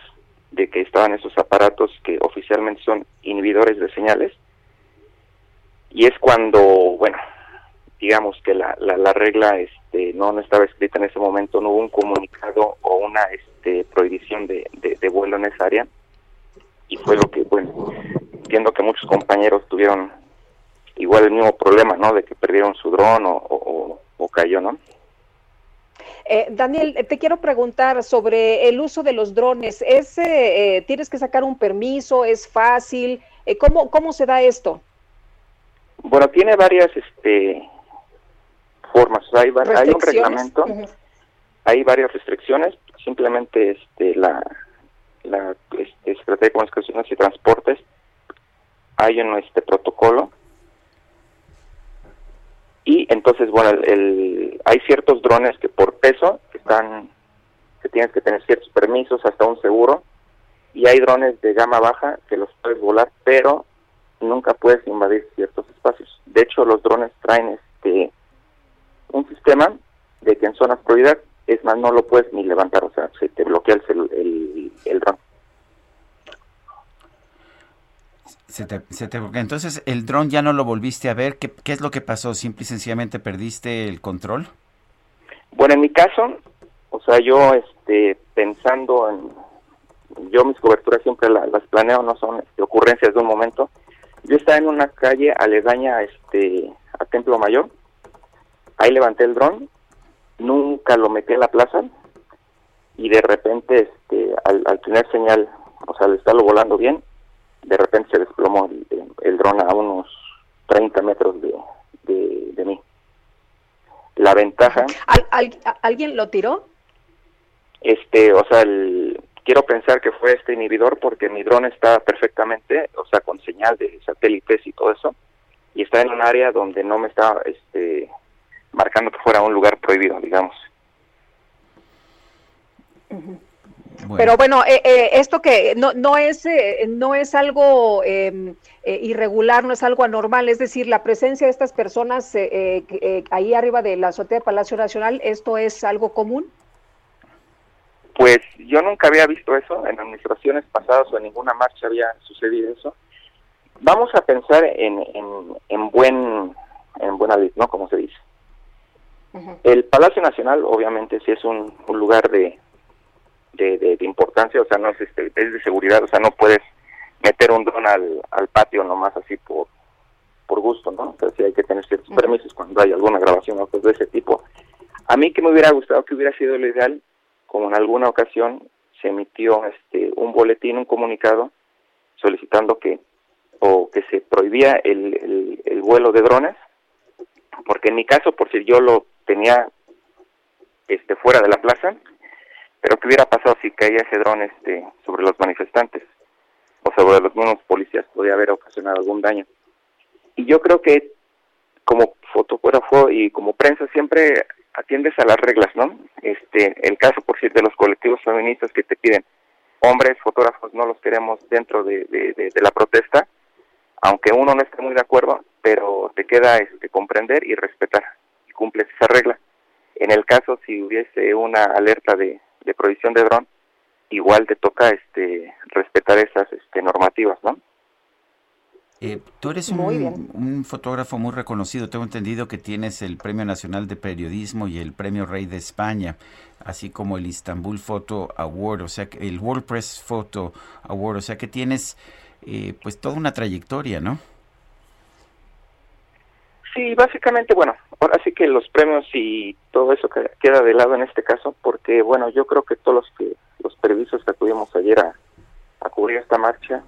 de que estaban esos aparatos que oficialmente son inhibidores de señales. Y es cuando bueno digamos que la, la, la regla este no no estaba escrita en ese momento no hubo un comunicado o una este prohibición de, de, de vuelo en esa área y fue lo que bueno entiendo que muchos compañeros tuvieron igual el mismo problema no de que perdieron su dron o, o, cayó no Eh, Daniel, eh, te quiero preguntar sobre el uso de los drones. ¿Es, eh, eh, ¿Tienes que sacar un permiso? ¿Es fácil? Eh, ¿cómo, ¿Cómo se da esto? Bueno, tiene varias este, formas. Hay, hay un reglamento, hay varias restricciones. Simplemente este, la, la este, Secretaría de Comunicaciones y Transportes hay un este protocolo. Y entonces bueno el, el- hay ciertos drones que por peso están que tienes que tener ciertos permisos hasta un seguro y hay drones de gama baja que los puedes volar pero nunca puedes invadir ciertos espacios. De hecho los drones traen este un sistema de que en zonas prohibidas es más no lo puedes ni levantar o sea se te bloquea el el, el dron Se te, se te- entonces, ¿el dron ya no lo volviste a ver? ¿Qué, qué es lo que pasó? ¿Simple y sencillamente perdiste el control? Bueno, en mi caso, o sea, yo este, pensando en, yo mis coberturas siempre las planeo, no son este, ocurrencias de un momento. Yo estaba en una calle aledaña este, a Templo Mayor, ahí levanté el dron, nunca lo metí en la plaza y de repente este, al, tener señal, o sea, al estarlo volando bien, de repente se desplomó el, dron a unos 30 metros de, de mí. La ventaja... alguien lo tiró? Este, o sea, quiero pensar que fue este inhibidor porque mi dron está perfectamente, o sea, con señal de satélites y todo eso, y está en un área donde no me está este, marcando que fuera un lugar prohibido, digamos. Pero bueno, eh, eh, esto que no, no, es, eh, no es algo em, irregular, no es algo anormal, es decir, la presencia de estas personas ahí arriba de la azotea del Palacio Nacional, ¿esto es algo común? Pues yo nunca había visto eso, en administraciones pasadas o en ninguna marcha había sucedido eso. Vamos a pensar en, en, buen en buena ¿no? Como se dice. El Palacio Nacional, obviamente, sí es un lugar de, de, importancia, o sea, no es, este, es de seguridad, o sea, no puedes meter un dron al, al patio nomás así por, por gusto, ¿no? O sea, sí hay que tener ciertos permisos cuando hay alguna grabación o cosas de ese tipo. A mí que me hubiera gustado que hubiera sido lo ideal, como en alguna ocasión se emitió este un boletín, un comunicado solicitando que o que se prohibía el, el, el vuelo de drones, porque en mi caso, por si yo lo tenía este fuera de la plaza, pero ¿qué hubiera pasado si caía ese dron este, sobre los manifestantes o sobre los mismos policías? Podría haber ocasionado algún daño. Y yo creo que como fotógrafo y como prensa siempre atiendes a las reglas, ¿no? Este, el caso, por cierto, de los colectivos feministas que te piden hombres, fotógrafos, no los queremos dentro de, la protesta, aunque uno no esté muy de acuerdo, pero te queda este, comprender y respetar y cumples esa regla. En el caso, si hubiese una alerta de, de prohibición de dron, igual te toca este respetar esas este, normativas, ¿no? Eh, tú eres un, fotógrafo muy reconocido. Tengo entendido que tienes el Premio Nacional de Periodismo y el Premio Rey de España, así como el Istanbul Photo Award, o sea, el World Press Photo Award, o sea que tienes eh, pues toda una trayectoria, ¿no? Sí, básicamente, bueno, ahora sí que los premios y todo eso queda de lado en este caso, porque, bueno, yo creo que todos los que los periodistas que acudimos ayer a, cubrir esta marcha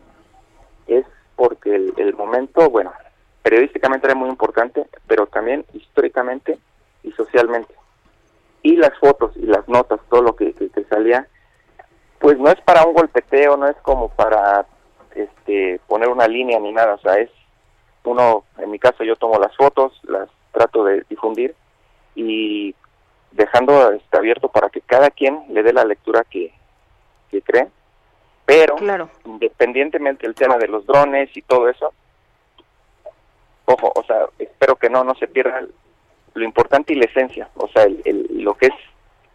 es porque el, momento, bueno, periodísticamente era muy importante, pero también históricamente y socialmente. Y las fotos y las notas, todo lo que, que, que salía, pues no es para un golpeteo, no es como para este poner una línea ni nada, o sea, es uno, en mi caso yo tomo las fotos, las trato de difundir y dejando este, abierto para que cada quien le dé la lectura que, que cree, pero independientemente del tema de los drones y todo eso, ojo, o sea, espero que no, no se pierda lo importante y la esencia, o sea, el, lo que es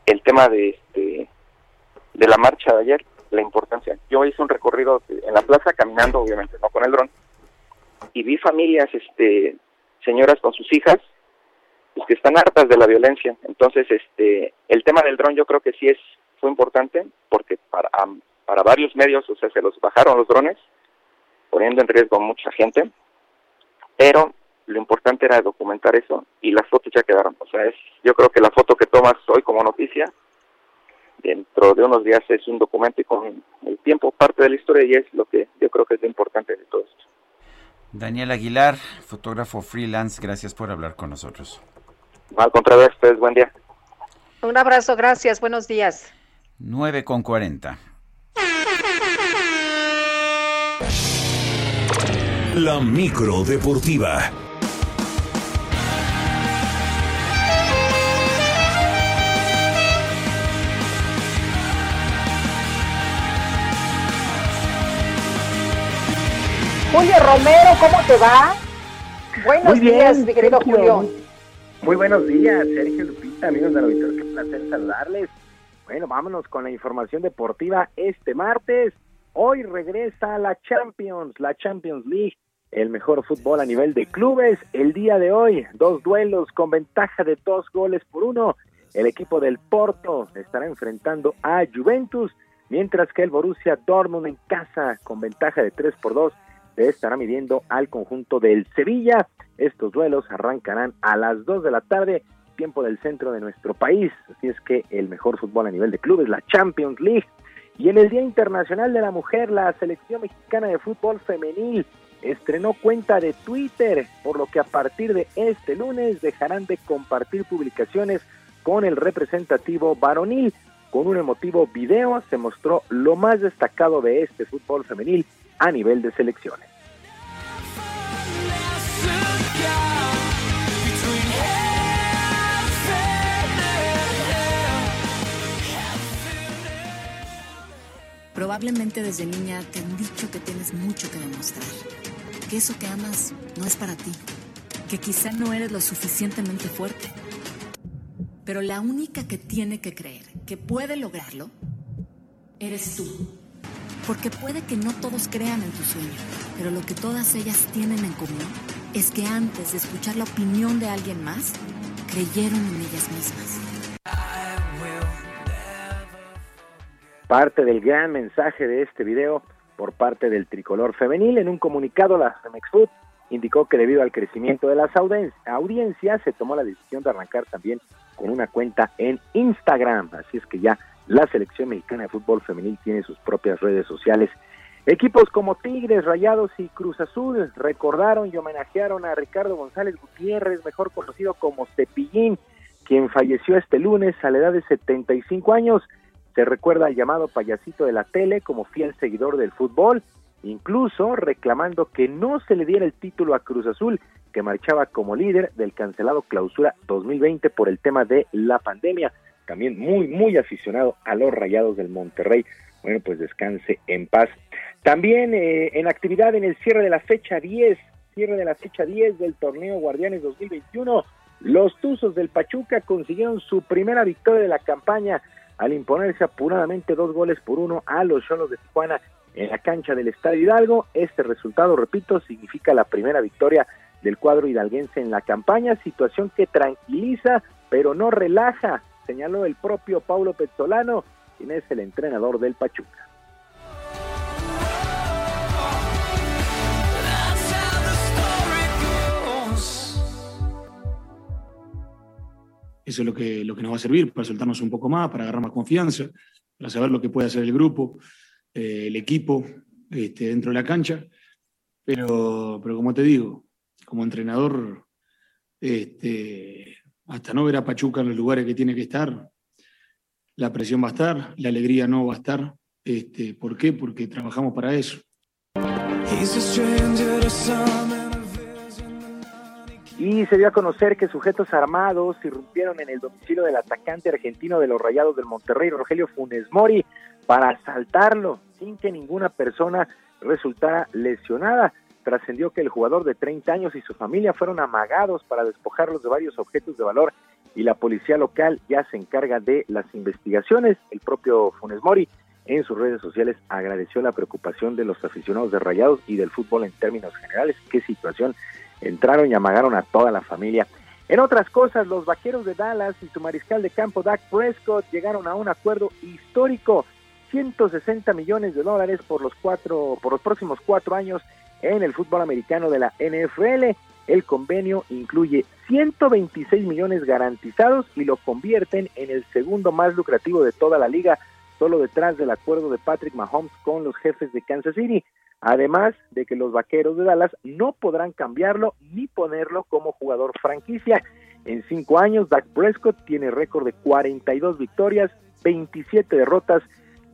el tema de, este, de la marcha de ayer, la importancia. Yo hice un recorrido en la plaza caminando, obviamente, no con el dron, y vi familias, este, señoras con sus hijas, pues, que están hartas de la violencia. Entonces, este, el tema del dron yo creo que sí es fue importante porque para para varios medios, o sea, se los bajaron los drones, poniendo en riesgo a mucha gente, pero lo importante era documentar eso y las fotos ya quedaron. O sea, es, yo creo que la foto que tomas hoy como noticia, dentro de unos días es un documento y con el tiempo parte de la historia y es lo que yo creo que es lo importante de todo esto. Daniel Aguilar, fotógrafo freelance, gracias por hablar con nosotros. Al contrario, ustedes, buen día. Un abrazo, gracias, buenos días. 9 con 40. La micro deportiva. Julio Romero, ¿cómo te va? Buenos días, mi querido Julio. Muy buenos días, Sergio Lupita, amigos del auditorio, qué placer saludarles. Bueno, vámonos con la información deportiva este martes. Hoy regresa la Champions, la Champions League, el mejor fútbol a nivel de clubes. El día de hoy, dos duelos con ventaja de dos goles por uno. el equipo del Porto estará enfrentando a Juventus, mientras que el Borussia Dortmund en casa con ventaja de 3 por 2 se estará midiendo al conjunto del Sevilla. Estos duelos arrancarán a las 2 de la tarde, tiempo del centro de nuestro país. Así es que el mejor fútbol a nivel de clubes, la Champions League. Y en el Día Internacional de la Mujer, la selección mexicana de fútbol femenil estrenó cuenta de Twitter, por lo que a partir de este lunes dejarán de compartir publicaciones con el representativo varonil. Con un emotivo video se mostró lo más destacado de este fútbol femenil a nivel de selecciones. Probablemente desde niña te han dicho que tienes mucho que demostrar, que eso que amas no es para ti, que quizá no eres lo suficientemente fuerte. Pero la única que tiene que creer que puede lograrlo, eres tú. Porque puede que no todos crean en tu sueño, pero lo que todas ellas tienen en común es que antes de escuchar la opinión de alguien más, creyeron en ellas mismas. Parte del gran mensaje de este video por parte del tricolor femenil, en un comunicado la Femex Food indicó que debido al crecimiento de las audiencias se tomó la decisión de arrancar también con una cuenta en Instagram, así es que ya la selección mexicana de fútbol femenil tiene sus propias redes sociales. Equipos como Tigres, Rayados y Cruz Azul recordaron y homenajearon a Ricardo González Gutiérrez, mejor conocido como Cepillín, quien falleció este lunes a la edad de 75 años. Se recuerda al llamado payasito de la tele como fiel seguidor del fútbol, incluso reclamando que no se le diera el título a Cruz Azul, que marchaba como líder del cancelado clausura 2020 por el tema de la pandemia. También muy, muy aficionado a los rayados del Monterrey. Bueno, pues descanse en paz. También eh, en actividad en el cierre de la fecha 10, cierre de la fecha 10 del torneo Guardianes 2021, los Tuzos del Pachuca consiguieron su primera victoria de la campaña al imponerse apuradamente dos goles por uno a los Cholos de Tijuana en la cancha del Estadio Hidalgo. Este resultado, repito, significa la primera victoria del cuadro hidalguense en la campaña, situación que tranquiliza pero no relaja, señaló el propio Paulo Pezzolano, quien es el entrenador del Pachuca. Eso es lo que, lo que nos va a servir para soltarnos un poco más, para agarrar más confianza, para saber lo que puede hacer el grupo, eh, el equipo este, dentro de la cancha. Pero, pero como te digo, como entrenador, este, hasta no ver a Pachuca en los lugares que tiene que estar, la presión va a estar, la alegría no va a estar. Este, ¿Por qué? Porque trabajamos para eso. Y se dio a conocer que sujetos armados irrumpieron en el domicilio del atacante argentino de los Rayados del Monterrey, Rogelio Funes Mori, para asaltarlo sin que ninguna persona resultara lesionada. Trascendió que el jugador de 30 años y su familia fueron amagados para despojarlos de varios objetos de valor y la policía local ya se encarga de las investigaciones. El propio Funes Mori en sus redes sociales agradeció la preocupación de los aficionados de Rayados y del fútbol en términos generales. Qué situación entraron y amagaron a toda la familia. En otras cosas, los vaqueros de Dallas y su mariscal de campo Dak Prescott llegaron a un acuerdo histórico, 160 millones de dólares por los cuatro, por los próximos cuatro años en el fútbol americano de la NFL. El convenio incluye 126 millones garantizados y lo convierten en el segundo más lucrativo de toda la liga, solo detrás del acuerdo de Patrick Mahomes con los jefes de Kansas City. Además de que los vaqueros de Dallas no podrán cambiarlo ni ponerlo como jugador franquicia. En cinco años, Dak Prescott tiene récord de 42 victorias, 27 derrotas,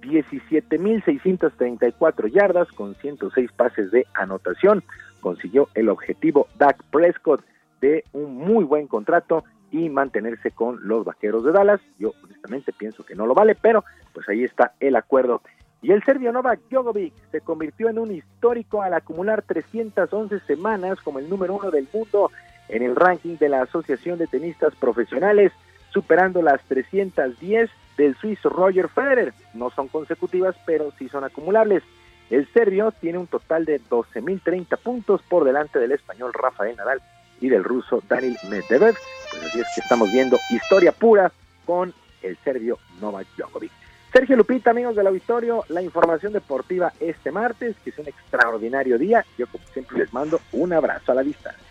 17.634 yardas con 106 pases de anotación. Consiguió el objetivo Dak Prescott de un muy buen contrato y mantenerse con los vaqueros de Dallas. Yo honestamente pienso que no lo vale, pero pues ahí está el acuerdo y el serbio Novak Djokovic se convirtió en un histórico al acumular 311 semanas como el número uno del mundo en el ranking de la Asociación de Tenistas Profesionales, superando las 310 del suizo Roger Federer. No son consecutivas, pero sí son acumulables. El serbio tiene un total de 12.030 puntos por delante del español Rafael Nadal y del ruso Daniel Medvedev. Pues así es que estamos viendo historia pura con el serbio Novak Djokovic. Sergio Lupita, amigos del auditorio, la información deportiva este martes, que es un extraordinario día. Yo como siempre les mando un abrazo a la distancia.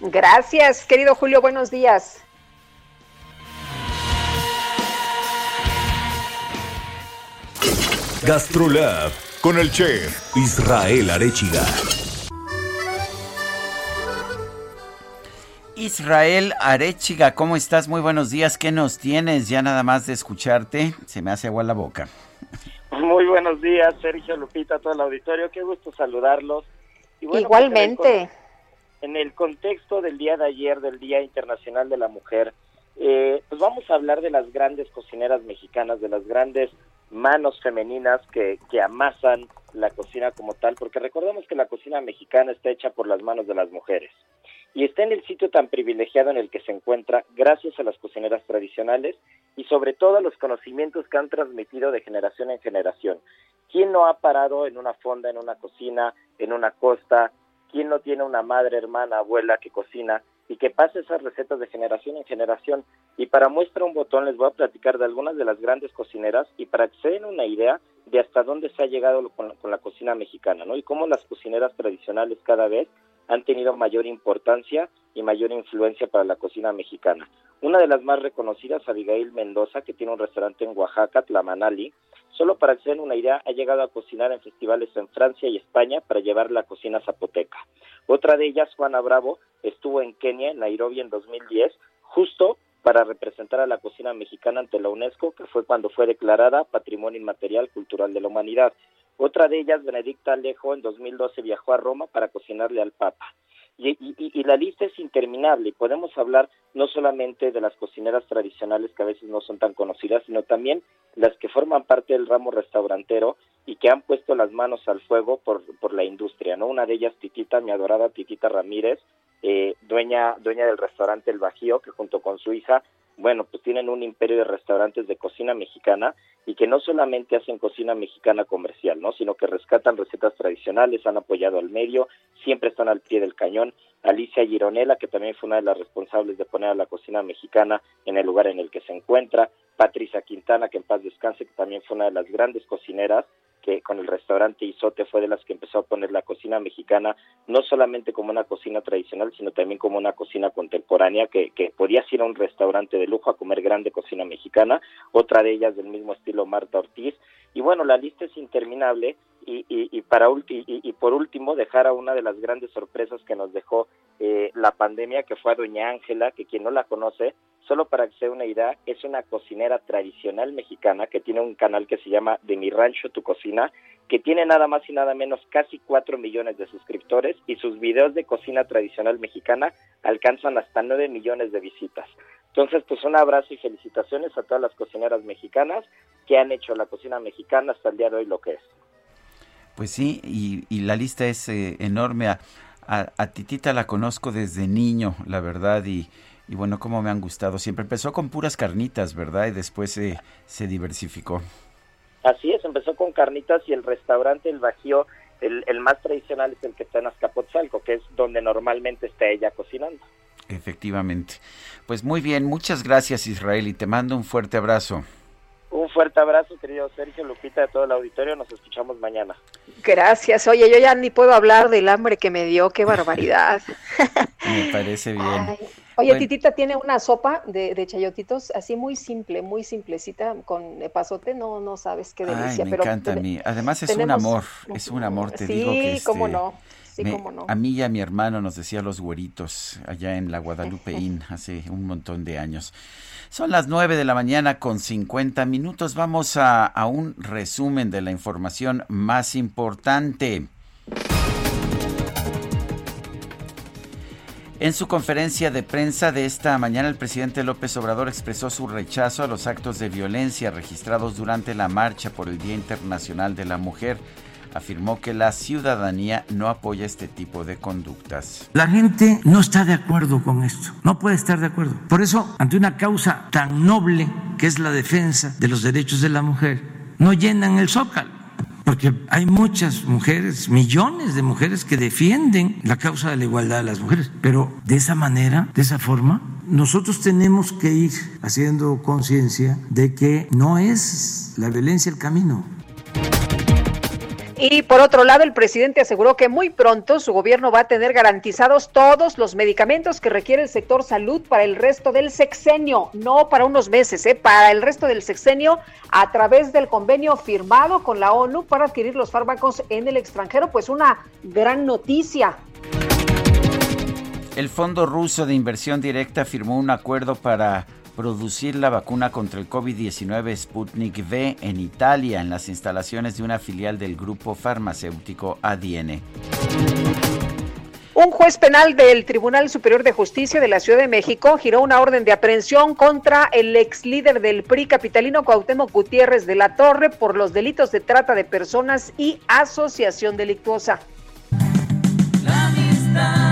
Gracias, querido Julio, buenos días. Gastrolab con el chef Israel Arechiga. Israel Arechiga, ¿cómo estás? Muy buenos días. ¿Qué nos tienes? Ya nada más de escucharte, se me hace agua la boca. Muy buenos días, Sergio Lupita, todo el auditorio. Qué gusto saludarlos. Y bueno, pues, Igualmente. En el, contexto del día de ayer, del Día Internacional de la Mujer, eh, pues vamos a hablar de las grandes cocineras mexicanas, de las grandes manos femeninas que, que amasan la cocina como tal, porque recordemos que la cocina mexicana está hecha por las manos de las mujeres y está en el sitio tan privilegiado en el que se encuentra gracias a las cocineras tradicionales y sobre todo a los conocimientos que han transmitido de generación en generación. ¿Quién no ha parado en una fonda, en una cocina, en una costa? ¿Quién no tiene una madre, hermana, abuela que cocina y que pasa esas recetas de generación en generación? Y para muestra un botón les voy a platicar de algunas de las grandes cocineras y para que se den una idea de hasta dónde se ha llegado con la, con la cocina mexicana, ¿no? Y cómo las cocineras tradicionales cada vez han tenido mayor importancia y mayor influencia para la cocina mexicana. Una de las más reconocidas, Abigail Mendoza, que tiene un restaurante en Oaxaca, Tlamanali, solo para hacer una idea, ha llegado a cocinar en festivales en Francia y España para llevar la cocina zapoteca. Otra de ellas, Juana Bravo, estuvo en Kenia, en Nairobi, en 2010, justo para representar a la cocina mexicana ante la UNESCO, que fue cuando fue declarada Patrimonio Inmaterial Cultural de la Humanidad. Otra de ellas, Benedicta Alejo, en 2012 viajó a Roma para cocinarle al Papa. Y, y, la lista es interminable podemos hablar no solamente de las cocineras tradicionales que a veces no son tan conocidas, sino también las que forman parte del ramo restaurantero y que han puesto las manos al fuego por, por la industria, ¿no? Una de ellas, Titita, mi adorada Titita Ramírez, eh, dueña, dueña del restaurante El Bajío, que junto con su hija bueno, pues tienen un imperio de restaurantes de cocina mexicana y que no solamente hacen cocina mexicana comercial, ¿no? Sino que rescatan recetas tradicionales, han apoyado al medio, siempre están al pie del cañón. Alicia Gironela, que también fue una de las responsables de poner a la cocina mexicana en el lugar en el que se encuentra. Patricia Quintana, que en paz descanse, que también fue una de las grandes cocineras que con el restaurante Isote fue de las que empezó a poner la cocina mexicana no solamente como una cocina tradicional, sino también como una cocina contemporánea que, que podías ir a un restaurante de lujo a comer grande cocina mexicana, otra de ellas del mismo estilo Marta Ortiz, y bueno, la lista es interminable y, y, para y, y, por último dejar a una de las grandes sorpresas que nos dejó eh, la pandemia, que fue a Doña Ángela, que quien no la conoce, solo para que sea una idea, es una cocinera tradicional mexicana que tiene un canal que se llama De mi rancho, tu cocina, que tiene nada más y nada menos casi cuatro millones de suscriptores y sus videos de cocina tradicional mexicana alcanzan hasta nueve millones de visitas. Entonces, pues un abrazo y felicitaciones a todas las cocineras mexicanas que han hecho la cocina mexicana hasta el día de hoy lo que es. Pues sí, y, la lista es eh, enorme. A, a, Titita la conozco desde niño, la verdad, y, y bueno, como me han gustado. Siempre empezó con puras carnitas, ¿verdad? Y después se, se diversificó. Así es, empezó con carnitas y el restaurante El Bajío, el, el más tradicional es el que está en Azcapotzalco, que es donde normalmente está ella cocinando. Efectivamente. Pues muy bien, muchas gracias Israel y te mando un fuerte abrazo. Un fuerte abrazo, querido Sergio Lupita, de todo el auditorio. Nos escuchamos mañana. Gracias. Oye, yo ya ni puedo hablar del hambre que me dio. Qué barbaridad. me parece bien. Oye, Titita tiene una sopa de, chayotitos así muy simple, muy simplecita, con pasote. No, no sabes qué delicia. Ay, me encanta a mí. Además es un amor, es un amor, te digo que. Sí, cómo no. Sí, cómo no. A mí y a mi hermano nos decía los güeritos allá en la Guadalupeín hace un montón de años. Son las 9 de la mañana con 50 minutos. Vamos a, a un resumen de la información más importante. En su conferencia de prensa de esta mañana, el presidente López Obrador expresó su rechazo a los actos de violencia registrados durante la marcha por el Día Internacional de la Mujer afirmó que la ciudadanía no apoya este tipo de conductas. La gente no está de acuerdo con esto, no puede estar de acuerdo. Por eso, ante una causa tan noble que es la defensa de los derechos de la mujer, no llenan el zócalo. Porque hay muchas mujeres, millones de mujeres que defienden la causa de la igualdad de las mujeres, pero de esa manera, de esa forma, nosotros tenemos que ir haciendo conciencia de que no es la violencia el camino. Y por otro lado, el presidente aseguró que muy pronto su gobierno va a tener garantizados todos los medicamentos que requiere el sector salud para el resto del sexenio, no para unos meses, ¿eh? para el resto del sexenio a través del convenio firmado con la ONU para adquirir los fármacos en el extranjero, pues una gran noticia. El Fondo Ruso de Inversión Directa firmó un acuerdo para producir la vacuna contra el COVID-19 Sputnik V en Italia, en las instalaciones de una filial del grupo farmacéutico ADN. Un juez penal del Tribunal Superior de Justicia de la Ciudad de México giró una orden de aprehensión contra el ex líder del PRI capitalino Cuauhtémoc Gutiérrez de la Torre por los delitos de trata de personas y asociación delictuosa. La amistad,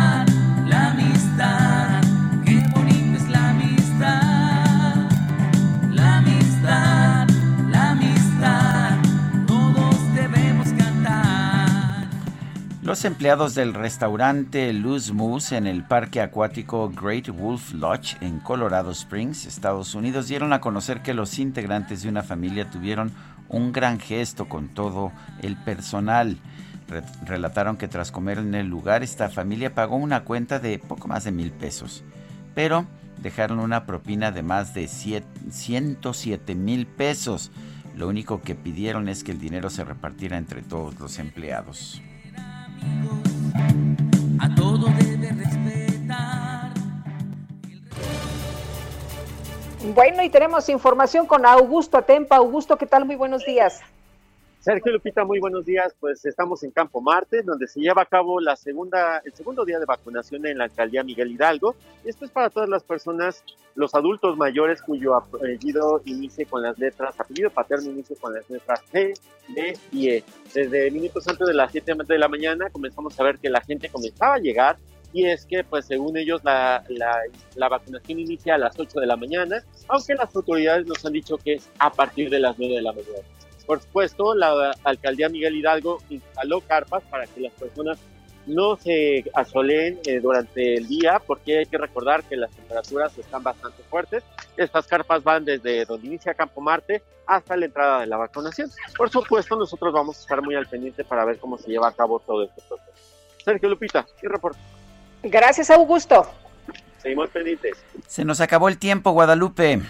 Los empleados del restaurante Luz Moose en el parque acuático Great Wolf Lodge en Colorado Springs, Estados Unidos, dieron a conocer que los integrantes de una familia tuvieron un gran gesto con todo el personal. Re- relataron que tras comer en el lugar, esta familia pagó una cuenta de poco más de mil pesos, pero dejaron una propina de más de siete- 107 mil pesos. Lo único que pidieron es que el dinero se repartiera entre todos los empleados. Bueno, y tenemos información con Augusto Atempa. Augusto, ¿qué tal? Muy buenos días. Sergio Lupita, muy buenos días. Pues estamos en Campo Marte, donde se lleva a cabo la segunda, el segundo día de vacunación en la alcaldía Miguel Hidalgo. Esto es para todas las personas, los adultos mayores cuyo apellido inicie con las letras, apellido paterno inicie con las letras C, D y E. Desde minutos antes de las 7 de la mañana comenzamos a ver que la gente comenzaba a llegar y es que, pues según ellos, la, la, la vacunación inicia a las 8 de la mañana, aunque las autoridades nos han dicho que es a partir de las 9 de la mañana. Por supuesto, la alcaldía Miguel Hidalgo instaló carpas para que las personas no se asoleen eh, durante el día, porque hay que recordar que las temperaturas están bastante fuertes. Estas carpas van desde donde inicia Campo Marte hasta la entrada de la vacunación. Por supuesto, nosotros vamos a estar muy al pendiente para ver cómo se lleva a cabo todo este proceso. Sergio Lupita, ¿qué reporte? Gracias, Augusto. Seguimos pendientes. Se nos acabó el tiempo, Guadalupe.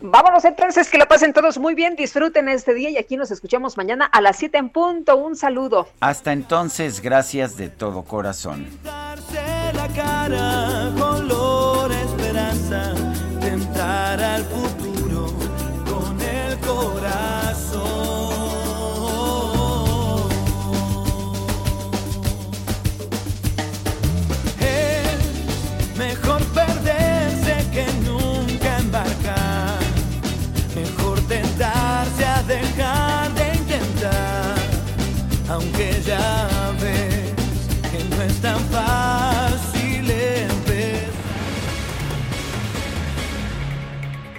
Vámonos entonces, que la pasen todos muy bien, disfruten este día y aquí nos escuchamos mañana a las 7 en punto. Un saludo. Hasta entonces, gracias de todo corazón. la cara, color, esperanza, tentar al futuro